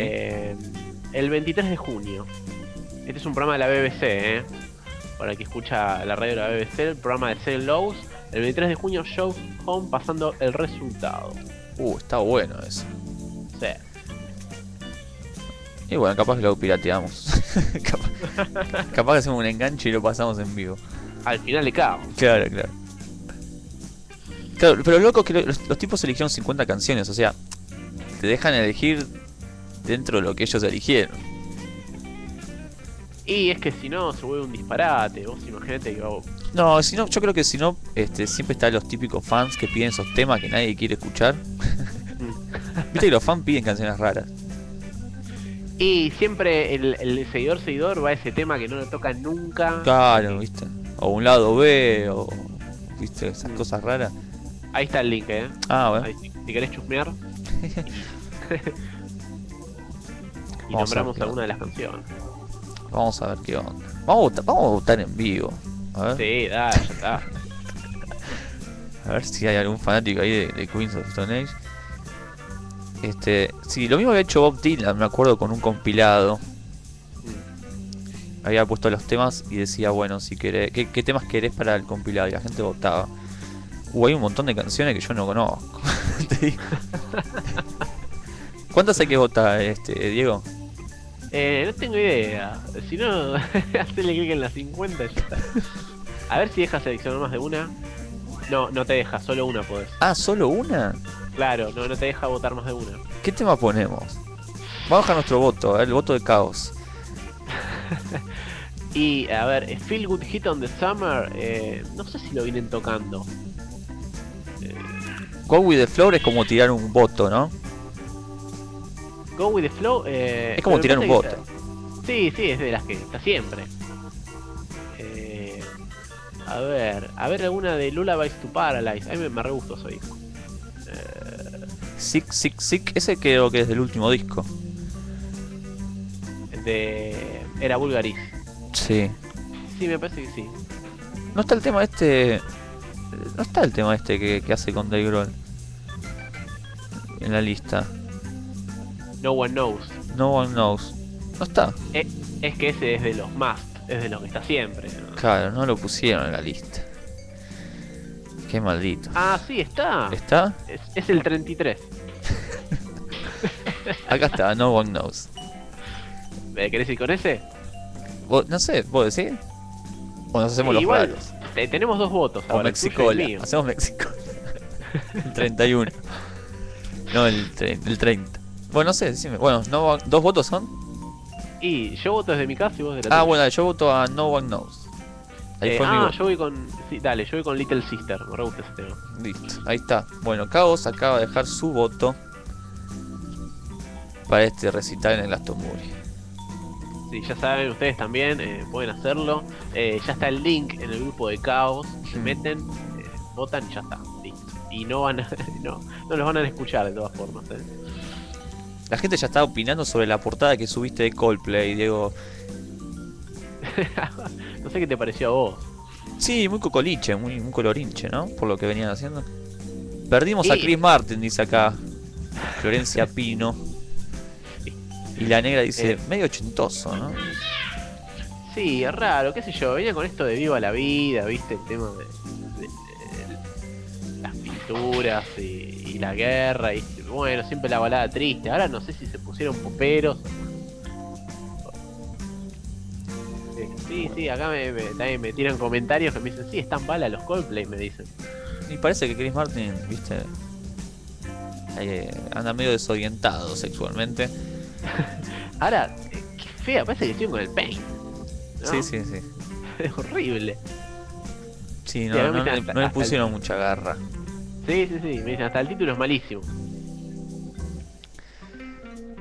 el 23 de junio. Este es un programa de la BBC, ¿eh? Para el que escucha la radio de la BBC, el programa de Saint Lowe's. El 23 de junio, Show Home pasando el resultado. Uh, está bueno eso. Y bueno, capaz que lo pirateamos. [laughs] capaz, capaz que hacemos un enganche y lo pasamos en vivo. Al final de caos. Claro, claro. Claro, pero loco es que lo- los, los tipos eligieron 50 canciones, o sea, te dejan elegir dentro de lo que ellos eligieron. Y es que si no, se vuelve un disparate. Vos imaginate que vos- No, si no, yo creo que si no, este, siempre están los típicos fans que piden esos temas que nadie quiere escuchar. [laughs] Viste que los fans piden canciones raras. Y siempre el, el seguidor seguidor va a ese tema que no lo toca nunca. Claro, viste. O un lado B, o. Viste, esas cosas raras. Ahí está el link, eh. Ah, bueno. Ahí, si, si querés chusmear. [laughs] y Vamos nombramos alguna de las canciones. Vamos a ver qué onda. Vamos a votar, vamos a votar en vivo. A ver, Sí, dale, ya está. [laughs] a ver si hay algún fanático ahí de, de Queens of Stone Age. Este, sí, lo mismo había hecho Bob Dylan, me acuerdo, con un compilado. Mm. Había puesto los temas y decía, bueno, si querés, ¿qué, qué temas querés para el compilado? Y la gente votaba. Uh, hay un montón de canciones que yo no conozco. [laughs] Te digo. ¿Cuántas hay que votar, este, Diego? Eh, no tengo idea. Si no, [laughs] hacerle clic en las 50 y ya está. A ver si deja seleccionar más de una. No, no te deja, solo una podés. Ah, ¿solo una? Claro, no, no te deja votar más de una. ¿Qué tema ponemos? Vamos a nuestro voto, el voto de caos. [laughs] Y a ver, eh, Feel Good Hit on the Summer, eh, no sé si lo vienen tocando. Go with the floor es como tirar un voto, ¿no? Go with the Flow. eh, Es como tirar un voto. Sí, sí, es de las que está siempre. Eh, a ver, a ver alguna de Lullabies to Paralyze. A mí me, me re gustó ese disco. Sick, sick, sick. Ese creo que es del último disco. De. Era Bulgaris. Sí. Sí, me parece que sí. No está el tema este. No está el tema este que, que hace con Dave Grohl. En la lista. No One Knows. No one knows. No está. Eh, es que ese es de los must, es de los que está siempre. ¿no? Claro, no lo pusieron en la lista. Qué maldito. Ah, sí, está. ¿Está? Es, es el 33. Acá está, no one knows. Eh, ¿Querés ir con ese? Vos- no sé, ¿vos decís? O nos hacemos Sí, los igual, raros. tenemos dos votos. O Mexicola. Hacemos Mexicola. el 31. No, el, el 30. Bueno, no sé, decime. Bueno, no, ¿dos votos son? Y yo voto desde mi casa y vos de la Ah, tuya. bueno, yo voto a No One Knows. Ahí Eh, fue ah, yo voy con. Sí, dale, yo voy con Little Sister. Me re gusta ese tema. Listo, ahí está. Bueno, Caos acaba de dejar su voto para este recital en el Glastonbury. Sí, ya saben, ustedes también eh, pueden hacerlo. Eh, ya está el link en el grupo de Caos. Se Mm. meten, eh, votan y ya está. Listo. Y no van a, [laughs] no, no los van a escuchar de todas formas. La gente ya está opinando sobre la portada que subiste de Coldplay, Diego. [laughs] no sé qué te pareció a vos. Sí, muy cocoliche, muy, muy colorinche, ¿no? Por lo que venían haciendo. Perdimos a. Chris Martin, dice acá. Florencia Pino. Y la negra dice, Eh. medio ochentoso, ¿no? Sí, es raro, qué sé yo. Venía con esto de viva la vida, viste, el tema de, de- de las pinturas y, y la guerra. Y bueno, siempre la balada triste. Ahora no sé si se pusieron poperos. Sí, Sí, sí, acá me, me- también me tiran comentarios que me dicen, sí, están balas los Coldplay, me dicen. Y parece que Chris Martin, viste, eh, anda medio desorientado sexualmente. [laughs] Ahora, qué fea, parece que siguen con el paint. ¿no? Sí, sí, sí. [laughs] Es horrible. Sí, no, no, no le pusieron el- mucha garra. Sí, sí, sí, me dicen, hasta el título es malísimo.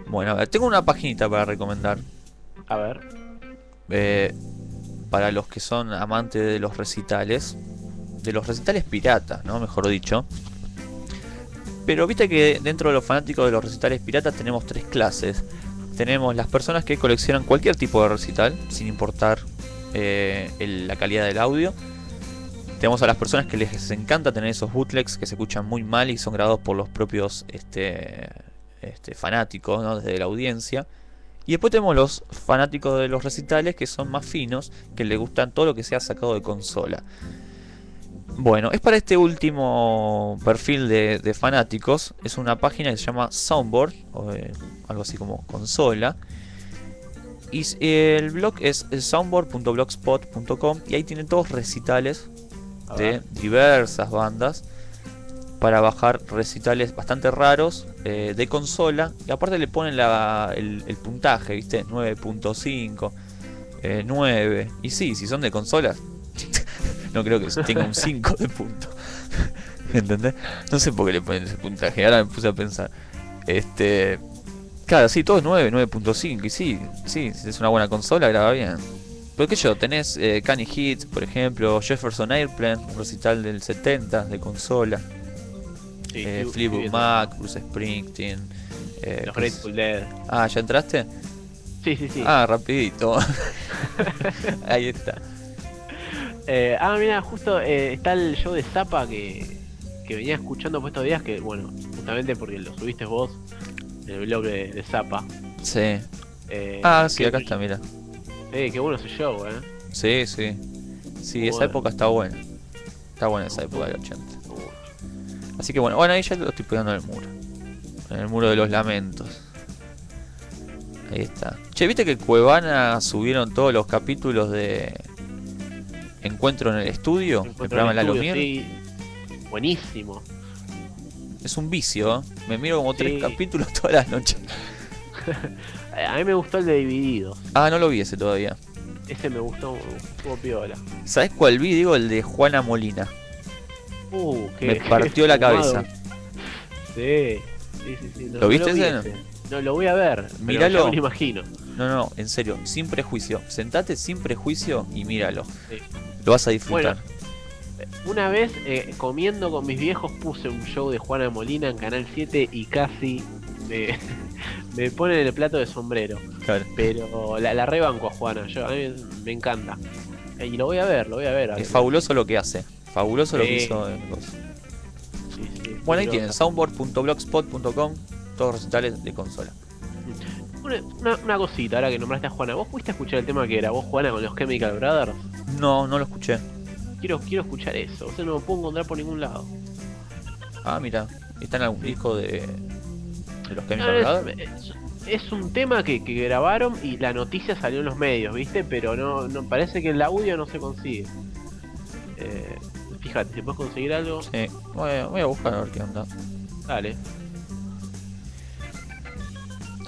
Bueno, a ver, tengo una paginita para recomendar. A ver. eh, para los que son amantes de los recitales. De los recitales piratas, ¿no? Mejor dicho. Pero viste que dentro de los fanáticos de los recitales piratas tenemos tres clases. Tenemos las personas que coleccionan cualquier tipo de recital, sin importar eh, la calidad del audio. Tenemos a las personas que les encanta tener esos bootlegs que se escuchan muy mal y son grabados por los propios este, este, fanáticos desde la audiencia. Y después tenemos los fanáticos de los recitales que son más finos, que les gustan todo lo que sea sacado de consola. Bueno, es para este último perfil de, de fanáticos. Es una página que se llama Soundboard, o eh, algo así como consola. Y s- el blog es soundboard.blogspot.com y ahí tienen todos recitales de ver. diversas bandas para bajar recitales bastante raros eh, de consola y aparte le ponen la- el, el puntaje, ¿viste? 9.5, eh, 9 y sí, si son de consolas no creo que tenga un 5 de punto [laughs] ¿entendés? no sé por qué le ponen ese puntaje, ahora me puse a pensar este claro, sí, todo es 9, 9.5 y sí, sí, si es una buena consola graba bien pero qué yo, tenés eh, Canny Hits, por ejemplo, Jefferson Airplane, un recital del 70 de consola, Sí, eh, viendo. Mac, Bruce Springsteen. eh, Los. Grateful Dead. Ah, ¿ya entraste? Sí, sí, sí. Ah, rapidito. [laughs] Ahí está. Eh, ah, mira, justo eh, está el show de Zappa que, que venía escuchando por estos días, que bueno, justamente porque lo subiste vos en el blog de, de Zappa. Sí. Eh, Ah, sí, acá está, mira. Eh, qué bueno ese show, eh. Sí, sí. Sí, esa época está buena. Está buena esa época del 80. Así que bueno, bueno, ahí ya lo estoy pegando en el muro. En el muro de los lamentos. Ahí está. Che, ¿viste que Cuevana subieron todos los capítulos de Encuentro en el estudio? el Encuentro programa el Lalo estudio, Mier? sí. Buenísimo. Es un vicio, ¿eh? Me miro como tres capítulos [laughs] todas las noches. [laughs] A mí me gustó el de Divididos. Ah, no lo vi ese todavía. Ese me gustó, estuvo piola. ¿Sabes cuál vi? Digo, el de Juana Molina. Uh, qué, Me partió la cabeza. Sí, sí, sí. sí, no- ¿Lo no viste vi ese? No, lo voy a ver. pero Míralo. ya me lo imagino. No, no, en serio, sin prejuicio. Sentate sin prejuicio y míralo. Sí. Lo vas a disfrutar. Una vez eh, comiendo con mis viejos puse un show de Juana Molina en Canal 7 y casi me, [laughs] me ponen el plato de sombrero. Claro. Pero la, la rebanco a Juana, yo, a mí me encanta. Eh, Y lo voy a ver, lo voy a ver. Es fabuloso lo que hace. Fabuloso lo que hizo. Sí, sí, Bueno, ahí tienen soundboard.blogspot.com. Todos recitales de consola. Una, una- una cosita, ahora que nombraste a Juana. ¿Vos pudiste escuchar el tema que grabó Juana con los Chemical Brothers? No, no lo escuché. Quiero, quiero escuchar eso. O sea, no lo puedo encontrar por ningún lado. Ah, mira. ¿Está en algún disco de, de los Chemical es, Brothers? es- es un tema que, que grabaron y la noticia salió en los medios, ¿viste? Pero no, no parece que el audio no se consigue. Eh, fíjate, si puedes conseguir algo, Sí. Voy a, voy a buscar a ver qué onda. dale.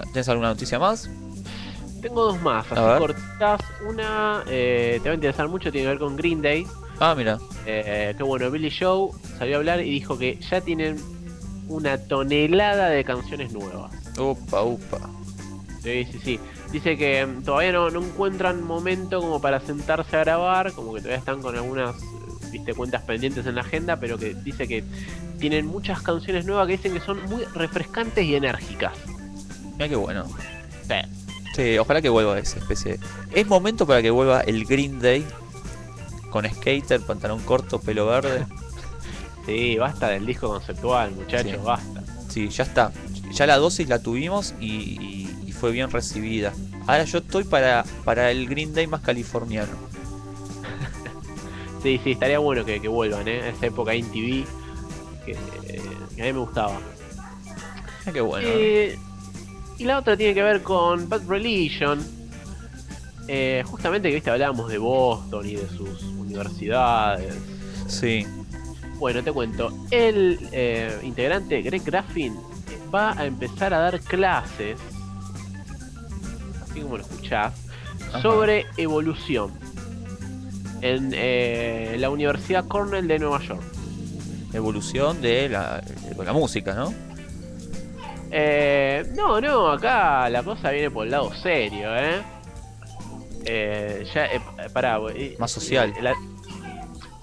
¿Tienes alguna noticia más? Tengo dos más, así cortitas. Una eh, te va a interesar mucho, tiene que ver con Green Day. Ah, mira. Eh, que bueno, Billy Joe salió a hablar y dijo que ya tienen una tonelada de canciones nuevas. Upa, upa. Sí, sí, sí. Dice que mm, todavía no, no encuentran momento como para sentarse a grabar, como que todavía están con algunas viste cuentas pendientes en la agenda, pero que dice que tienen muchas canciones nuevas que dicen que son muy refrescantes y enérgicas. Mira qué bueno. Sí. Ojalá que vuelva esa especie. Es momento para que vuelva el Green Day con skater, pantalón corto, pelo verde. [laughs] Sí, basta del disco conceptual, muchachos, Sí. basta. Sí, ya está. Ya la dosis la tuvimos y, y- y fue bien recibida. Ahora yo estoy para, para el Green Day más californiano. [laughs] Sí, sí, estaría bueno que, que vuelvan, ¿eh? Esa época en TV que, eh, que a mí me gustaba. Mira qué bueno. Eh, y la otra tiene que ver con Bad Religion. Eh, justamente que viste hablábamos de Boston y de sus universidades. Sí. Bueno, te cuento. El eh, integrante Greg Graffin va a empezar a dar clases, así como lo escuchás, Ajá. sobre evolución en eh, la Universidad Cornell de Nueva York. Evolución de la, de la música, ¿no? Eh, no, no, acá la cosa viene por el lado serio, ¿eh? Eh, ya, eh, pará, Más social. la-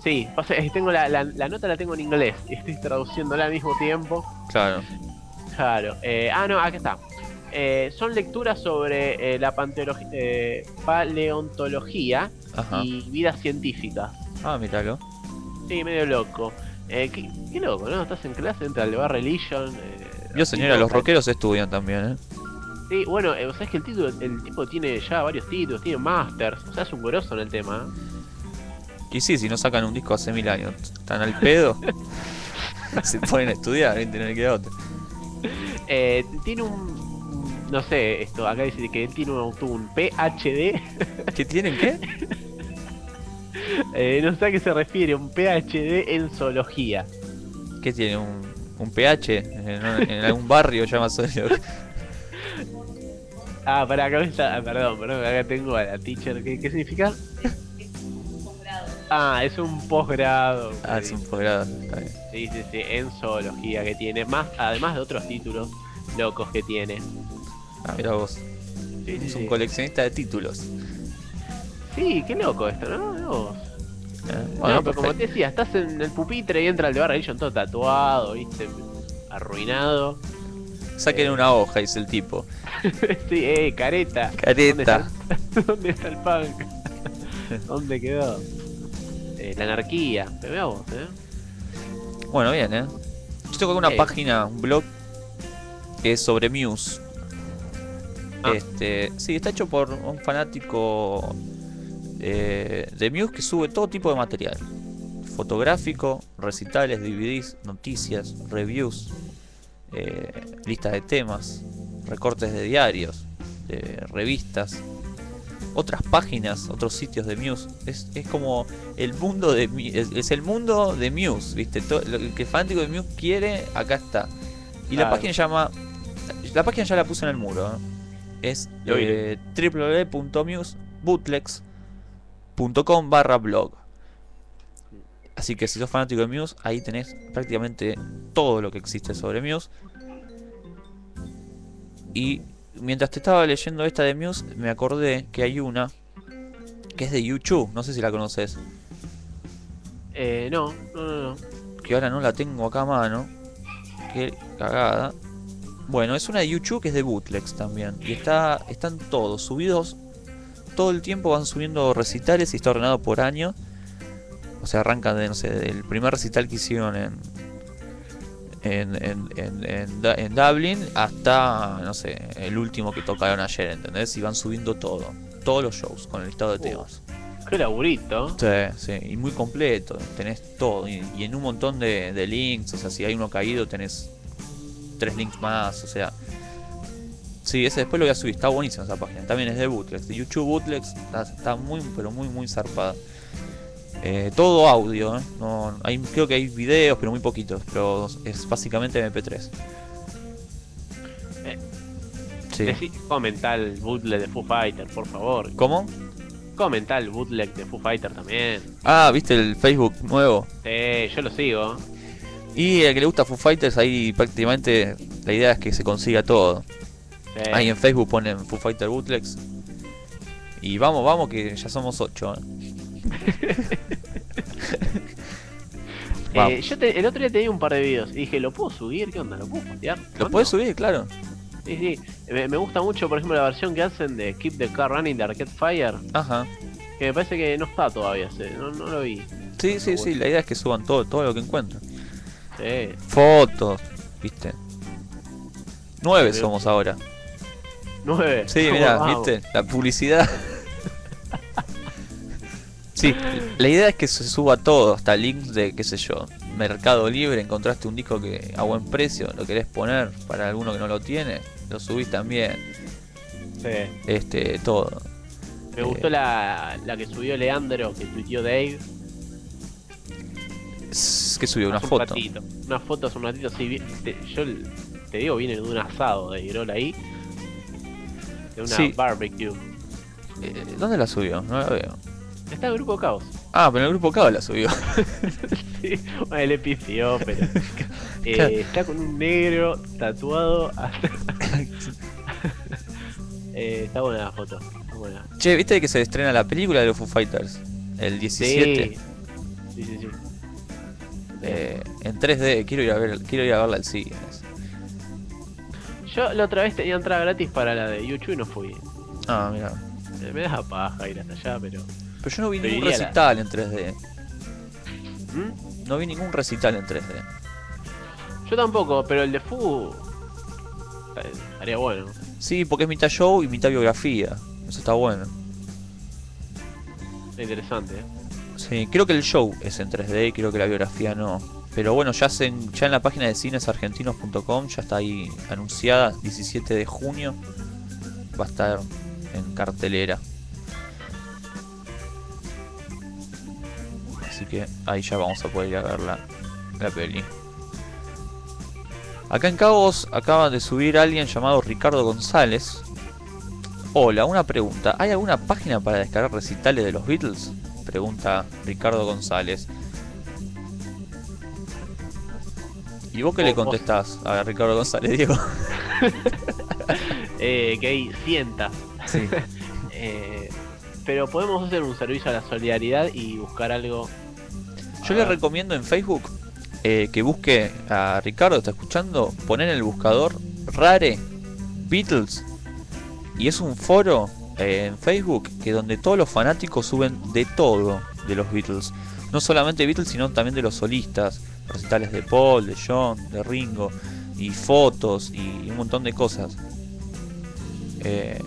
sí, eh, tengo la, la- la nota la tengo en inglés y estoy traduciéndola al mismo tiempo. Claro. Claro. eh, ah, no, acá está. Eh, son lecturas sobre eh, la eh, paleontología Ajá. y vida científica. Ah, míralo. Sí, medio loco. Eh, qué, qué loco, ¿no? Estás en clase, entra al Bar Religion. Yo, señora, los rockeros estudian también, ¿eh? Sí, bueno, eh, sabes que el título, el tipo tiene ya varios títulos, tiene masters, o sea, es un grosso en el tema. ¿eh? Y sí, si no sacan un disco hace mil años, están al pedo. [laughs] Se ponen a estudiar, ¿viste? No le queda otra. Eh, tiene un, no sé, esto acá dice que él tiene un, tuvo un PhD, ¿Qué tienen qué? [laughs] eh, no sé a qué se refiere, un PhD en zoología. ¿Qué tiene? ¿Un, un PH? En, en algún barrio llama Sonido. Ah, para acá está, ah, perdón, perdón, acá tengo a la teacher, ¿qué, qué significa? Ah, es un posgrado. Ah, es un posgrado. está bien. Sí, sí, sí, en zoología que tiene, más, además de otros títulos locos que tiene. Ah, mira vos. Sí, sí, Es un sí. coleccionista de títulos. Sí, qué loco esto, ¿no? Mirá vos. Eh, No, Bueno, pero como te decía, estás en el pupitre y entra el de Barra Religion todo tatuado, viste, arruinado. Saquen una hoja, dice el tipo. [laughs] sí, eh, careta. Careta. ¿Dónde está el, [laughs] ¿Dónde está el punk? [laughs] ¿Dónde quedó? Eh, la anarquía. Vos, eh. Bueno, bien, ¿eh? Yo tengo una página, un blog, que es sobre Muse. Ah. Este, sí, está hecho por un fanático eh, de Muse que sube todo tipo de material. Fotográfico, recitales, DVDs, noticias, reviews, eh, listas de temas, recortes de diarios, de revistas, otras páginas, otros sitios de Muse. Es, es como el mundo de es, es el mundo de Muse, ¿viste? Todo, lo que el fanático de Muse quiere, acá está. Y la página llama la página ya la puse en el muro. ¿eh? Es eh, www.musebootlegs.com barra blog. Así que si sos fanático de Muse, ahí tenés prácticamente todo lo que existe sobre Muse. Y mientras te estaba leyendo esta de Muse, me acordé que hay una que es de YouTube, no sé si la conoces, Eh, no, no, no, no. que ahora no la tengo acá a mano. Qué cagada. Bueno, es una de YouTube que es de bootlegs también. Y está, están todos subidos. Todo el tiempo van subiendo recitales y está ordenado por año. O sea, arrancan de, no sé, del primer recital que hicieron en, en, en, en, en Dublin hasta, no sé, el último que tocaron ayer, ¿entendés? Y van subiendo todo. Todos los shows con el listado de Uh. temas. Qué laburito. Sí, sí, y muy completo, tenés todo, y, y en un montón de, de links, o sea, si hay uno caído tenés tres links más, o sea... Sí, ese después lo voy a subir, está buenísima esa página, también es de bootlegs, de YouTube bootlegs, está, está muy, pero muy, muy zarpada. Eh, todo audio, ¿eh? no, hay, creo que hay videos, pero muy poquitos, pero es básicamente MP3. Eh, Sí. Decí- comenta el bootleg de Foo Fighter, por favor. ¿Cómo? Comenta el bootleg de Foo Fighter también. Ah, ¿viste el Facebook nuevo? Sí, yo lo sigo. Y el que le gusta Foo Fighters, ahí prácticamente la idea es que se consiga todo. Sí. Ahí en Facebook ponen Foo Fighter Bootlegs. Y vamos, vamos, que ya somos 8. [laughs] Eh, yo te- el otro día tenía un par de videos y dije, ¿lo puedo subir? ¿Qué onda? ¿Lo puedo postear? ¿Lo puedes subir? Claro. Sí, sí. Me, me gusta mucho, por ejemplo, la versión que hacen de Keep the Car Running de Arcade Fire. Ajá. Que me parece que no está todavía, no, no lo vi. Sí, sí, sí, la idea es que suban todo, todo lo que encuentren. Sí. Fotos, ¿viste? 9 Sí. somos ahora. Nueve. Sí, mira, Vamos. ¿viste? La publicidad. Sí, la idea es que se suba todo, hasta links de, qué sé yo, Mercado Libre, encontraste un disco que a buen precio, lo querés poner para alguno que no lo tiene, lo subís también, Sí. este, todo. Me Eh. gustó la, la que subió Leandro, que tuiteó Dave. Que subió una hace un foto. ratito. Una foto hace un ratito, sí. te- yo te digo, viene de un asado de ahí. De una Sí. barbecue. Eh, ¿Dónde la subió? No la veo. Está en el grupo Caos. Ah, pero en el grupo Cabo la subió. [laughs] sí, bueno, pero. [laughs] eh, Claro. está con un negro tatuado. hasta- [laughs] Eh, está buena la foto. Está buena. che, ¿viste que se estrena la película de los Foo Fighters? El 17. Sí, sí, sí. eh, en 3D, quiero ir a ver, quiero ir a verla al cine. Yo la otra vez tenía entrada gratis para la de YouTube y no fui. Ah, mira. Eh, Me da paja ir hasta allá, pero. Pero yo no vi Pero ningún la- recital en 3D. ¿Mm? No vi ningún recital en 3D. Yo tampoco, pero el de Fu. eh, Estaría bueno. Sí, porque es mitad show y mitad biografía. Eso está bueno. Está interesante, ¿eh? Sí, creo que el show es en 3D y creo que la biografía no. Pero bueno, ya, se, ya en la página de cinesargentinos.com ya está ahí anunciada, 17 de junio. Va a estar en cartelera. Así que ahí ya vamos a poder ir a ver la, la peli. Acá en Cabos acaba de subir alguien llamado Ricardo González. Hola, una pregunta. ¿Hay alguna página para descargar recitales de los Beatles? Pregunta Ricardo González. ¿Y vos qué le contestás a Ricardo González, Diego? [laughs] Eh, que hay cientas. Sí. [laughs] Eh, pero podemos hacer un servicio a la solidaridad y buscar algo. Yo le recomiendo en Facebook eh, que busque a Ricardo, está escuchando, poner en el buscador Rare Beatles. Y es un foro eh, en Facebook que donde todos los fanáticos suben de todo de los Beatles. No solamente Beatles, sino también de los solistas. Recitales de Paul, de John, de Ringo. Y fotos y un montón de cosas. Eh,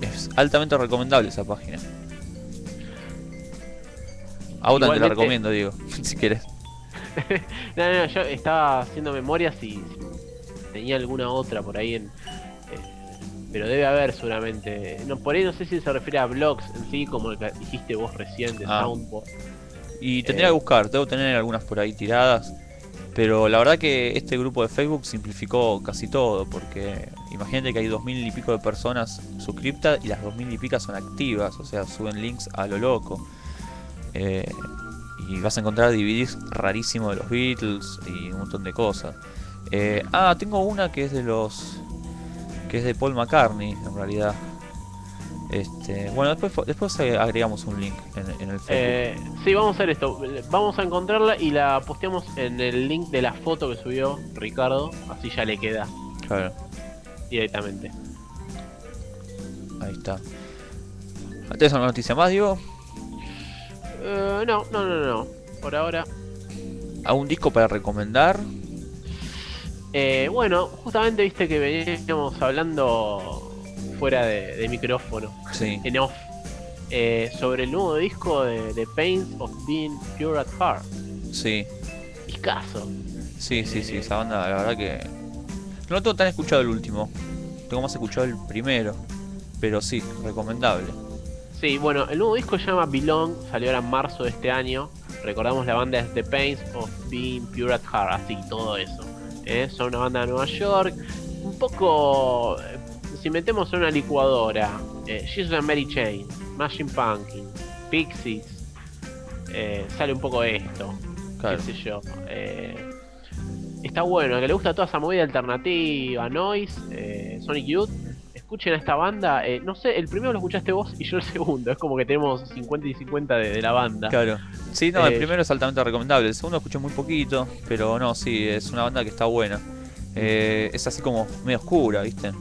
es altamente recomendable esa página. A vos también te la recomiendo, digo, [laughs] si quieres. [laughs] No, no, yo estaba haciendo memoria si, si tenía alguna otra por ahí en. eh, pero debe haber seguramente. No, por ahí no sé si se refiere a blogs en sí, como el que dijiste vos recién de Ah. Soundboard. Y tendría Eh. que buscar, debo tener algunas por ahí tiradas. Pero la verdad que este grupo de Facebook simplificó casi todo, porque imagínate que hay dos mil y pico de personas suscriptas y las dos mil y pico son activas, o sea, suben links a lo loco. Eh, y vas a encontrar DVDs rarísimos de los Beatles y un montón de cosas. Eh, ah, tengo una que es de los. que es de Paul McCartney, en realidad. Este, bueno, después, después eh, agregamos un link en, en el Facebook. Eh, sí, vamos a hacer esto. Vamos a encontrarla y la posteamos en el link de la foto que subió Ricardo. Así ya le queda Claro. directamente. Ahí está. ¿Tienes alguna noticia más, Diego? Eh, no, no, no, no. Por ahora. ¿Algún disco para recomendar? Eh, bueno, justamente viste que veníamos hablando fuera de, de micrófono, Sí. en off, eh, sobre el nuevo disco de The Pains of Being Pure at Heart. Sí. Discaso. Sí, sí, sí. Esa banda, la verdad que. No tengo tan escuchado el último. Tengo más escuchado el primero. Pero sí, recomendable. Sí, bueno, el nuevo disco se llama Belong, salió ahora en marzo de este año. Recordamos la banda es The Pains of Being Pure at Heart, así todo eso. ¿eh? Son una banda de Nueva York, un poco. Si metemos en una licuadora, eh, Jesus and Mary Chain, Machine Pumpkin, Pixies, eh, sale un poco esto, Claro. qué sé yo. eh, está bueno, al que le gusta toda esa movida alternativa, noise, eh, Sonic Youth, escuchen a esta banda, eh, no sé, el primero lo escuchaste vos y yo el segundo, es como que tenemos 50 y 50 de, de la banda. Claro. Sí, no, el primero es altamente recomendable. El segundo escuché muy poquito, pero no, sí, es una banda que está buena. Es así como medio oscura, ¿viste?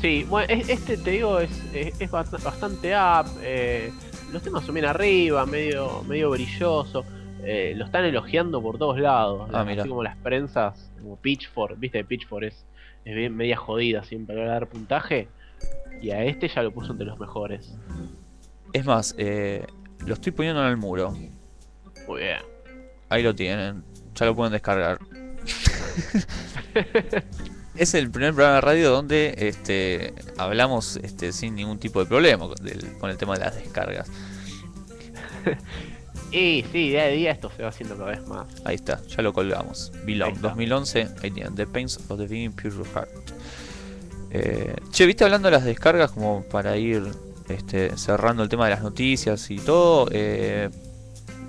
Sí, bueno, es- este te digo es, es, es bast- bastante up, eh, los temas son bien arriba, medio, medio brilloso, eh, lo están elogiando por todos lados, Ah, así como las prensas, como Pitchfork, viste, Pitchfork es, es bien media jodida siempre a dar puntaje, y a este ya lo puso entre los mejores. Es más, eh, lo estoy poniendo en el muro. Muy bien. Ahí lo tienen. Ya lo pueden descargar. [laughs] es el primer programa de radio donde este, hablamos este, sin ningún tipo de problema con, el tema de las descargas. [laughs] Y sí, día a día esto se va haciendo cada vez más. Ahí está, ya lo colgamos. Belong Ahí está. 2011, ahí tienen, The Pains of the Being Pure Heart. Eh, che, viste hablando de las descargas como para ir este, cerrando el tema de las noticias y todo. eh,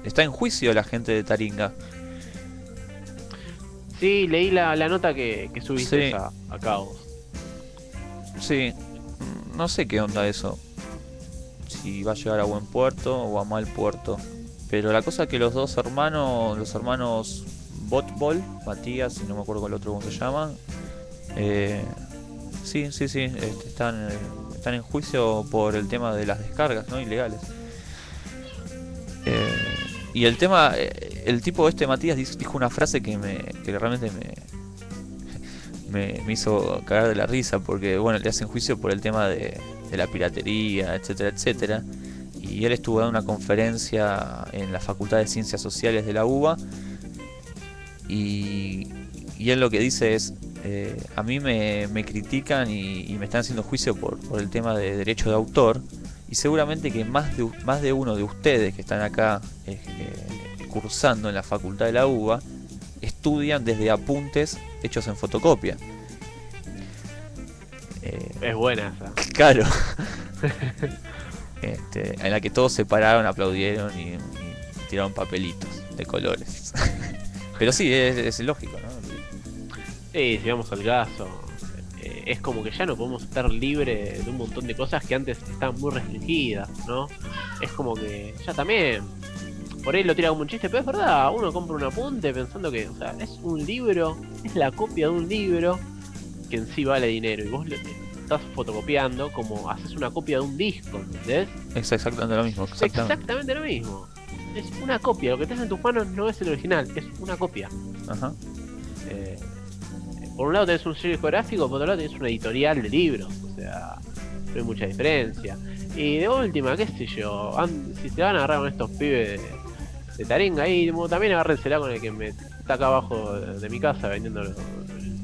está en juicio la gente de Taringa. Sí, leí la, la nota que, que subiste Sí. a, a Caos. Sí, no sé qué onda eso. Si va a llegar a buen puerto o a mal puerto. Pero la cosa es que los dos hermanos, los hermanos Botbol, Matías y no me acuerdo cuál otro cómo se llama. eh, sí, sí, sí, este, están, están en juicio por el tema de las descargas, ¿no? Ilegales. Eh, y el tema, eh, el tipo este Matías dijo una frase que me, que realmente me, me, hizo cagar de la risa porque bueno le hacen juicio por el tema de, la piratería etcétera etcétera. Y él estuvo dando una conferencia en la Facultad de Ciencias Sociales de la UBA. Y, y él lo que dice es eh, a mí me, me critican y, me están haciendo juicio por, por el tema de derecho de autor. Y seguramente que más de, más de uno de ustedes que están acá eh, cursando en la facultad de la UBA estudian desde apuntes hechos en fotocopia. Eh, Es buena esa. claro. [laughs] Este, en la que todos se pararon, aplaudieron y, y tiraron papelitos de colores. [laughs] Pero sí, es, es lógico, ¿no? Sí, si vamos al caso, eh, es como que ya no podemos estar libres de un montón de cosas que antes estaban muy restringidas, ¿no? Es como que ya también, por ahí lo tira como un chiste, pero es verdad, uno compra un apunte pensando que, o sea, es un libro, es la copia de un libro que en sí vale dinero y vos lo estás fotocopiando como haces una copia de un disco, ¿entendés? Es exactamente lo mismo. Exactamente. exactamente lo mismo. Es una copia, lo que tenés en tus manos no es el original, es una copia. Ajá. Eh, por un lado tenés un sello discográfico, por otro lado tenés una editorial de libros, o sea, no hay mucha diferencia. Y de última, qué sé yo, si se van a agarrar con estos pibes de, de Taringa ahí, también agárrensela con el que me está acá abajo de, de mi casa vendiendo los,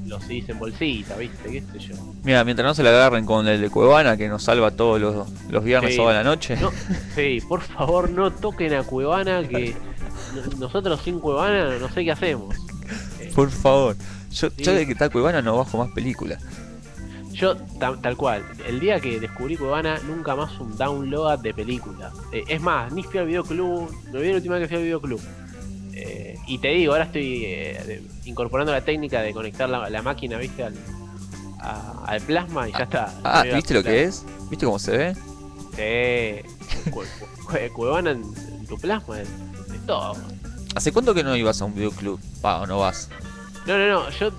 los CDs en bolsita, viste, qué sé yo. Mira, mientras no se la agarren con el de Cuevana que nos salva todos los, los viernes Sí. o a la noche. No, sí, por favor no toquen a Cuevana que no- [laughs] nosotros sin Cuevana no sé qué hacemos. Por favor. Yo, Sí. yo de que está Cuevana no bajo más películas. Yo, ta- tal cual, el día que descubrí Cuevana, nunca más un download de películas. Eh, es más, ni fui al videoclub, me olvidé la última vez que fui al videoclub. Eh, y te digo, ahora estoy eh, incorporando la técnica de conectar la, la máquina, viste, al, a- al plasma y ya está. Ah, ¿viste lo que es? ¿Viste cómo se ve? Sí. Cu- cu- cu- Cuevana en, en tu plasma, es, es todo. ¿Hace cuánto que no ibas a un videoclub? Va, o no vas. No, no, no, yo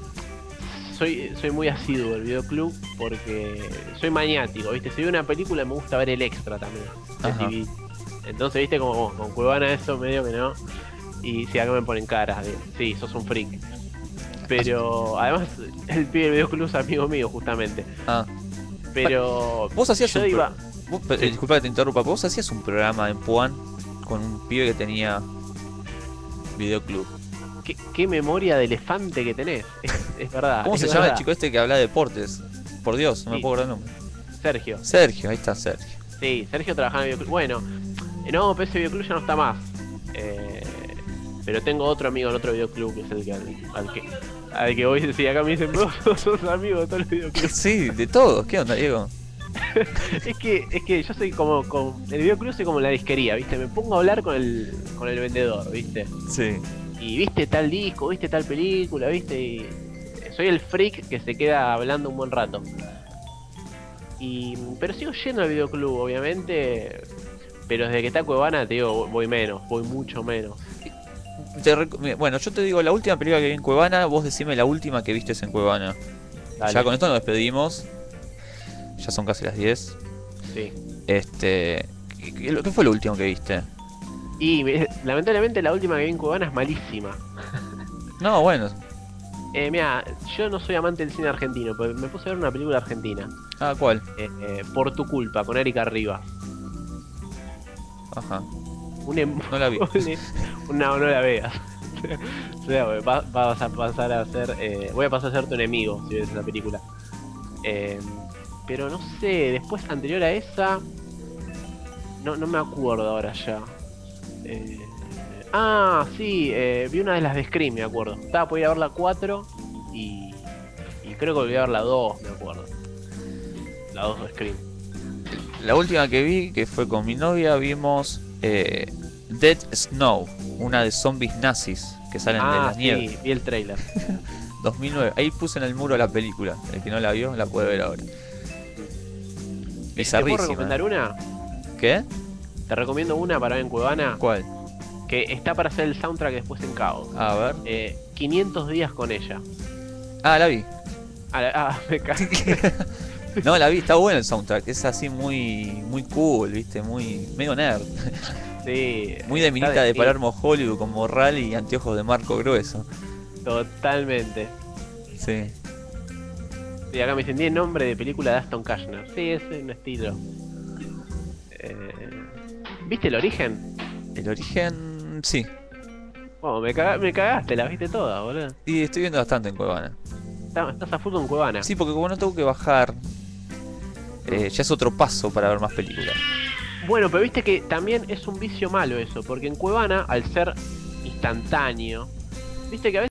soy, soy muy asiduo del videoclub porque soy maniático, ¿viste? Si veo una película me gusta ver el extra también. Entonces, ¿viste? Como vos, con Cuevana eso medio que no. Y si acá me ponen caras, de, sí, sos un freak. Pero además, el pibe del videoclub es amigo mío, justamente. Ah, Pero. vos hacías yo un iba. vos- disculpa que te interrumpa, vos hacías un programa en Puan con un pibe que tenía videoclub. ¿Qué, qué memoria de elefante que tenés. Es, es verdad. ¿Cómo es se llama el chico este que habla de deportes? Por Dios, no me puedo acordar el nombre. Sergio. Sergio, ahí está Sergio. Sí, Sergio trabajaba en el videoclub. Bueno, no, pero ese videoclub ya no está más. Eh, pero tengo otro amigo en otro videoclub que es el que al, al que al que voy sí, acá me dicen, vos [laughs] sos amigo de todos los videoclubs. [laughs] Sí, de todos. ¿Qué onda, Diego? [laughs] es que, es que yo soy como, con el videoclub soy como la disquería, ¿viste? Me pongo a hablar con el, con el vendedor, ¿viste? Sí. Y viste tal disco, viste tal película, ¿viste? Y soy el freak que se queda hablando un buen rato. Y, pero sigo yendo al videoclub, obviamente. Pero desde que está Cuevana, te digo, voy menos, voy mucho menos. Te bueno, yo te digo la última película que vi en Cuevana, vos decime la última que viste en Cuevana. Dale. Ya con esto nos despedimos. Ya son casi las 10. Sí. Este. ¿Qué, qué- qué fue lo último que viste? Y me- lamentablemente la última que vi en Cuevana es malísima. No, bueno. Eh, mira, yo no soy amante del cine argentino, pero me puse a ver una película argentina. Ah, ¿cuál? eh, eh, Por tu culpa, con Erika Rivas. Ajá. Un em- No la vi. [laughs] no, no la veas. [laughs] O sea, va- vas a pasar a ser. eh, voy a pasar a ser tu enemigo si ves esa película. Eh, pero no sé, después anterior a esa. No, no me acuerdo ahora ya. Eh, ah, sí, eh, vi una de las de Scream, me acuerdo. Estaba por ir a ver la 4 y. Y creo que volví a ver la 2, me acuerdo. La 2 de Scream. La última que vi, que fue con mi novia, vimos eh, Dead Snow, una de zombies nazis que salen de Ah, la nieve. sí, vi el trailer. [laughs] 2009. Ahí puse en el muro la película. El que no la vio la puede ver ahora. ¿Te puedo recomendar una? ¿Qué? Te recomiendo una para ver en Cuevana ¿Cuál? que está para hacer el soundtrack después en Caos. A ver. Eh, 500 días con ella. Ah, la vi. Ah, la- ah, me ca- [laughs] [laughs] No, la vi, está bueno el soundtrack. Es así muy muy cool, ¿viste? Muy medio nerd. [laughs] sí, Muy de minita de sí, Palermo Hollywood con morral y anteojos de marco grueso. Totalmente. Sí. Y acá me dicen, nombre de película de Aston Kashner. Sí, es un estilo. Eh, ¿Viste el origen? El origen, sí. Oh, me, caga- me cagaste, la viste toda, boludo. Y estoy viendo bastante en Cuevana. Está- Estás a full con Cuevana. Sí, porque como no tengo que bajar, eh, ya es otro paso para ver más películas. Bueno, pero viste que también es un vicio malo eso, porque en Cuevana, al ser instantáneo, viste que a veces